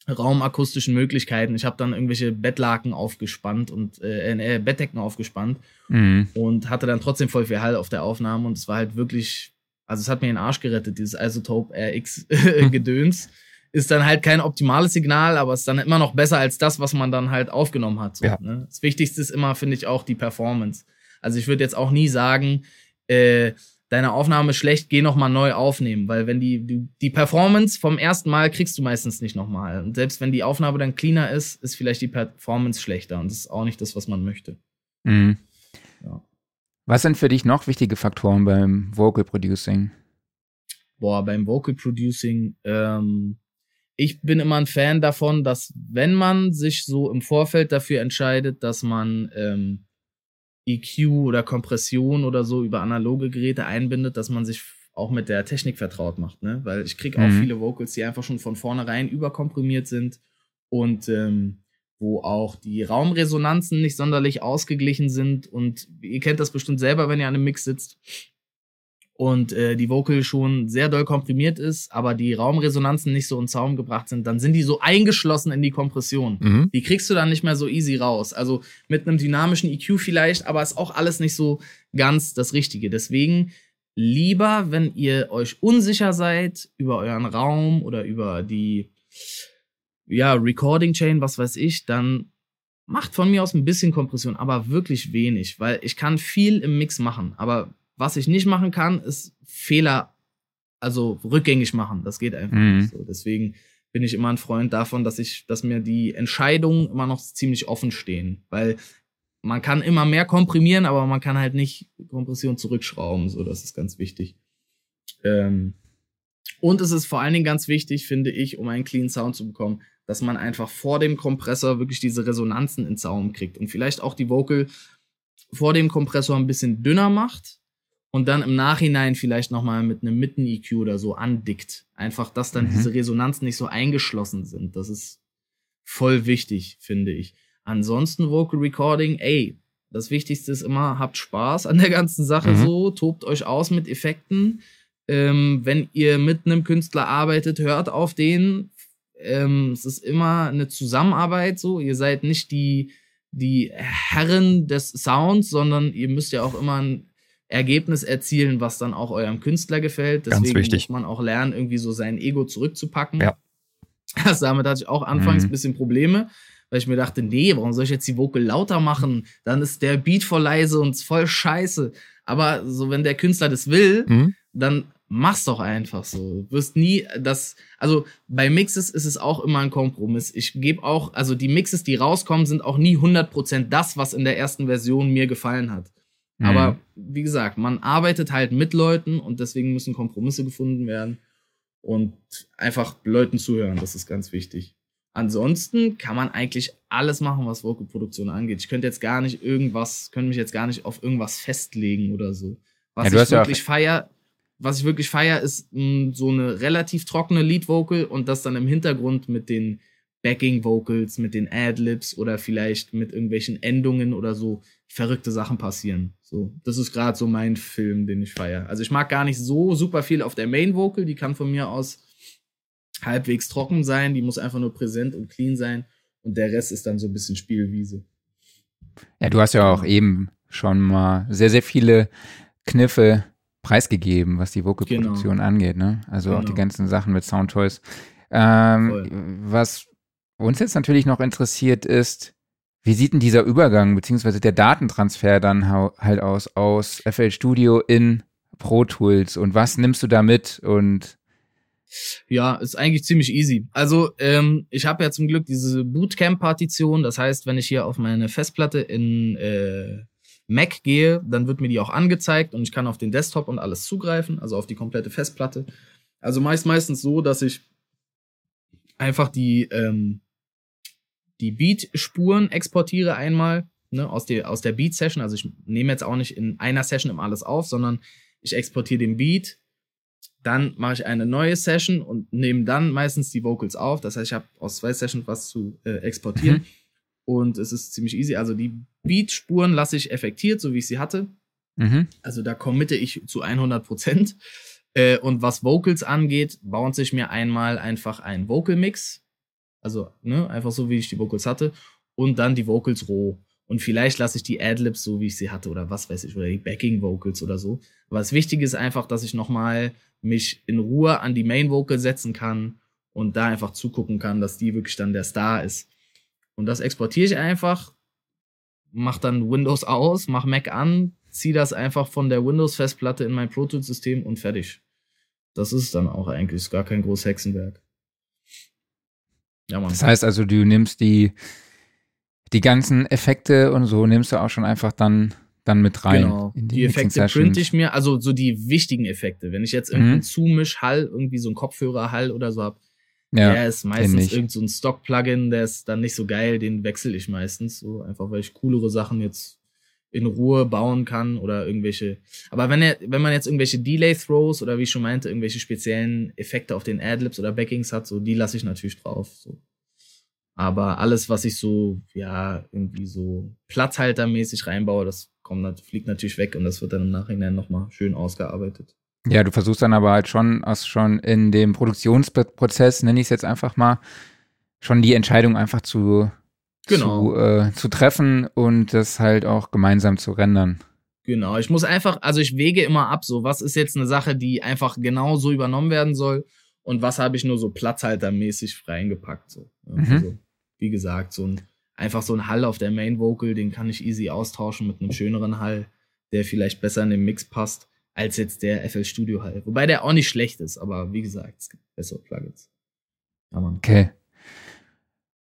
raumakustischen Möglichkeiten. Ich habe dann irgendwelche Bettlaken aufgespannt und äh, äh, Bettdecken aufgespannt mhm. und hatte dann trotzdem voll viel Hall auf der Aufnahme und es war halt wirklich, also es hat mir den Arsch gerettet, dieses Isotope RX Gedöns. Ist dann halt kein optimales Signal, aber ist dann immer noch besser als das, was man dann halt aufgenommen hat. So, ja. ne? Das Wichtigste ist immer, finde ich, auch die Performance. Also ich würde jetzt auch nie sagen, äh, deine Aufnahme schlecht, geh nochmal neu aufnehmen, weil wenn die, die, die Performance vom ersten Mal kriegst du meistens nicht nochmal. Und selbst wenn die Aufnahme dann cleaner ist, ist vielleicht die Performance schlechter und das ist auch nicht das, was man möchte. Mhm. Ja. Was sind für dich noch wichtige Faktoren beim Vocal Producing? Boah, beim Vocal Producing, ähm, ich bin immer ein Fan davon, dass wenn man sich so im Vorfeld dafür entscheidet, dass man ähm, EQ oder Kompression oder so über analoge Geräte einbindet, dass man sich auch mit der Technik vertraut macht, ne? Weil ich kriege auch mhm. viele Vocals, die einfach schon von vornherein überkomprimiert sind und ähm, wo auch die Raumresonanzen nicht sonderlich ausgeglichen sind und ihr kennt das bestimmt selber, wenn ihr an einem Mix sitzt. Und äh, die Vocal schon sehr doll komprimiert ist, aber die Raumresonanzen nicht so in Zaum gebracht sind, dann sind die so eingeschlossen in die Kompression. Mhm. Die kriegst du dann nicht mehr so easy raus. Also mit einem dynamischen EQ vielleicht, aber ist auch alles nicht so ganz das Richtige. Deswegen lieber, wenn ihr euch unsicher seid über euren Raum oder über die ja, Recording Chain, was weiß ich, dann macht von mir aus ein bisschen Kompression, aber wirklich wenig, weil ich kann viel im Mix machen, aber was ich nicht machen kann, ist Fehler, also rückgängig machen. Das geht einfach Mhm. nicht so. Deswegen bin ich immer ein Freund davon, dass ich, dass mir die Entscheidungen immer noch ziemlich offen stehen, weil man kann immer mehr komprimieren, aber man kann halt nicht Kompression zurückschrauben. So, das ist ganz wichtig. Ähm, und es ist vor allen Dingen ganz wichtig, finde ich, um einen clean Sound zu bekommen, dass man einfach vor dem Kompressor wirklich diese Resonanzen ins Sound kriegt und vielleicht auch die Vocal vor dem Kompressor ein bisschen dünner macht und dann im Nachhinein vielleicht nochmal mit einem Mitten-EQ oder so andickt. Einfach, dass dann Mhm. diese Resonanzen nicht so eingeschlossen sind. Das ist voll wichtig, finde ich. Ansonsten Vocal Recording, ey, das Wichtigste ist immer, habt Spaß an der ganzen Sache Mhm. so, tobt euch aus mit Effekten. Ähm, wenn ihr mit einem Künstler arbeitet, hört auf den. Ähm, es ist immer eine Zusammenarbeit so. Ihr seid nicht die, die Herren des Sounds, sondern ihr müsst ja auch immer ein Ergebnis erzielen, was dann auch eurem Künstler gefällt. Deswegen wichtig. muss man auch lernen, irgendwie so sein Ego zurückzupacken. Ja. Also damit hatte ich auch anfangs Mhm. ein bisschen Probleme, weil ich mir dachte, nee, warum soll ich jetzt die Vocal lauter machen? Dann ist der Beat voll leise und voll scheiße. Aber so, wenn der Künstler das will, Mhm. dann mach's doch einfach so. Du wirst nie das, also bei Mixes ist es auch immer ein Kompromiss. Ich gebe auch, also die Mixes, die rauskommen, sind auch nie 100% das, was in der ersten Version mir gefallen hat. Mhm. Aber wie gesagt, man arbeitet halt mit Leuten und deswegen müssen Kompromisse gefunden werden und einfach Leuten zuhören, das ist ganz wichtig. Ansonsten kann man eigentlich alles machen, was Vocal-Produktion angeht. Ich könnte jetzt gar nicht irgendwas, könnte mich jetzt gar nicht auf irgendwas festlegen oder so. Was Ja, ich hast ja wirklich feier, was ich wirklich feier, ist mh, so eine relativ trockene Lead-Vocal und das dann im Hintergrund mit den Backing-Vocals, mit den Ad-Libs oder vielleicht mit irgendwelchen Endungen oder so verrückte Sachen passieren. So, das ist gerade so mein Film, den ich feier. Also ich mag gar nicht so super viel auf der Main-Vocal, die kann von mir aus halbwegs trocken sein, die muss einfach nur präsent und clean sein und der Rest ist dann so ein bisschen Spielwiese. Ja, du hast ja auch eben schon mal sehr, sehr viele Kniffe preisgegeben, was die Vocalproduktion angeht, ne? Also auch die Genau. ganzen Sachen mit Soundtoys. Ähm, was uns jetzt natürlich noch interessiert ist, wie sieht denn dieser Übergang beziehungsweise der Datentransfer dann halt aus aus FL Studio in Pro Tools und was nimmst du da mit und Ja, ist eigentlich ziemlich easy. Also, ähm, ich habe ja zum Glück diese Bootcamp-Partition. Das heißt, wenn ich hier auf meine Festplatte in äh, Mac gehe, dann wird mir die auch angezeigt und ich kann auf den Desktop und alles zugreifen, also auf die komplette Festplatte. Also meist meistens so, dass ich einfach die, ähm, die Beat-Spuren exportiere einmal ne, aus, der, aus der Beat-Session. Also ich nehme jetzt auch nicht in einer Session immer alles auf, sondern ich exportiere den Beat, dann mache ich eine neue Session und nehme dann meistens die Vocals auf. Das heißt, ich habe aus zwei Sessions was zu äh, exportieren. Mhm. Und es ist ziemlich easy. Also die Beat-Spuren lasse ich effektiert, so wie ich sie hatte. mhm. Also da committe ich zu 100 Prozent. Äh, und was Vocals angeht, baut sich mir einmal einfach ein Vocal-Mix. Also ne, einfach so, wie ich die Vocals hatte. Und dann die Vocals roh. Und vielleicht lasse ich die Adlibs so, wie ich sie hatte. Oder was weiß ich. Oder die Backing-Vocals oder so. Aber das Wichtige ist einfach, dass ich nochmal mich in Ruhe an die Main-Vocal setzen kann. Und da einfach zugucken kann, dass die wirklich dann der Star ist. Und das exportiere ich einfach. Mach dann Windows aus, mach Mac an, zieh das einfach von der Windows-Festplatte in mein Pro Tools-System und fertig. Das ist dann auch eigentlich gar kein großes Hexenwerk. Ja, Mann. Das heißt also, du nimmst die, die ganzen Effekte und so nimmst du auch schon einfach dann, dann mit rein. Genau. in Die, Effekte printe ich mir, also so die wichtigen Effekte. Wenn ich jetzt irgendeinen Mhm. Zumisch-Hall, irgendwie so einen Kopfhörer-Hall oder so hab, Ja, der ist meistens ich. irgend so ein Stock-Plugin, der ist dann nicht so geil, den wechsle ich meistens so, einfach weil ich coolere Sachen jetzt in Ruhe bauen kann oder irgendwelche. Aber wenn er, wenn man jetzt irgendwelche Delay-Throws oder wie ich schon meinte, irgendwelche speziellen Effekte auf den Adlibs oder Backings hat, so die lasse ich natürlich drauf. So. Aber alles, was ich so, ja, irgendwie so platzhaltermäßig reinbaue, das kommt, fliegt natürlich weg und das wird dann im Nachhinein nochmal schön ausgearbeitet. Ja, du versuchst dann aber halt schon, aus schon in dem Produktionsprozess, nenne ich es jetzt einfach mal, schon die Entscheidung einfach zu, Genau. zu, äh, zu treffen und das halt auch gemeinsam zu rendern. Genau, ich muss einfach, also ich wege immer ab, so was ist jetzt eine Sache, die einfach genau so übernommen werden soll und was habe ich nur so platzhaltermäßig reingepackt. So. Mhm. also, wie gesagt, so ein, einfach so ein Hall auf der Main Vocal, den kann ich easy austauschen mit einem schöneren Hall, der vielleicht besser in den Mix passt, als jetzt der FL Studio Hall. Wobei der auch nicht schlecht ist, aber wie gesagt, es gibt bessere Plugins. Ja. Okay.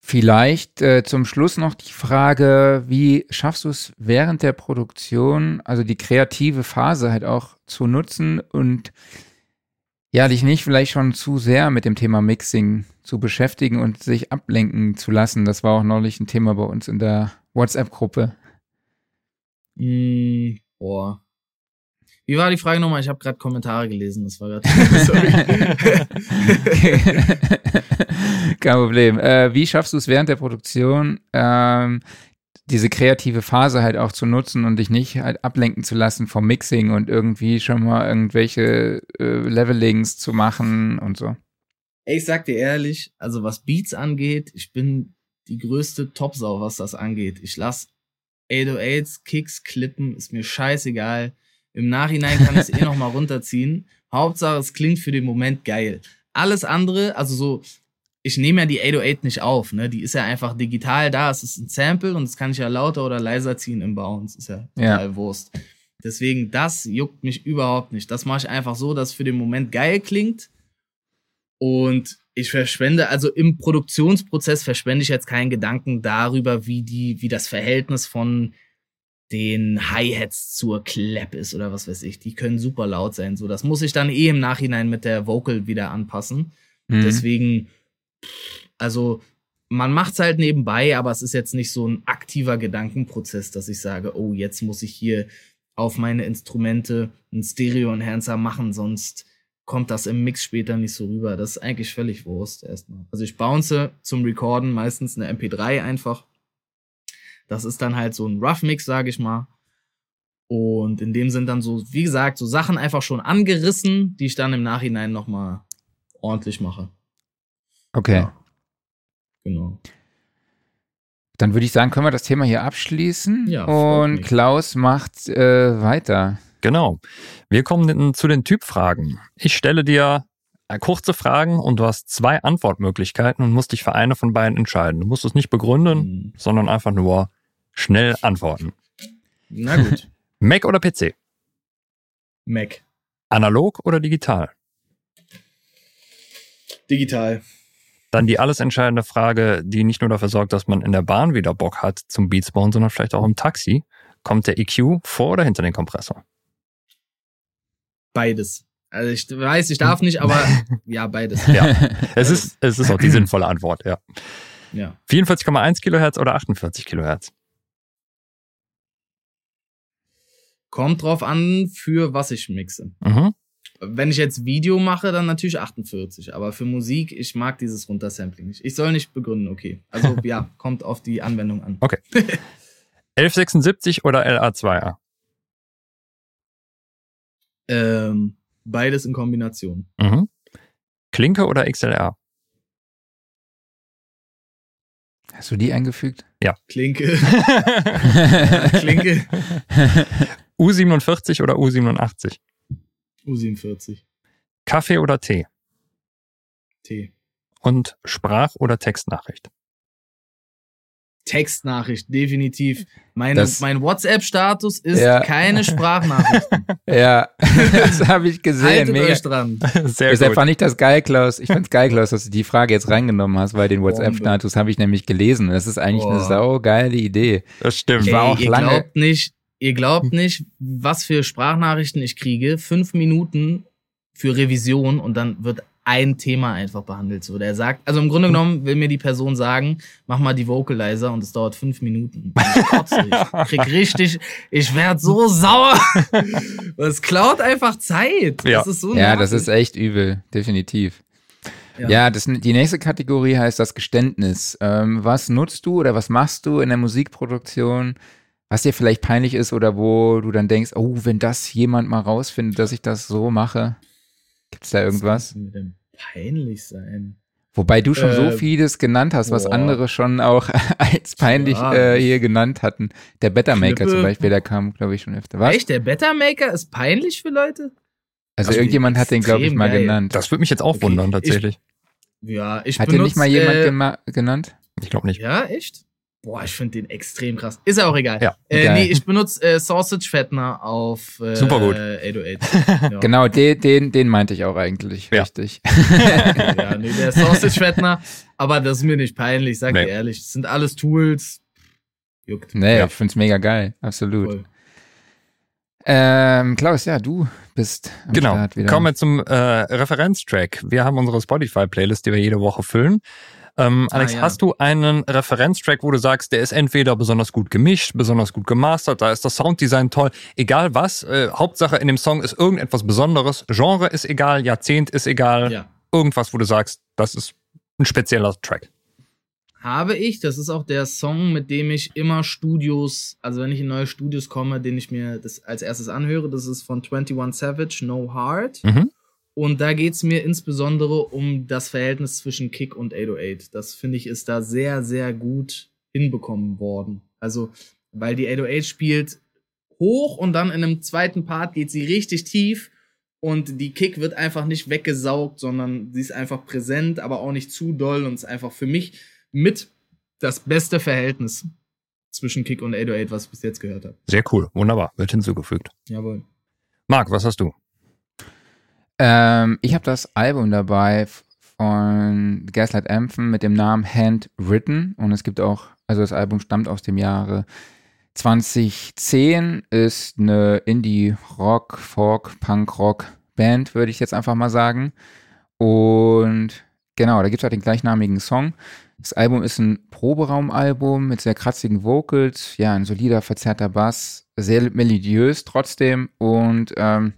Vielleicht äh, zum Schluss noch die Frage, wie schaffst du es während der Produktion, also die kreative Phase halt auch zu nutzen und ja, dich nicht vielleicht schon zu sehr mit dem Thema Mixing zu beschäftigen und sich ablenken zu lassen. Das war auch neulich ein Thema bei uns in der WhatsApp-Gruppe. Mm, boah. Wie war die Frage nochmal? Ich habe gerade Kommentare gelesen. Das war gerade. Kein Problem. Äh, wie schaffst du es während der Produktion, ähm, diese kreative Phase halt auch zu nutzen und dich nicht halt ablenken zu lassen vom Mixing und irgendwie schon mal irgendwelche äh, Levelings zu machen und so? Ich sag dir ehrlich, also was Beats angeht, ich bin die größte Topsau, was das angeht. Ich lass 808s, Kicks, Klippen, ist mir scheißegal. Im Nachhinein kann ich es eh noch mal runterziehen. Hauptsache, es klingt für den Moment geil. Alles andere, also so, ich nehme ja die 808 nicht auf, ne? Die ist ja einfach digital da. Es ist ein Sample und das kann ich ja lauter oder leiser ziehen im Bounce. Ist ja Ja. total Wurst. Deswegen, das juckt mich überhaupt nicht. Das mache ich einfach so, dass es für den Moment geil klingt. Und ich verschwende, also im Produktionsprozess verschwende ich jetzt keinen Gedanken darüber, wie die, wie das Verhältnis von den Hi-Hats zur Clap ist oder was weiß ich. Die können super laut sein. So, das muss ich dann eh im Nachhinein mit der Vocal wieder anpassen. Mhm. Deswegen, also man macht's halt nebenbei, aber es ist jetzt nicht so ein aktiver Gedankenprozess, dass ich sage, oh, jetzt muss ich hier auf meine Instrumente einen Stereo-Enhancer machen, sonst kommt das im Mix später nicht so rüber. Das ist eigentlich völlig Wurst erstmal. Also ich bounce zum Recorden meistens eine MP3 einfach. Das ist dann halt so ein Rough Mix, sage ich mal. Und in dem sind dann so, wie gesagt, so Sachen einfach schon angerissen, die ich dann im Nachhinein nochmal ordentlich mache. Okay. Ja. Genau. Dann würde ich sagen, können wir das Thema hier abschließen. Ja, und. Klaus macht äh, weiter. Genau. Wir kommen zu den Typfragen. Ich stelle dir äh, kurze Fragen und du hast zwei Antwortmöglichkeiten und musst dich für eine von beiden entscheiden. Du musst es nicht begründen, Hm, sondern einfach nur schnell antworten. Na gut. Mac oder PC? Mac. Analog oder digital? Digital. Dann die alles entscheidende Frage, die nicht nur dafür sorgt, dass man in der Bahn wieder Bock hat zum Beats bauen, sondern vielleicht auch im Taxi. Kommt der EQ vor oder hinter den Kompressor? Beides. Also ich weiß, ich darf nicht, aber ja, beides. Ja. Es ist, es ist auch die sinnvolle Antwort, ja. Ja. 44,1 Kilohertz oder 48 Kilohertz? Kommt drauf an, für was ich mixe. Mhm. Wenn ich jetzt Video mache, dann natürlich 48. Aber für Musik, ich mag dieses Runtersampling nicht. Ich soll nicht begründen, okay. Also ja, kommt auf die Anwendung an. 1176 oder LA2A? Ähm, beides in Kombination. Mhm. Klinke oder XLR? Hast du die eingefügt? Klinke. Klinke. U47 oder U87? U47. Kaffee oder Tee? T. Und Sprach- oder Textnachricht? Textnachricht, definitiv. Meine, Das- mein WhatsApp-Status ist Ja. keine Sprachnachrichten. Ja, das habe ich gesehen. Haltet Mega. euch dran. Sehr Deshalb gut. fand ich das geil, Klaus. Ich fand's geil, Klaus, dass du die Frage jetzt reingenommen hast, weil den WhatsApp-Status habe ich nämlich gelesen. Das ist eigentlich eine Boah. saugeile Idee. Das stimmt. Ich war Ey, auch ihr lange- glaubt nicht, ihr glaubt nicht, was für Sprachnachrichten ich kriege. Fünf Minuten für Revision und dann wird ein Thema einfach behandelt. So, der sagt, also im Grunde genommen will mir die Person sagen, mach mal die Vocalizer und es dauert fünf Minuten. Ich, kotze, ich krieg richtig, ich werd so sauer. Das klaut einfach Zeit. Ja. Das ist so Ja, das ist echt übel, definitiv. Ja. Ja, das, die nächste Kategorie heißt das Geständnis. Ähm, was nutzt du oder was machst du in der Musikproduktion, was dir vielleicht peinlich ist oder wo du dann denkst, oh, wenn das jemand mal rausfindet, dass ich das so mache. Gibt's da irgendwas? Was mir denn peinlich sein? Wobei du schon so Äh, vieles genannt hast, was boah. andere schon auch als peinlich Ja. äh, hier genannt hatten. Der Bettermaker Klippe. zum Beispiel, der kam, glaube ich, schon öfter. Was? Echt, der Bettermaker ist peinlich für Leute? Also, Also irgendjemand hat den, glaube ich, mal geil. genannt. Das würde mich jetzt auch Okay, wundern, ich- tatsächlich. Ja, ich hat den nicht mal jemand äh, genannt? Ich, glaube nicht. Ja, echt? Boah, ich finde den extrem krass. Ist ja auch egal. Ja, äh, nee, ich benutze äh, Sausage Fettner auf äh, Super gut. 808. Ja. Genau, den, den, den meinte ich auch eigentlich, Ja. richtig. ja, nee, der Sausage Fettner. Aber das ist mir nicht peinlich, sag Nee. dir ehrlich. Das sind alles Tools. Juckt. Nee, Ja. ich find's mega geil, absolut. Voll. Ähm, Klaus, ja, du bist am Genau. Start wieder. Kommen wir zum äh, Referenztrack. Wir haben unsere Spotify-Playlist, die wir jede Woche füllen. Ähm, Ah, Alex, ja. hast du einen Referenztrack, wo du sagst, der ist entweder besonders gut gemischt, besonders gut gemastert, da ist das Sounddesign toll, egal was, äh, Hauptsache in dem Song ist irgendetwas Besonderes, Genre ist egal, Jahrzehnt ist egal, Ja. irgendwas, wo du sagst, das ist ein spezieller Track. Habe ich, das ist auch der Song, mit dem ich immer Studios, also wenn ich in neue Studios komme, den ich mir das als erstes anhöre, das ist von 21 Savage, No Heart. Mhm. Und da geht's mir insbesondere um das Verhältnis zwischen Kick und 808. Das finde ich ist da sehr, sehr gut hinbekommen worden. Also, weil die 808 spielt hoch und dann in einem zweiten Part geht sie richtig tief und die Kick wird einfach nicht weggesaugt, sondern sie ist einfach präsent, aber auch nicht zu doll und ist einfach für mich mit das beste Verhältnis zwischen Kick und 808, was ich bis jetzt gehört habe. Sehr cool, wunderbar, wird hinzugefügt. Jawohl. Marc, was hast du? Ähm, ich habe das Album dabei von Gaslight Anthem mit dem Namen Handwritten und es gibt auch, also das Album stammt aus dem Jahre 2010, ist eine Indie-Rock, Folk, Punk-Rock-Band, würde ich jetzt einfach mal sagen. Und genau, da gibt es halt den gleichnamigen Song. Das Album ist ein Proberaumalbum mit sehr kratzigen Vocals, ja, ein solider, verzerrter Bass, sehr melodiös trotzdem und ähm,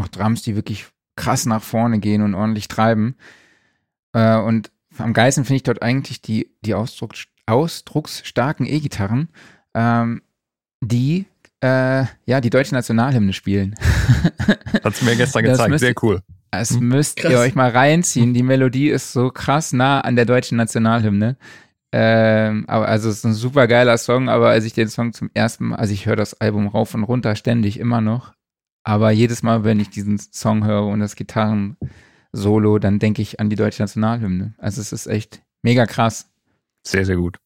auch Drums, die wirklich krass nach vorne gehen und ordentlich treiben. Äh, und am geilsten finde ich dort eigentlich die, die Ausdruck, ausdrucksstarken E-Gitarren, ähm, die äh, ja die deutsche Nationalhymne spielen. Hat's mir gestern gezeigt, müsste- sehr cool. Das Hm. müsst Krass. ihr euch mal reinziehen. Die Melodie ist so krass nah an der deutschen Nationalhymne. Ähm, aber also es ist ein super geiler Song, aber als ich den Song zum ersten Mal, also ich höre das Album rauf und runter ständig immer noch, aber jedes Mal, wenn ich diesen Song höre und das Gitarren-Solo, dann denke ich an die deutsche Nationalhymne. Also es ist echt mega krass. Sehr, sehr gut.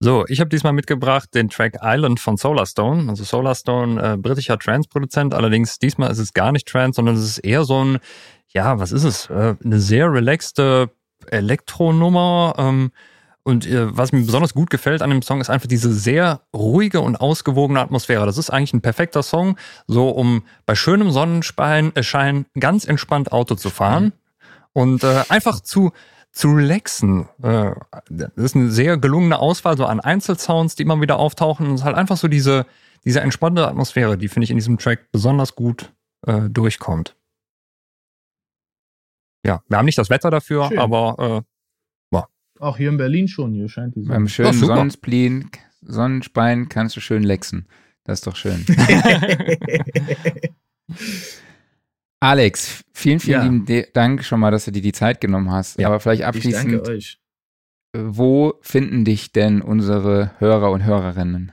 So, ich habe diesmal mitgebracht den Track Island von Solarstone. Also Solarstone, äh, britischer Trance-Produzent. Allerdings diesmal ist es gar nicht Trance, sondern es ist eher so ein, ja, was ist es? Äh, eine sehr relaxte Elektronummer. Ähm, und äh, was mir besonders gut gefällt an dem Song ist einfach diese sehr ruhige und ausgewogene Atmosphäre. Das ist eigentlich ein perfekter Song, so um bei schönem Sonnenschein äh, ganz entspannt Auto zu fahren und äh, einfach zu zu relaxen. Äh, Das ist eine sehr gelungene Auswahl so an Einzelsounds, die immer wieder auftauchen. Und es ist halt einfach so diese, diese entspannte Atmosphäre, die finde ich in diesem Track besonders gut äh, durchkommt. Ja, wir haben nicht das Wetter dafür, Schön. aber Auch hier in Berlin schon, hier scheint die Beim schönen super. Sonnenspleen, Sonnenspein kannst du schön lexen. Das ist doch schön. Alex, vielen, vielen Ja. Dank schon mal, dass du dir die Zeit genommen hast. Ja. Aber vielleicht Ich danke abschließend, euch. wo finden dich denn unsere Hörer und Hörerinnen?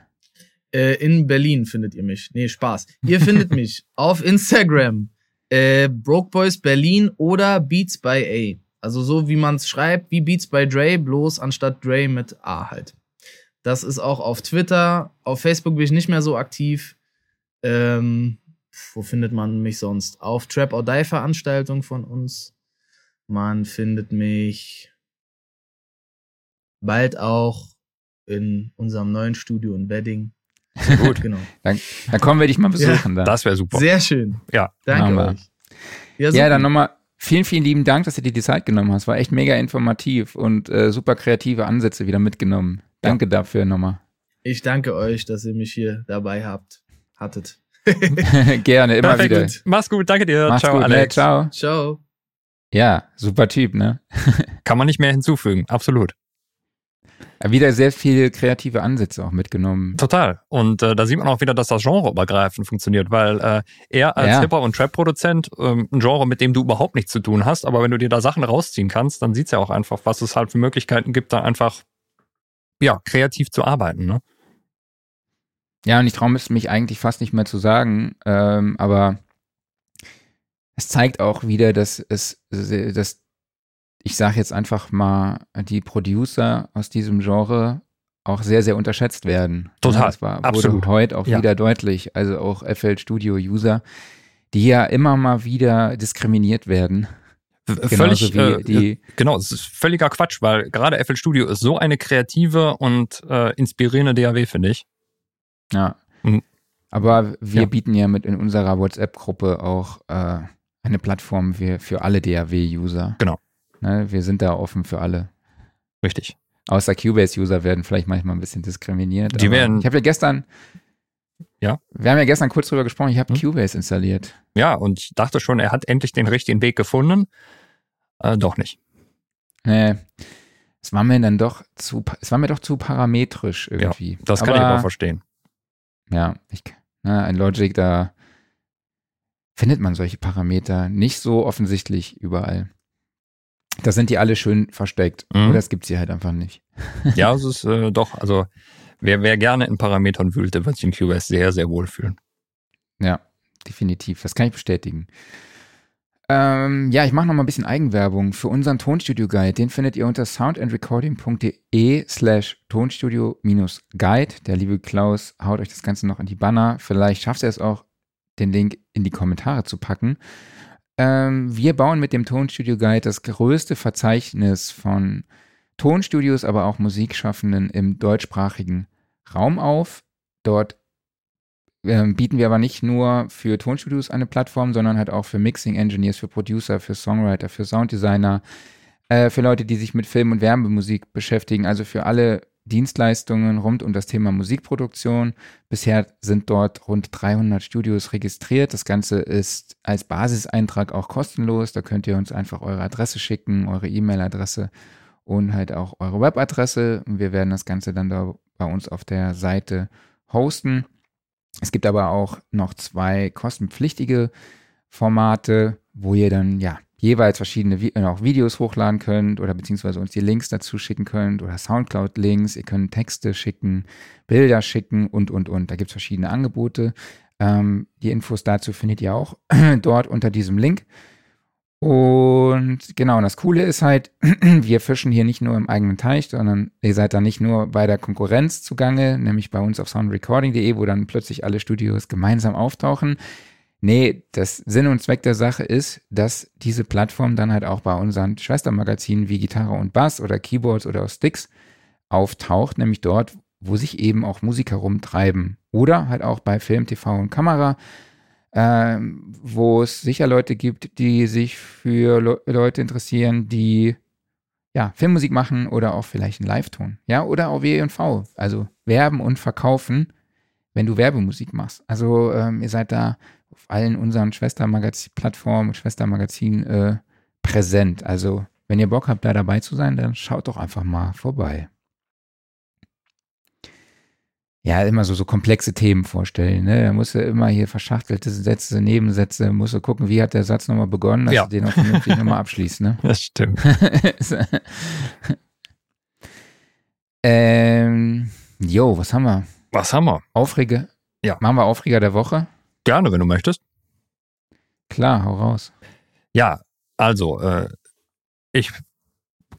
Äh, in Berlin findet ihr mich. Nee, Spaß. Ihr findet mich auf Instagram. Äh, Broke Boys Berlin oder Beats by A. Also so wie man es schreibt, wie Beats by Dre, bloß anstatt Dre mit A halt. Das ist auch auf Twitter. Auf Facebook bin ich nicht mehr so aktiv. Ähm, wo findet man mich sonst? Auf Trap or Die Veranstaltung von uns. Man findet mich bald auch in unserem neuen Studio in Wedding. Sehr gut. Genau. Dann kommen wir dich mal besuchen. dann. das wäre super. Sehr schön. Ja. Danke euch. Ja, Ja, dann nochmal vielen, vielen lieben Dank, dass du dir die Zeit genommen hast. War echt mega informativ und äh, super kreative Ansätze wieder mitgenommen. Danke dafür nochmal. Ich danke euch, dass ihr mich hier dabei habt. Hattet. Gerne, immer Perfekt. wieder. Mach's gut, danke dir. Mach's Ciao, gut, ne? Alex. Ciao. Ciao. Ja, super Typ, ne? Kann man nicht mehr hinzufügen, absolut. Wieder sehr viele kreative Ansätze auch mitgenommen. Total. Und äh, da sieht man auch wieder, dass das genreübergreifend funktioniert, weil äh, er als Ja. Hip-Hop- und Trap-Produzent ähm, ein Genre, mit dem du überhaupt nichts zu tun hast, aber wenn du dir da Sachen rausziehen kannst, dann sieht's ja auch einfach, was es halt für Möglichkeiten gibt, da einfach ja, kreativ zu arbeiten. Ne? Ja, und ich traue es mich eigentlich fast nicht mehr zu sagen, ähm, aber es zeigt auch wieder, dass es, dass ich sage jetzt einfach mal, die Producer aus diesem Genre auch sehr, sehr unterschätzt werden. Total, Ja, das war, absolut. wurde heute auch Ja. wieder deutlich. Also auch FL Studio User, die ja immer mal wieder diskriminiert werden. Völlig, wie äh, die, genau, es ist völliger Quatsch, weil gerade FL Studio ist so eine kreative und äh, inspirierende DAW, finde ich. ja. Mhm. Aber wir Ja. bieten ja mit in unserer WhatsApp-Gruppe auch äh, eine Plattform für, für alle DAW-User. Genau. Ne, wir sind da offen für alle. Richtig. Außer Cubase-User werden vielleicht manchmal ein bisschen diskriminiert. Die aber werden- Ich habe ja gestern. Ja? Wir haben ja gestern kurz drüber gesprochen. Ich habe Hm? Cubase installiert. Ja, und ich dachte schon, er hat endlich den richtigen Weg gefunden. Äh, doch nicht. Nee, es war mir dann doch zu, es war mir doch zu parametrisch irgendwie. Das kann ich aber verstehen. Ja, ich, ne, ein Logic, da findet man solche Parameter nicht so offensichtlich überall. Da sind die alle schön versteckt. Mhm. Oder es gibt sie halt einfach nicht. Ja, es ist äh, doch, also wer, wer gerne in Parametern wühlt, der wird sich in QS sehr, sehr wohl fühlen. Ja, definitiv. Das kann ich bestätigen. Ähm, ja, ich mache noch mal ein bisschen Eigenwerbung für unseren Tonstudio-Guide. Den findet ihr unter soundandrecording.de slash tonstudio-guide. Der liebe Klaus haut euch das Ganze noch in die Banner. Vielleicht schafft er es auch, den Link in die Kommentare zu packen. Ähm, wir bauen mit dem Tonstudio-Guide das größte Verzeichnis von Tonstudios, aber auch Musikschaffenden im deutschsprachigen Raum auf. Dort ähm, bieten wir aber nicht nur für Tonstudios eine Plattform, sondern halt auch für Mixing Engineers, für Producer, für Songwriter, für Sounddesigner, äh, für Leute, die sich mit Film- und Werbemusik beschäftigen, also für alle Dienstleistungen rund um das Thema Musikproduktion. Bisher sind dort rund 300 Studios registriert. Das Ganze ist als Basiseintrag auch kostenlos. Da könnt ihr uns einfach eure Adresse schicken, eure E-Mail-Adresse und halt auch eure Webadresse. Wir werden das Ganze dann da bei uns auf der Seite hosten. Es gibt aber auch noch zwei kostenpflichtige Formate, wo ihr dann ja jeweils verschiedene Vi- äh, auch Videos hochladen könnt oder beziehungsweise uns die Links dazu schicken könnt oder Soundcloud-Links. Ihr könnt Texte schicken, Bilder schicken und, und, und. Da gibt es verschiedene Angebote. Ähm, die Infos dazu findet ihr auch dort unter diesem Link. Und genau, und das Coole ist halt, wir fischen hier nicht nur im eigenen Teich, sondern ihr seid da nicht nur bei der Konkurrenz zugange, nämlich bei uns auf soundrecording.de, wo dann plötzlich alle Studios gemeinsam auftauchen. Nee, das Sinn und Zweck der Sache ist, dass diese Plattform dann halt auch bei unseren Schwestermagazinen wie Gitarre und Bass oder Keyboards oder Sticks auftaucht, nämlich dort, wo sich eben auch Musiker rumtreiben. Oder halt auch bei Film, TV und Kamera, ähm, wo es sicher Leute gibt, die sich für Le Leute interessieren, die ja, Filmmusik machen oder auch vielleicht einen Live-Ton. Ja, oder auch W&V, also werben und verkaufen, wenn du Werbemusik machst. Also ähm, ihr seid da auf allen unseren Schwestermagazin-Plattformen und Schwestermagazinen äh, präsent. Also wenn ihr Bock habt, da dabei zu sein, dann schaut doch einfach mal vorbei. Ja, immer so, so komplexe Themen vorstellen. Ne? Da musst du immer hier verschachtelte Sätze, Nebensätze, musst du gucken, wie hat der Satz nochmal begonnen, dass Ja. du den auch vernünftig nochmal abschließt. Ne? Das stimmt. ähm, jo, was haben wir? Was haben wir? Aufreger? Ja. Machen wir Aufreger der Woche? Gerne, wenn du möchtest. Klar, hau raus. Ja, also, äh, ich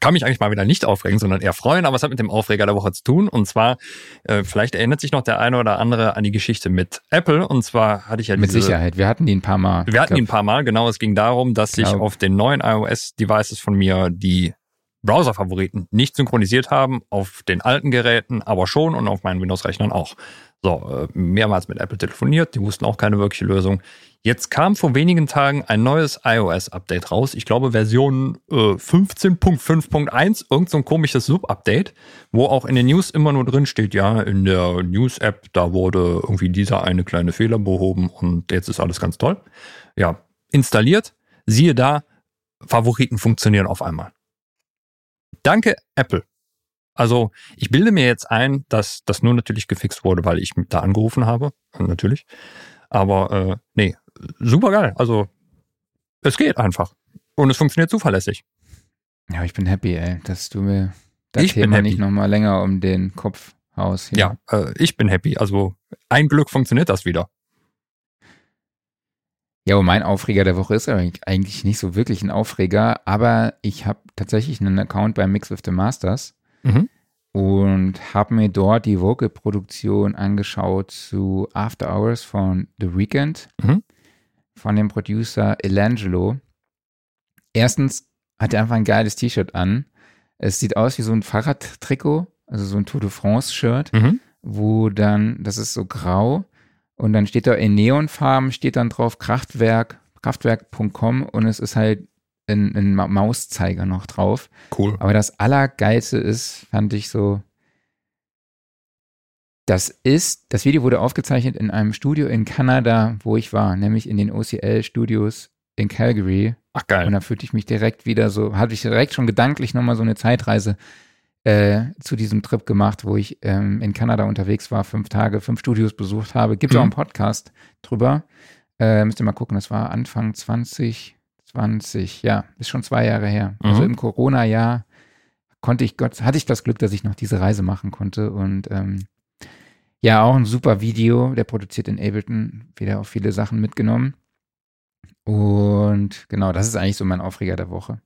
kann mich eigentlich mal wieder nicht aufregen, sondern eher freuen, aber es hat mit dem Aufreger der Woche zu tun. Und zwar, äh, vielleicht erinnert sich noch der eine oder andere an die Geschichte mit Apple. Und zwar hatte ich ja Mit diese, Sicherheit. Wir hatten die ein paar Mal. Wir hatten ihn ein paar Mal, genau. Es ging darum, dass sich auf den neuen iOS-Devices von mir die Browser-Favoriten nicht synchronisiert haben, auf den alten Geräten aber schon und auf meinen Windows-Rechnern auch. So, äh, mehrmals mit Apple telefoniert, die wussten auch keine wirkliche Lösung. Jetzt kam vor wenigen Tagen ein neues iOS-Update raus. Ich glaube Version äh, 15.5.1, irgend so komisches Sub-Update, wo auch in den News immer nur drin steht, ja, in der News-App, da wurde irgendwie dieser eine kleine Fehler behoben und jetzt ist alles ganz toll. Ja, installiert, siehe da, Favoriten funktionieren auf einmal. Danke, Apple. Also ich bilde mir jetzt ein, dass das nur natürlich gefixt wurde, weil ich da angerufen habe. Natürlich. Aber äh, nee, super geil. Also es geht einfach. Und es funktioniert zuverlässig. Ja, ich bin happy, ey, dass du mir das Ich bin Thema happy. nicht nochmal länger um den Kopf haust. hier. Ja, äh, ich bin happy. Also ein Glück funktioniert das wieder. Ja, und mein Aufreger der Woche ist eigentlich- eigentlich nicht so wirklich ein Aufreger, aber ich habe tatsächlich einen Account bei Mix with the Masters Mhm. und habe mir dort die Vocal-Produktion angeschaut zu After Hours von The Weeknd Mhm. von dem Producer Elangelo. Erstens hat er einfach ein geiles T-Shirt an. Es sieht aus wie so ein Fahrradtrikot, also so ein Tour de France-Shirt Mhm. wo dann, das ist so grau und dann steht da in Neonfarben, steht dann drauf Kraftwerk, kraftwerk.com und es ist halt ein, ein Ma- Mauszeiger noch drauf. Cool. Aber das Allergeilste ist, fand ich so, das ist, das Video wurde aufgezeichnet in einem Studio in Kanada, wo ich war, nämlich in den OCL-Studios in Calgary. Ach Und geil. da fühlte ich mich direkt wieder so, hatte ich direkt schon gedanklich nochmal so eine Zeitreise äh, zu diesem Trip gemacht, wo ich ähm, in Kanada unterwegs war, fünf Tage, fünf Studios besucht habe. Gibt es auch Mhm. einen Podcast drüber. Äh, müsst ihr mal gucken, das war Anfang 2020, ja, ist schon zwei Jahre her. Also Mhm. im Corona-Jahr konnte ich Gott, hatte ich das Glück, dass ich noch diese Reise machen konnte und ähm, ja, auch ein super Video. Der produziert in Ableton, wieder auch viele Sachen mitgenommen. Und genau, das ist eigentlich so mein Aufreger der Woche.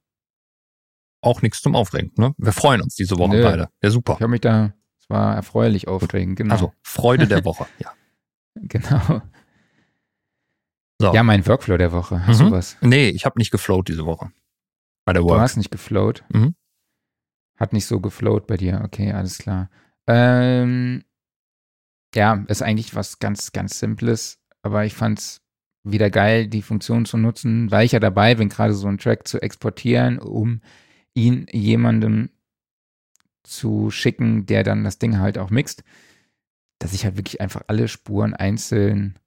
Auch nichts zum Aufregen. Ne? Wir freuen uns diese Woche Nö. beide. Ja, super. Ich habe mich da, es war erfreulich aufregend, genau. Also Freude der Woche. Ja. genau. So. Ja, mein Workflow der Woche. Hast Mhm. du was? Nee, ich habe nicht geflowt diese Woche. Bei der Du Work. hast nicht geflowt. Mhm. Hat nicht so geflowt bei dir. Okay, alles klar. Ähm, ja, ist eigentlich was ganz, ganz Simples, aber ich fand's wieder geil, die Funktion zu nutzen, weil ich ja dabei bin, gerade so einen Track zu exportieren, um ihn jemandem zu schicken, der dann das Ding halt auch mixt, dass ich halt wirklich einfach alle Spuren einzeln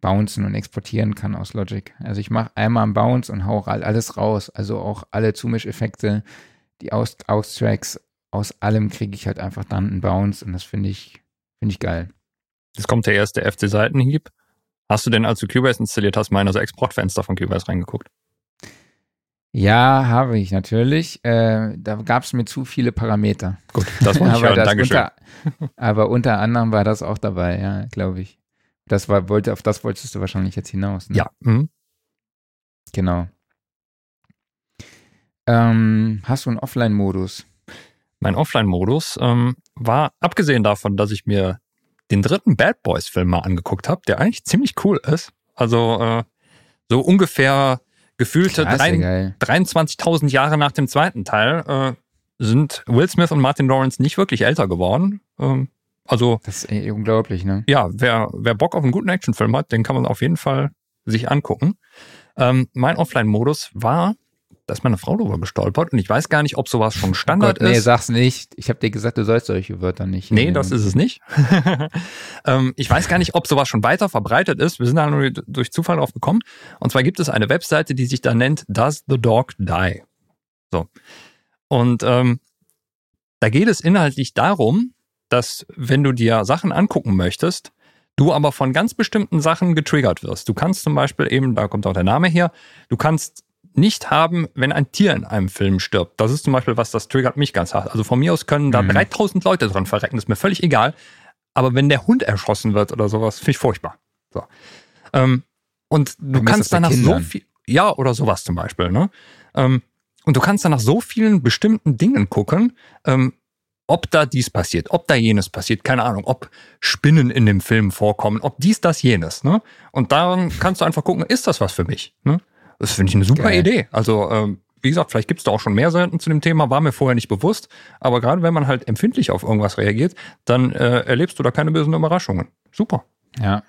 bouncen und exportieren kann aus Logic. Also ich mache einmal einen Bounce und hau all- alles raus, also auch alle Zumischeffekte, die aus, aus Tracks, aus allem kriege ich halt einfach dann einen Bounce und das finde ich, finde ich geil. Jetzt kommt der erste FC-Seitenhieb. Hast du denn, als du Cubase installiert hast, mal in das Exportfenster von Cubase reingeguckt? Ja, habe ich natürlich. Äh, da gab es mir zu viele Parameter. Gut, das wollte ich hören. Dankeschön. unter, aber unter anderem war das auch dabei, ja, glaube ich. Das war, wollte, auf das wolltest du wahrscheinlich jetzt hinaus. Ne? Ja. Mhm. Genau. Ähm, hast du einen Offline-Modus? Mein Offline-Modus ähm, war, abgesehen davon, dass ich mir den dritten Bad Boys-Film mal angeguckt habe, der eigentlich ziemlich cool ist. Also äh, so ungefähr gefühlte Klasse, drei- geil. 23.000 Jahre nach dem zweiten Teil äh, sind Will Smith und Martin Lawrence nicht wirklich älter geworden. Ähm, also Das ist eh unglaublich, ne? ja, wer, wer Bock auf einen guten Actionfilm hat, den kann man auf jeden Fall sich angucken. Ähm, mein Offline-Modus war, da ist meine Frau drüber gestolpert und ich weiß gar nicht, ob sowas schon Standard oh Gott, nee, ist. sag's nicht. Ich habe dir gesagt, du sollst solche Wörter nicht. Nee, das ist es nicht. ähm, ich weiß gar nicht, ob sowas schon weiter verbreitet ist. Wir sind da nur durch Zufall drauf gekommen. Und zwar gibt es eine Webseite, die sich da nennt Does the Dog Die? So. Und ähm, da geht es inhaltlich darum, dass wenn du dir Sachen angucken möchtest, du aber von ganz bestimmten Sachen getriggert wirst. Du kannst zum Beispiel eben, da kommt auch der Name her, du kannst nicht haben, wenn ein Tier in einem Film stirbt. Das ist zum Beispiel was, das triggert mich ganz hart. Also von mir aus können da Mhm. 3000 Leute dran verrecken, ist mir völlig egal. Aber wenn der Hund erschossen wird oder sowas, finde ich furchtbar. So. Ähm, und du ist kannst danach so viel, ja, oder sowas zum Beispiel, ne? Ähm, und du kannst dann nach so vielen bestimmten Dingen gucken, ähm, ob da dies passiert, ob da jenes passiert, keine Ahnung, ob Spinnen in dem Film vorkommen, ob dies, das, jenes. Ne? Und dann kannst du einfach gucken, ist das was für mich? Ne? Das finde ich eine super Geil. Idee. Also, ähm, wie gesagt, vielleicht gibt es da auch schon mehr Seiten zu dem Thema, war mir vorher nicht bewusst. Aber gerade wenn man halt empfindlich auf irgendwas reagiert, dann äh, erlebst du da keine bösen Überraschungen. Super. Ja.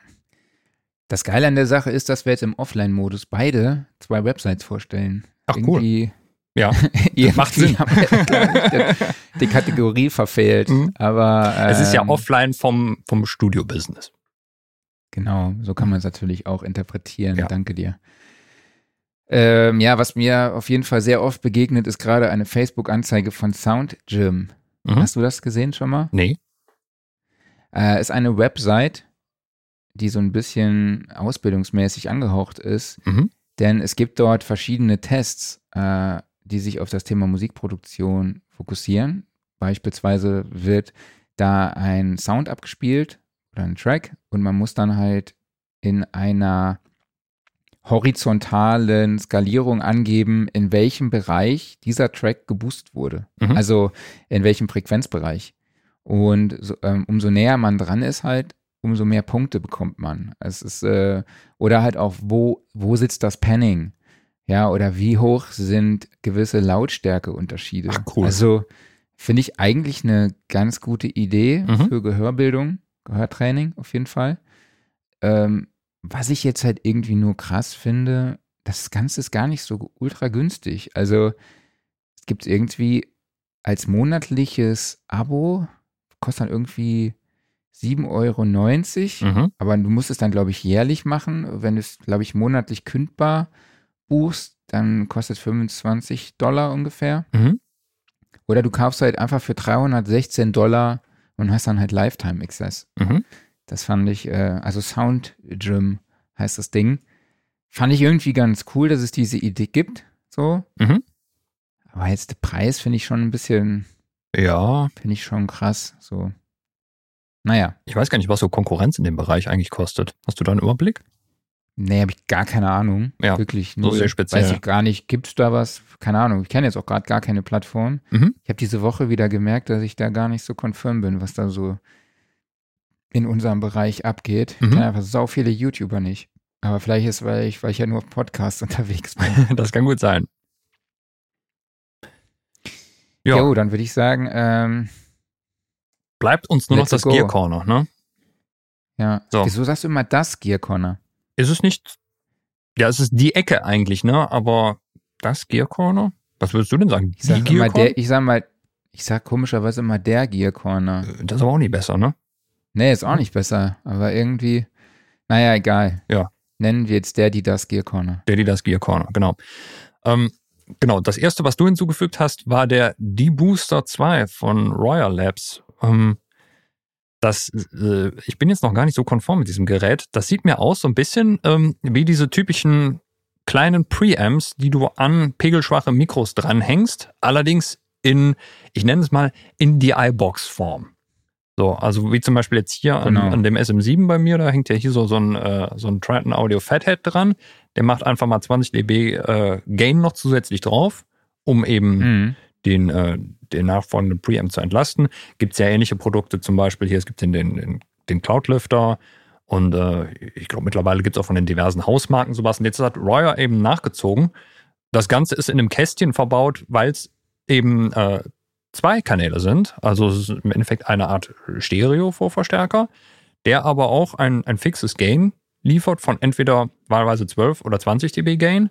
Das Geile an der Sache ist, dass wir jetzt im Offline-Modus beide zwei Websites vorstellen. Ach, cool. Irgendwie, Ja. irgendwie macht Sinn. haben die, die Kategorie verfehlt. Mhm. Aber ähm, es ist ja offline vom, vom Studio-Business. Genau, so kann man es natürlich auch interpretieren. Ja. Danke dir. Ähm, ja, was mir auf jeden Fall sehr oft begegnet, ist gerade eine Facebook-Anzeige von Sound Gym. Mhm. Hast du das gesehen schon mal? Nee. Äh, ist eine Website, die so ein bisschen ausbildungsmäßig angehaucht ist, Mhm. denn es gibt dort verschiedene Tests, äh, die sich auf das Thema Musikproduktion fokussieren. Beispielsweise wird da ein Sound abgespielt oder ein Track und man muss dann halt in einer horizontalen Skalierung angeben, in welchem Bereich dieser Track geboost wurde. Mhm. Also in welchem Frequenzbereich. Und so, ähm, umso näher man dran ist halt, umso mehr Punkte bekommt man. Es ist, äh, oder halt auch, wo, wo sitzt das Panning? Ja, oder wie hoch sind gewisse Lautstärkeunterschiede? Ach, cool. Also finde ich eigentlich eine ganz gute Idee Mhm. für Gehörbildung, Gehörtraining auf jeden Fall. Ähm, was ich jetzt halt irgendwie nur krass finde, das Ganze ist gar nicht so ultra günstig. Also es gibt irgendwie als monatliches Abo, kostet dann irgendwie 7,90 Euro. Mhm. Aber du musst es dann, glaube ich, jährlich machen. Wenn du es, glaube ich, monatlich kündbar buchst, dann kostet es 25 Dollar ungefähr. Mhm. Oder du kaufst halt einfach für 316 Dollar und hast dann halt Lifetime Access. Mhm. Das fand ich, äh, also Sound Gym heißt das Ding. Fand ich irgendwie ganz cool, dass es diese Idee gibt. So. Mhm. Aber jetzt der Preis finde ich schon ein bisschen, Ja, finde ich schon krass. So. Naja, ich weiß gar nicht, was so Konkurrenz in dem Bereich eigentlich kostet. Hast du da einen Überblick? nee, habe ich gar keine Ahnung. Ja, Wirklich. so null. sehr speziell. Weiß ich gar nicht. Gibt es da was? Keine Ahnung. Ich kenne jetzt auch gerade gar keine Plattform. Mhm. Ich habe diese Woche wieder gemerkt, dass ich da gar nicht so confirm bin, was da so in unserem Bereich abgeht. Ich Mhm. kenne einfach sau viele YouTuber nicht. Aber vielleicht ist, weil ich, weil ich ja nur auf Podcasts unterwegs bin. Das kann gut sein. Ja, Jo, dann würde ich sagen, ähm, bleibt uns nur noch das go. Gear Corner, ne? ja. So. Wieso sagst du immer das Gear Corner? Ist es nicht. Ja, es ist die Ecke eigentlich, ne? Aber das Gear Corner? Was würdest du denn sagen? Ich sag die immer Gear Corner? der, ich sag mal, ich sag komischerweise immer der Gear Corner. Das ist aber auch nicht besser, ne? Nee, ist auch nicht besser, aber irgendwie, naja, egal. Ja. Nennen wir jetzt der, die das Gear Corner. Der, die das Gear Corner, genau. Ähm, genau, das erste, was du hinzugefügt hast, war der D-Booster 2 von Royal Labs. Ähm, das, äh, ich bin jetzt noch gar nicht so konform mit diesem Gerät. Das sieht mir aus so ein bisschen ähm, wie diese typischen kleinen Preamps, die du an pegelschwache Mikros dranhängst, allerdings in, ich nenne es mal, in die iBox-Form. So, also wie zum Beispiel jetzt hier an, Genau. an dem SM7 bei mir, da hängt ja hier so, so ein, äh, so ein Triton Audio Fathead dran. Der macht einfach mal 20 dB äh, Gain noch zusätzlich drauf, um eben Mhm. den, äh, den nachfolgenden Preamp zu entlasten. Gibt es ja ähnliche Produkte, zum Beispiel hier, es gibt den, den, den, den Cloudlifter und äh, ich glaube mittlerweile gibt es auch von den diversen Hausmarken sowas. Und jetzt hat Royer eben nachgezogen. Das Ganze ist in einem Kästchen verbaut, weil es eben äh, zwei Kanäle sind. Also es ist im Endeffekt eine Art Stereo-Vorverstärker, der aber auch ein, ein fixes Gain liefert von entweder wahlweise 12 oder 20 dB Gain.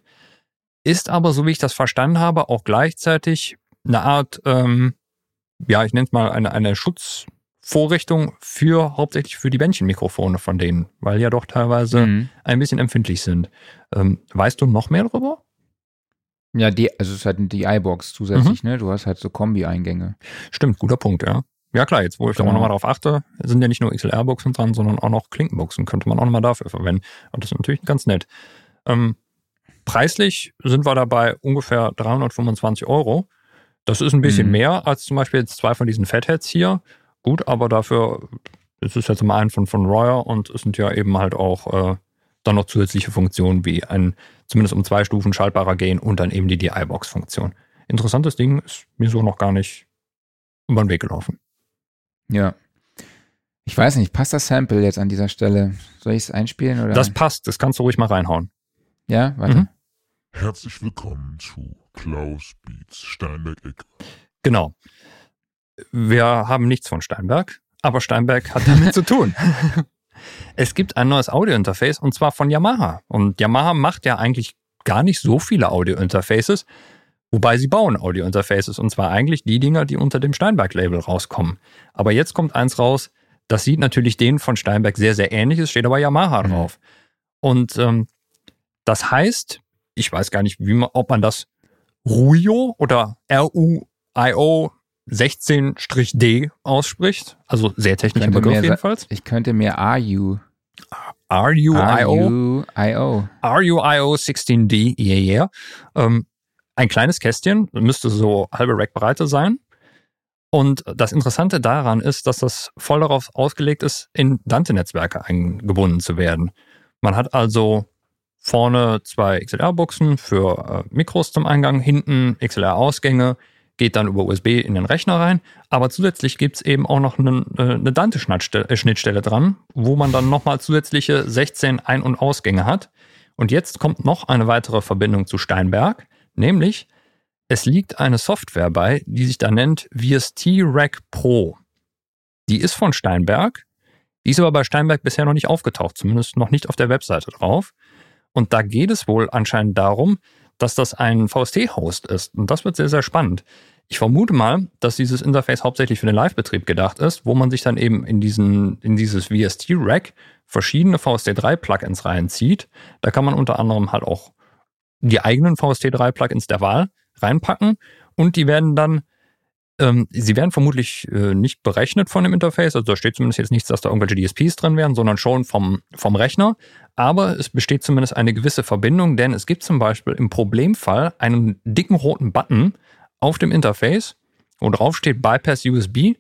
Ist aber, so wie ich das verstanden habe, auch gleichzeitig eine Art, ähm, ja, ich nenne es mal eine, eine Schutzvorrichtung für hauptsächlich für die Bändchenmikrofone von denen, weil ja doch teilweise Mhm. ein bisschen empfindlich sind. Ähm, weißt du noch mehr darüber? Ja, die, also es ist halt die iBox zusätzlich, Mhm. ne? Du hast halt so Kombi-Eingänge. Stimmt, guter Punkt, ja. Ja klar, jetzt wo ich da auch Genau. nochmal drauf achte, sind ja nicht nur XLR-Boxen dran, sondern auch noch Klinkenboxen. Könnte man auch nochmal dafür verwenden. Und das ist natürlich ganz nett. Ähm, preislich sind wir dabei ungefähr 325 Euro. Das ist ein bisschen Mhm. mehr als zum Beispiel jetzt zwei von diesen Fatheads hier. Gut, aber dafür es ist jetzt immer ein von, von Royer und es sind ja eben halt auch äh, dann noch zusätzliche Funktionen wie ein zumindest um zwei Stufen schaltbarer Gain und dann eben die DI-Box-Funktion. Interessantes Ding, ist mir so noch gar nicht über den Weg gelaufen. Ja. Ich weiß nicht, passt das Sample jetzt an dieser Stelle? Soll ich es einspielen oder? Das passt, das kannst du ruhig mal reinhauen. ja, warte. Mhm. Herzlich willkommen zu Klaus Beats Steinberg-Ecke. Genau. Wir haben nichts von Steinberg, aber Steinberg hat damit zu tun. Es gibt ein neues Audio-Interface und zwar von Yamaha. Und Yamaha macht ja eigentlich gar nicht so viele Audio-Interfaces, wobei sie bauen Audio-Interfaces und zwar eigentlich die Dinger, die unter dem Steinberg-Label rauskommen. Aber jetzt kommt eins raus, das sieht natürlich denen von Steinberg sehr, sehr ähnlich, es steht aber Yamaha Mhm. drauf. Und ähm, das heißt, ich weiß gar nicht, wie man, ob man das Ruio oder R-U-I-O 16-D ausspricht. Also sehr technischer Könnte Begriff jedenfalls. Ich könnte mir RU, RUIO. RUIO. RUIO 16D, yeah, yeah. Ähm, ein kleines Kästchen, müsste so halbe Rackbreite sein. Und das Interessante daran ist, dass das voll darauf ausgelegt ist, in Dante-Netzwerke eingebunden zu werden. Man hat also vorne zwei XLR-Buchsen für äh, Mikros zum Eingang, hinten XLR-Ausgänge, geht dann über USB in den Rechner rein. Aber zusätzlich gibt's eben auch noch eine, äh, eine Dante-Schnittstelle dran, wo man dann nochmal zusätzliche 16 Ein- und Ausgänge hat. Und jetzt kommt noch eine weitere Verbindung zu Steinberg, nämlich es liegt eine Software bei, die sich da nennt VST Rack Pro. Die ist von Steinberg, die ist aber bei Steinberg bisher noch nicht aufgetaucht, zumindest noch nicht auf der Webseite drauf. Und da geht es wohl anscheinend darum, dass das ein VST-Host ist. Und das wird sehr, sehr spannend. Ich vermute mal, dass dieses Interface hauptsächlich für den Live-Betrieb gedacht ist, wo man sich dann eben in diesen, in dieses VST-Rack verschiedene VST3-Plugins reinzieht. Da kann man unter anderem halt auch die eigenen VST3-Plugins der Wahl reinpacken und die werden dann, ähm, sie werden vermutlich äh, nicht berechnet von dem Interface, also da steht zumindest jetzt nichts, dass da irgendwelche DSPs drin wären, sondern schon vom, vom Rechner. Aber es besteht zumindest eine gewisse Verbindung, denn es gibt zum Beispiel im Problemfall einen dicken roten Button auf dem Interface, wo drauf steht Bypass USB.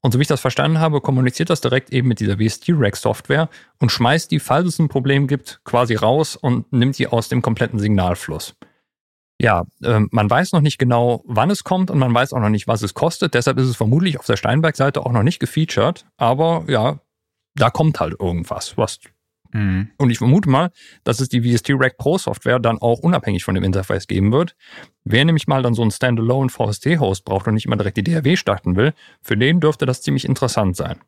Und so wie ich das verstanden habe, kommuniziert das direkt eben mit dieser VST-Rack-Software und schmeißt die, falls es ein Problem gibt, quasi raus und nimmt die aus dem kompletten Signalfluss. Ja, ähm, man weiß noch nicht genau, wann es kommt und man weiß auch noch nicht, was es kostet. Deshalb ist es vermutlich auf der Steinberg-Seite auch noch nicht gefeatured. Aber ja, da kommt halt irgendwas. Was Mhm. und ich vermute mal, dass es die VST Rack Pro Software dann auch unabhängig von dem Interface geben wird. Wer nämlich mal dann so einen Standalone VST Host braucht und nicht immer direkt die DAW starten will, für den dürfte das ziemlich interessant sein.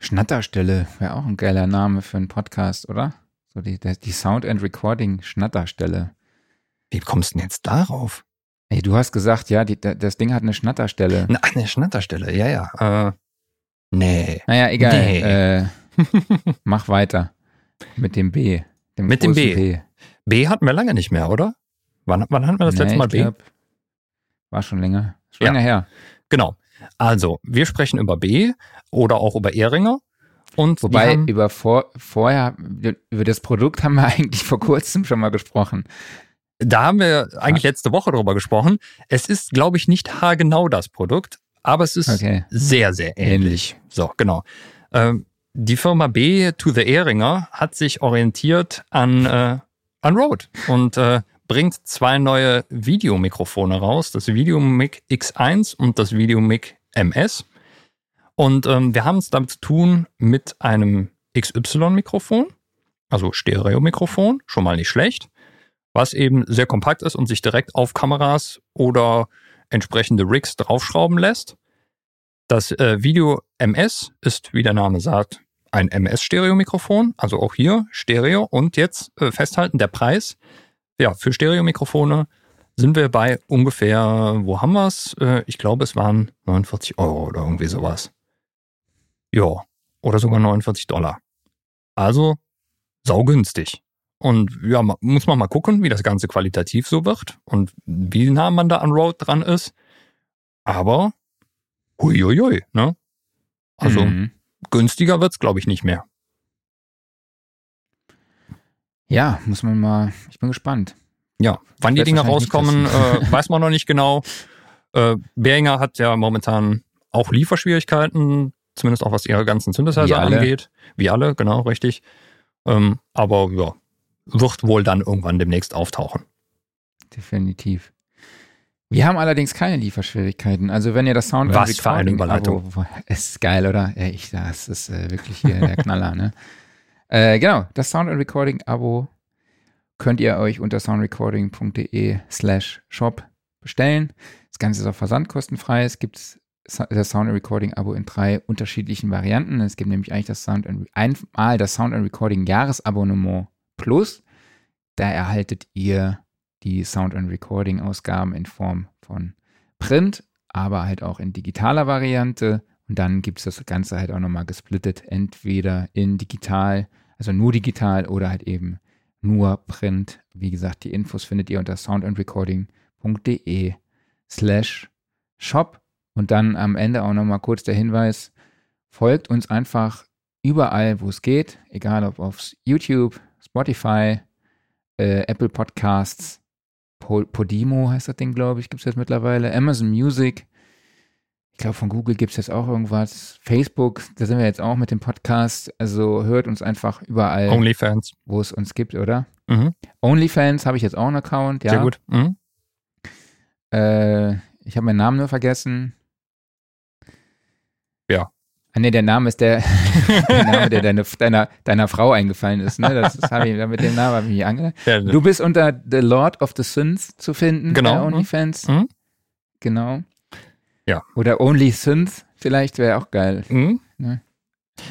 Schnatterstelle wäre auch ein geiler Name für einen Podcast, oder? So die, die Sound and Recording Schnatterstelle. Wie kommst du denn jetzt darauf? Ey, du hast gesagt, ja, die, da- das Ding hat eine Schnatterstelle. Na, eine Schnatterstelle, ja, ja. Äh, nee. Naja, egal. Nee. Äh, mach weiter. Mit dem B. Mit dem großen B. B hatten wir lange nicht mehr, oder? Wann, wann hatten wir das Nee, letzte Mal B? glaub, war schon länger. Schon Ja. länger her. Genau. Also, wir sprechen über B oder auch über Ehringer. Und Wobei über vor, vorher, über das Produkt haben wir eigentlich vor kurzem schon mal gesprochen. da haben wir eigentlich letzte Woche drüber gesprochen. Es ist, glaube ich, nicht haargenau das Produkt, aber es ist Okay. sehr, sehr ähnlich. So, genau. Ähm, die Firma B to the Ehringer hat sich orientiert an, äh, an Rode und äh, bringt zwei neue Videomikrofone raus, das Videomic X1 und das Videomic MS. Und ähm, wir haben es damit zu tun mit einem XY-Mikrofon, also Stereo-Mikrofon, schon mal nicht schlecht, was eben sehr kompakt ist und sich direkt auf Kameras oder entsprechende Rigs draufschrauben lässt. Das äh, Video MS ist, wie der Name sagt, ein MS-Stereo-Mikrofon, also auch hier Stereo. Und jetzt äh, festhalten, der Preis, ja, für Stereo-Mikrofone sind wir bei ungefähr, wo haben wir es? Äh, ich glaube, es waren 49 Euro oder irgendwie sowas. Ja, oder sogar 49 Dollar. Also saugünstig. Und ja, muss man mal gucken, wie das Ganze qualitativ so wird und wie nah man da an Rode dran ist. Aber huiuiui, ne? Also Mhm. günstiger wird's, glaube ich, nicht mehr. Ja, muss man mal, ich bin gespannt. Ja, wann die Dinger rauskommen, äh, weiß man noch nicht genau. Äh, Behringer hat ja momentan auch Lieferschwierigkeiten, zumindest auch was ihre ganzen Wie Synthesizer alle. angeht. Wie alle, genau, richtig. Ähm, aber ja, wird wohl dann irgendwann demnächst auftauchen. Definitiv. Wir haben allerdings keine Lieferschwierigkeiten. Also wenn ihr das Sound Was für eine Überleitung. Abo, ist geil, oder? Ja, ich, das ist äh, wirklich hier der Knaller, ne? Äh, genau, das Sound and Recording Abo könnt ihr euch unter soundrecording.de slash shop bestellen. Das Ganze ist auch versandkostenfrei. Es gibt das Sound and Recording Abo in drei unterschiedlichen Varianten. Es gibt nämlich eigentlich das Sound and, einmal das Sound and Recording Jahresabonnement Plus. Da erhaltet ihr die Sound and Recording Ausgaben in Form von Print, aber halt auch in digitaler Variante. Und dann gibt es das Ganze halt auch nochmal gesplittet, entweder in digital, also nur digital oder halt eben nur Print. Wie gesagt, die Infos findet ihr unter soundandrecording.de slash shop. Und dann am Ende auch nochmal kurz der Hinweis, folgt uns einfach überall, wo es geht, egal ob auf YouTube, Spotify, äh, Apple Podcasts, Podimo heißt das Ding, glaube ich, gibt es jetzt mittlerweile, Amazon Music. Ich glaube, von Google gibt es jetzt auch irgendwas. Facebook, da sind wir jetzt auch mit dem Podcast. Also hört uns einfach überall. Onlyfans. Wo es uns gibt, oder? Mhm. Onlyfans habe ich jetzt auch einen Account, ja. Sehr gut. Mhm. Äh, ich habe meinen Namen nur vergessen. Ja. Ah, nee, der Name ist der, der Name, der deine, deiner, deiner Frau eingefallen ist. Ne? Das, das ich, mit dem Namen habe ich mich ange. Ja, Du bist unter The Lord of the Sins zu finden Genau. bei OnlyFans. Mhm. Genau. Ja. Oder Only Synth, vielleicht wäre auch geil. Mhm. Ne?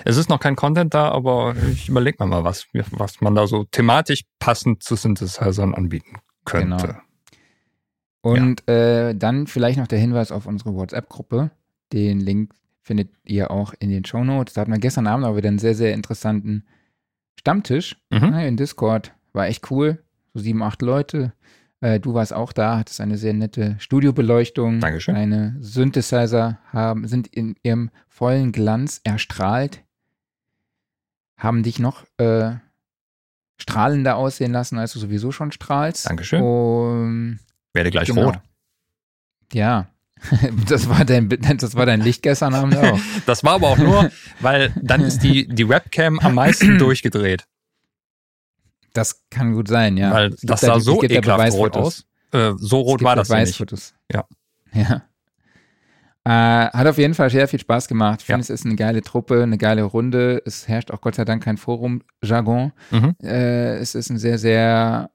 Es ist noch kein Content da, aber ich überlege mir mal, was, was man da so thematisch passend zu Synthesizern anbieten könnte. Genau. Und äh, dann vielleicht noch der Hinweis auf unsere WhatsApp-Gruppe. Den Link findet ihr auch in den Show Notes. Da hatten wir gestern Abend auch wieder einen sehr, sehr interessanten Stammtisch Mhm. ne, in Discord. War echt cool. So sieben, acht Leute. Äh, du warst auch da, hattest eine sehr nette Studiobeleuchtung. Dankeschön. Deine Synthesizer haben, sind in ihrem vollen Glanz erstrahlt. Haben dich noch äh, strahlender aussehen lassen, als du sowieso schon strahlst. Dankeschön. Und Werde gleich Genau. rot. Ja, das war dein, das war dein Licht gestern Abend auch. Das war aber auch nur, weil dann ist die, die Webcam am meisten durchgedreht. Das kann gut sein, ja. Weil das da- sah es so da ekelhaft rot aus. Äh, so rot war das ja nicht. Beweisfotos. Ja. Ja. Äh, hat auf jeden Fall sehr viel Spaß gemacht. Ich Ja. finde, es ist eine geile Truppe, eine geile Runde. Es herrscht auch Gott sei Dank kein Forum-Jargon. Mhm. Äh, es ist ein sehr, sehr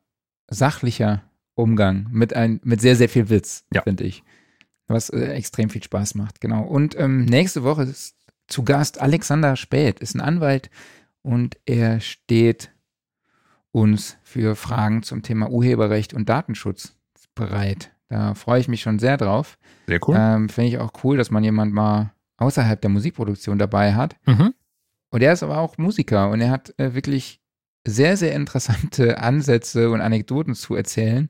sachlicher Umgang mit, ein, mit sehr, sehr viel Witz, Ja. finde ich. Was äh, extrem viel Spaß macht, genau. Und ähm, nächste Woche ist zu Gast Alexander Späth, ist ein Anwalt und er steht uns für Fragen zum Thema Urheberrecht und Datenschutz bereit. Da freue ich mich schon sehr drauf. Sehr cool. Ähm, Finde ich auch cool, dass man jemand mal außerhalb der Musikproduktion dabei hat. Mhm. Und er ist aber auch Musiker und er hat äh, wirklich sehr, sehr interessante Ansätze und Anekdoten zu erzählen,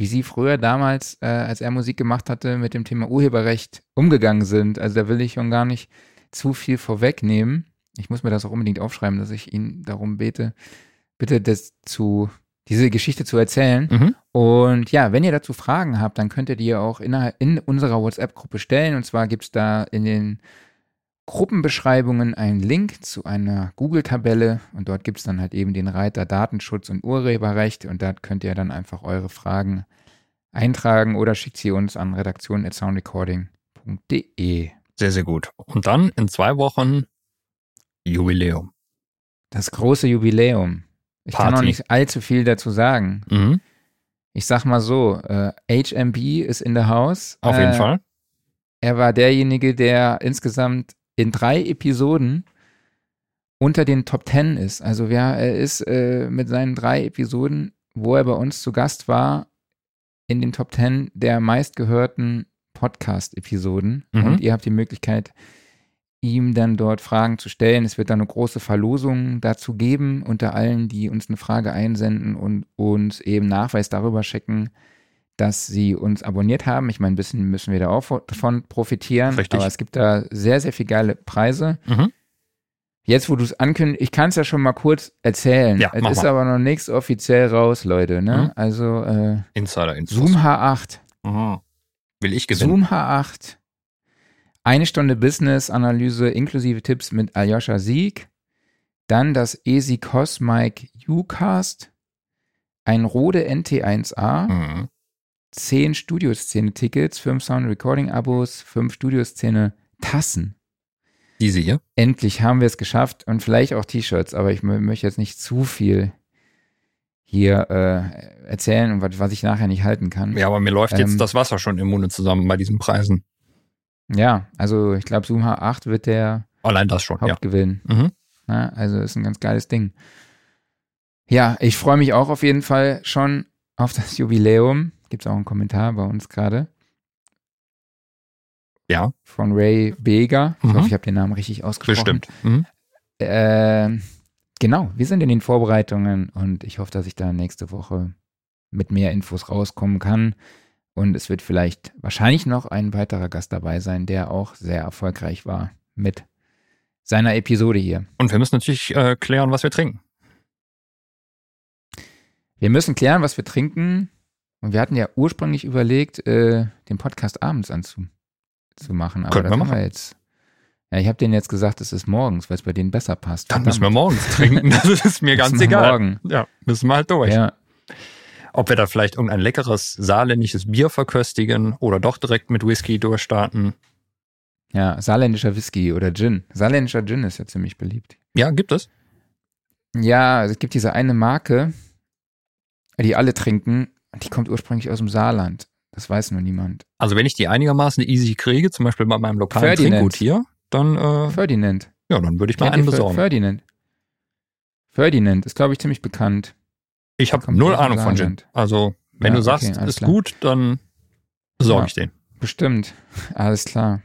wie sie früher damals, äh, als er Musik gemacht hatte, mit dem Thema Urheberrecht umgegangen sind. Also da will ich schon gar nicht zu viel vorwegnehmen. Ich muss mir das auch unbedingt aufschreiben, dass ich ihn darum bete, bitte das zu, diese Geschichte zu erzählen. Mhm. Und ja, wenn ihr dazu Fragen habt, dann könnt ihr die auch innerhalb, in unserer WhatsApp-Gruppe stellen. Und zwar gibt es da in den Gruppenbeschreibungen einen Link zu einer Google-Tabelle und dort gibt es dann halt eben den Reiter Datenschutz und Urheberrecht und da könnt ihr dann einfach eure Fragen eintragen oder schickt sie uns an redaktion.soundrecording.de. Sehr, sehr gut. Und dann in zwei Wochen Jubiläum. Das große Jubiläum. Ich kann noch Party. nicht allzu viel dazu sagen. Mhm. Ich sag mal so, äh, HMB ist in der Haus. Auf äh, jeden Fall. Er war derjenige, der insgesamt in drei Episoden unter den Top Ten ist. Also ja, er ist äh, mit seinen drei Episoden, wo er bei uns zu Gast war, in den Top Ten der meistgehörten Podcast-Episoden. Mhm. Und ihr habt die Möglichkeit, ihm dann dort Fragen zu stellen. Es wird dann eine große Verlosung dazu geben, unter allen, die uns eine Frage einsenden und uns eben Nachweis darüber schicken, dass sie uns abonniert haben. Ich meine, ein bisschen müssen wir da auch davon profitieren. Richtig. Aber es gibt da sehr, sehr viel geile Preise. Mhm. Jetzt, wo du es ankündigst, ich kann es ja schon mal kurz erzählen. Ja, es ist mal. aber noch nichts offiziell raus, Leute. Ne? Mhm. Also äh, Insider Infos. Zoom H8. Mhm. Will ich gewinnen? Zoom H8. Eine Stunde Business-Analyse inklusive Tipps mit Aljoscha Sieg. Dann das Easy Cosmic Ucast. Ein Rode NT1A. Mhm. 10 Studioszene-Tickets, 5 Sound-Recording-Abos, 5 Studioszene-Tassen. Diese hier. Endlich haben wir es geschafft und vielleicht auch T-Shirts, aber ich mö- möchte jetzt nicht zu viel hier äh, erzählen und was, was ich nachher nicht halten kann. Ja, aber mir läuft Ähm, jetzt das Wasser schon im Munde zusammen bei diesen Preisen. Ja, also ich glaube, Zoom H8 wird der Allein das schon, ja. Hauptgewinn. Mhm. Ja, also ist ein ganz geiles Ding. Ja, ich freue mich auch auf jeden Fall schon auf das Jubiläum. Gibt es auch einen Kommentar bei uns gerade. Ja. Von Ray Beger. Ich Mhm. hoffe, ich habe den Namen richtig ausgesprochen. Bestimmt. Mhm. Ähm, genau, wir sind in den Vorbereitungen und ich hoffe, dass ich da nächste Woche mit mehr Infos rauskommen kann. Und es wird vielleicht wahrscheinlich noch ein weiterer Gast dabei sein, der auch sehr erfolgreich war mit seiner Episode hier. Und wir müssen natürlich äh, klären, was wir trinken. Wir müssen klären, was wir trinken. Und wir hatten ja ursprünglich überlegt, äh, den Podcast abends anzumachen. Zu machen. Aber Könnten das wir haben wir machen. jetzt. Ja, ich habe denen jetzt gesagt, es ist morgens, weil es bei denen besser passt. Dann müssen wir Verdammt. morgens trinken. Das ist mir ganz egal. Morgen. Ja, müssen wir halt durch. Ja, Ob wir da vielleicht irgendein leckeres saarländisches Bier verköstigen oder doch direkt mit Whisky durchstarten. ja, saarländischer Whisky oder Gin. Saarländischer Gin ist ja ziemlich beliebt. Ja, gibt es. Ja, es gibt diese eine Marke, die alle trinken, die kommt ursprünglich aus dem Saarland. Das weiß nur niemand. Also wenn ich die einigermaßen easy kriege, zum Beispiel bei meinem lokalen Ferdinand. Trinkgut hier, dann, äh, Ferdinand. ja, dann würde ich mal einen besorgen. Ferdinand. Ferdinand ist, glaube ich, ziemlich bekannt. Ich habe null Ahnung von Gin. Also wenn Ja, du sagst, okay, ist klar. gut, dann besorge Ja. ich den. Bestimmt. Alles klar.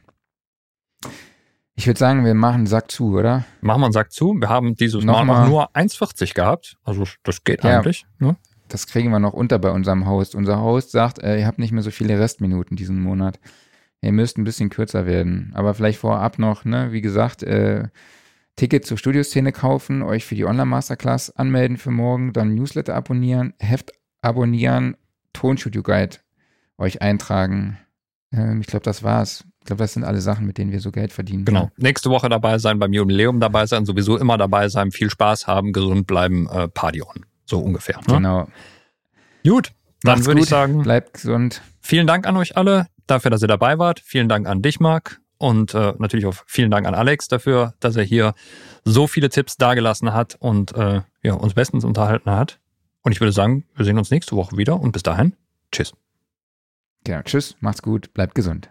Ich würde sagen, wir machen den Sack zu, oder? Machen wir einen Sack zu. Wir haben dieses Mal Nochmal. auch nur 1,40 gehabt. Also das geht Ja. eigentlich. Ne? Das kriegen wir noch unter bei unserem Host. Unser Host sagt, äh, ihr habt nicht mehr so viele Restminuten diesen Monat. Ihr müsst ein bisschen kürzer werden. Aber vielleicht vorab noch, ne, wie gesagt, äh, Ticket zur Studioszene kaufen, euch für die Online-Masterclass anmelden für morgen, dann Newsletter abonnieren, Heft abonnieren, Tonstudio-Guide euch eintragen. Ähm, ich glaube, das war's. Ich glaube, das sind alle Sachen, mit denen wir so Geld verdienen. Genau. Nächste Woche dabei sein, beim Jubiläum dabei sein, sowieso immer dabei sein, viel Spaß haben, gesund bleiben, äh, Party on. So ungefähr. Ne? Genau. Gut, dann Macht's würde ich sagen, Bleibt gesund. vielen Dank an euch alle dafür, dass ihr dabei wart. Vielen Dank an dich, Marc. Und äh, natürlich auch vielen Dank an Alex dafür, dass er hier so viele Tipps dagelassen hat und äh, ja, uns bestens unterhalten hat. Und ich würde sagen, wir sehen uns nächste Woche wieder und bis dahin, tschüss. Genau. Tschüss, macht's gut, bleibt gesund.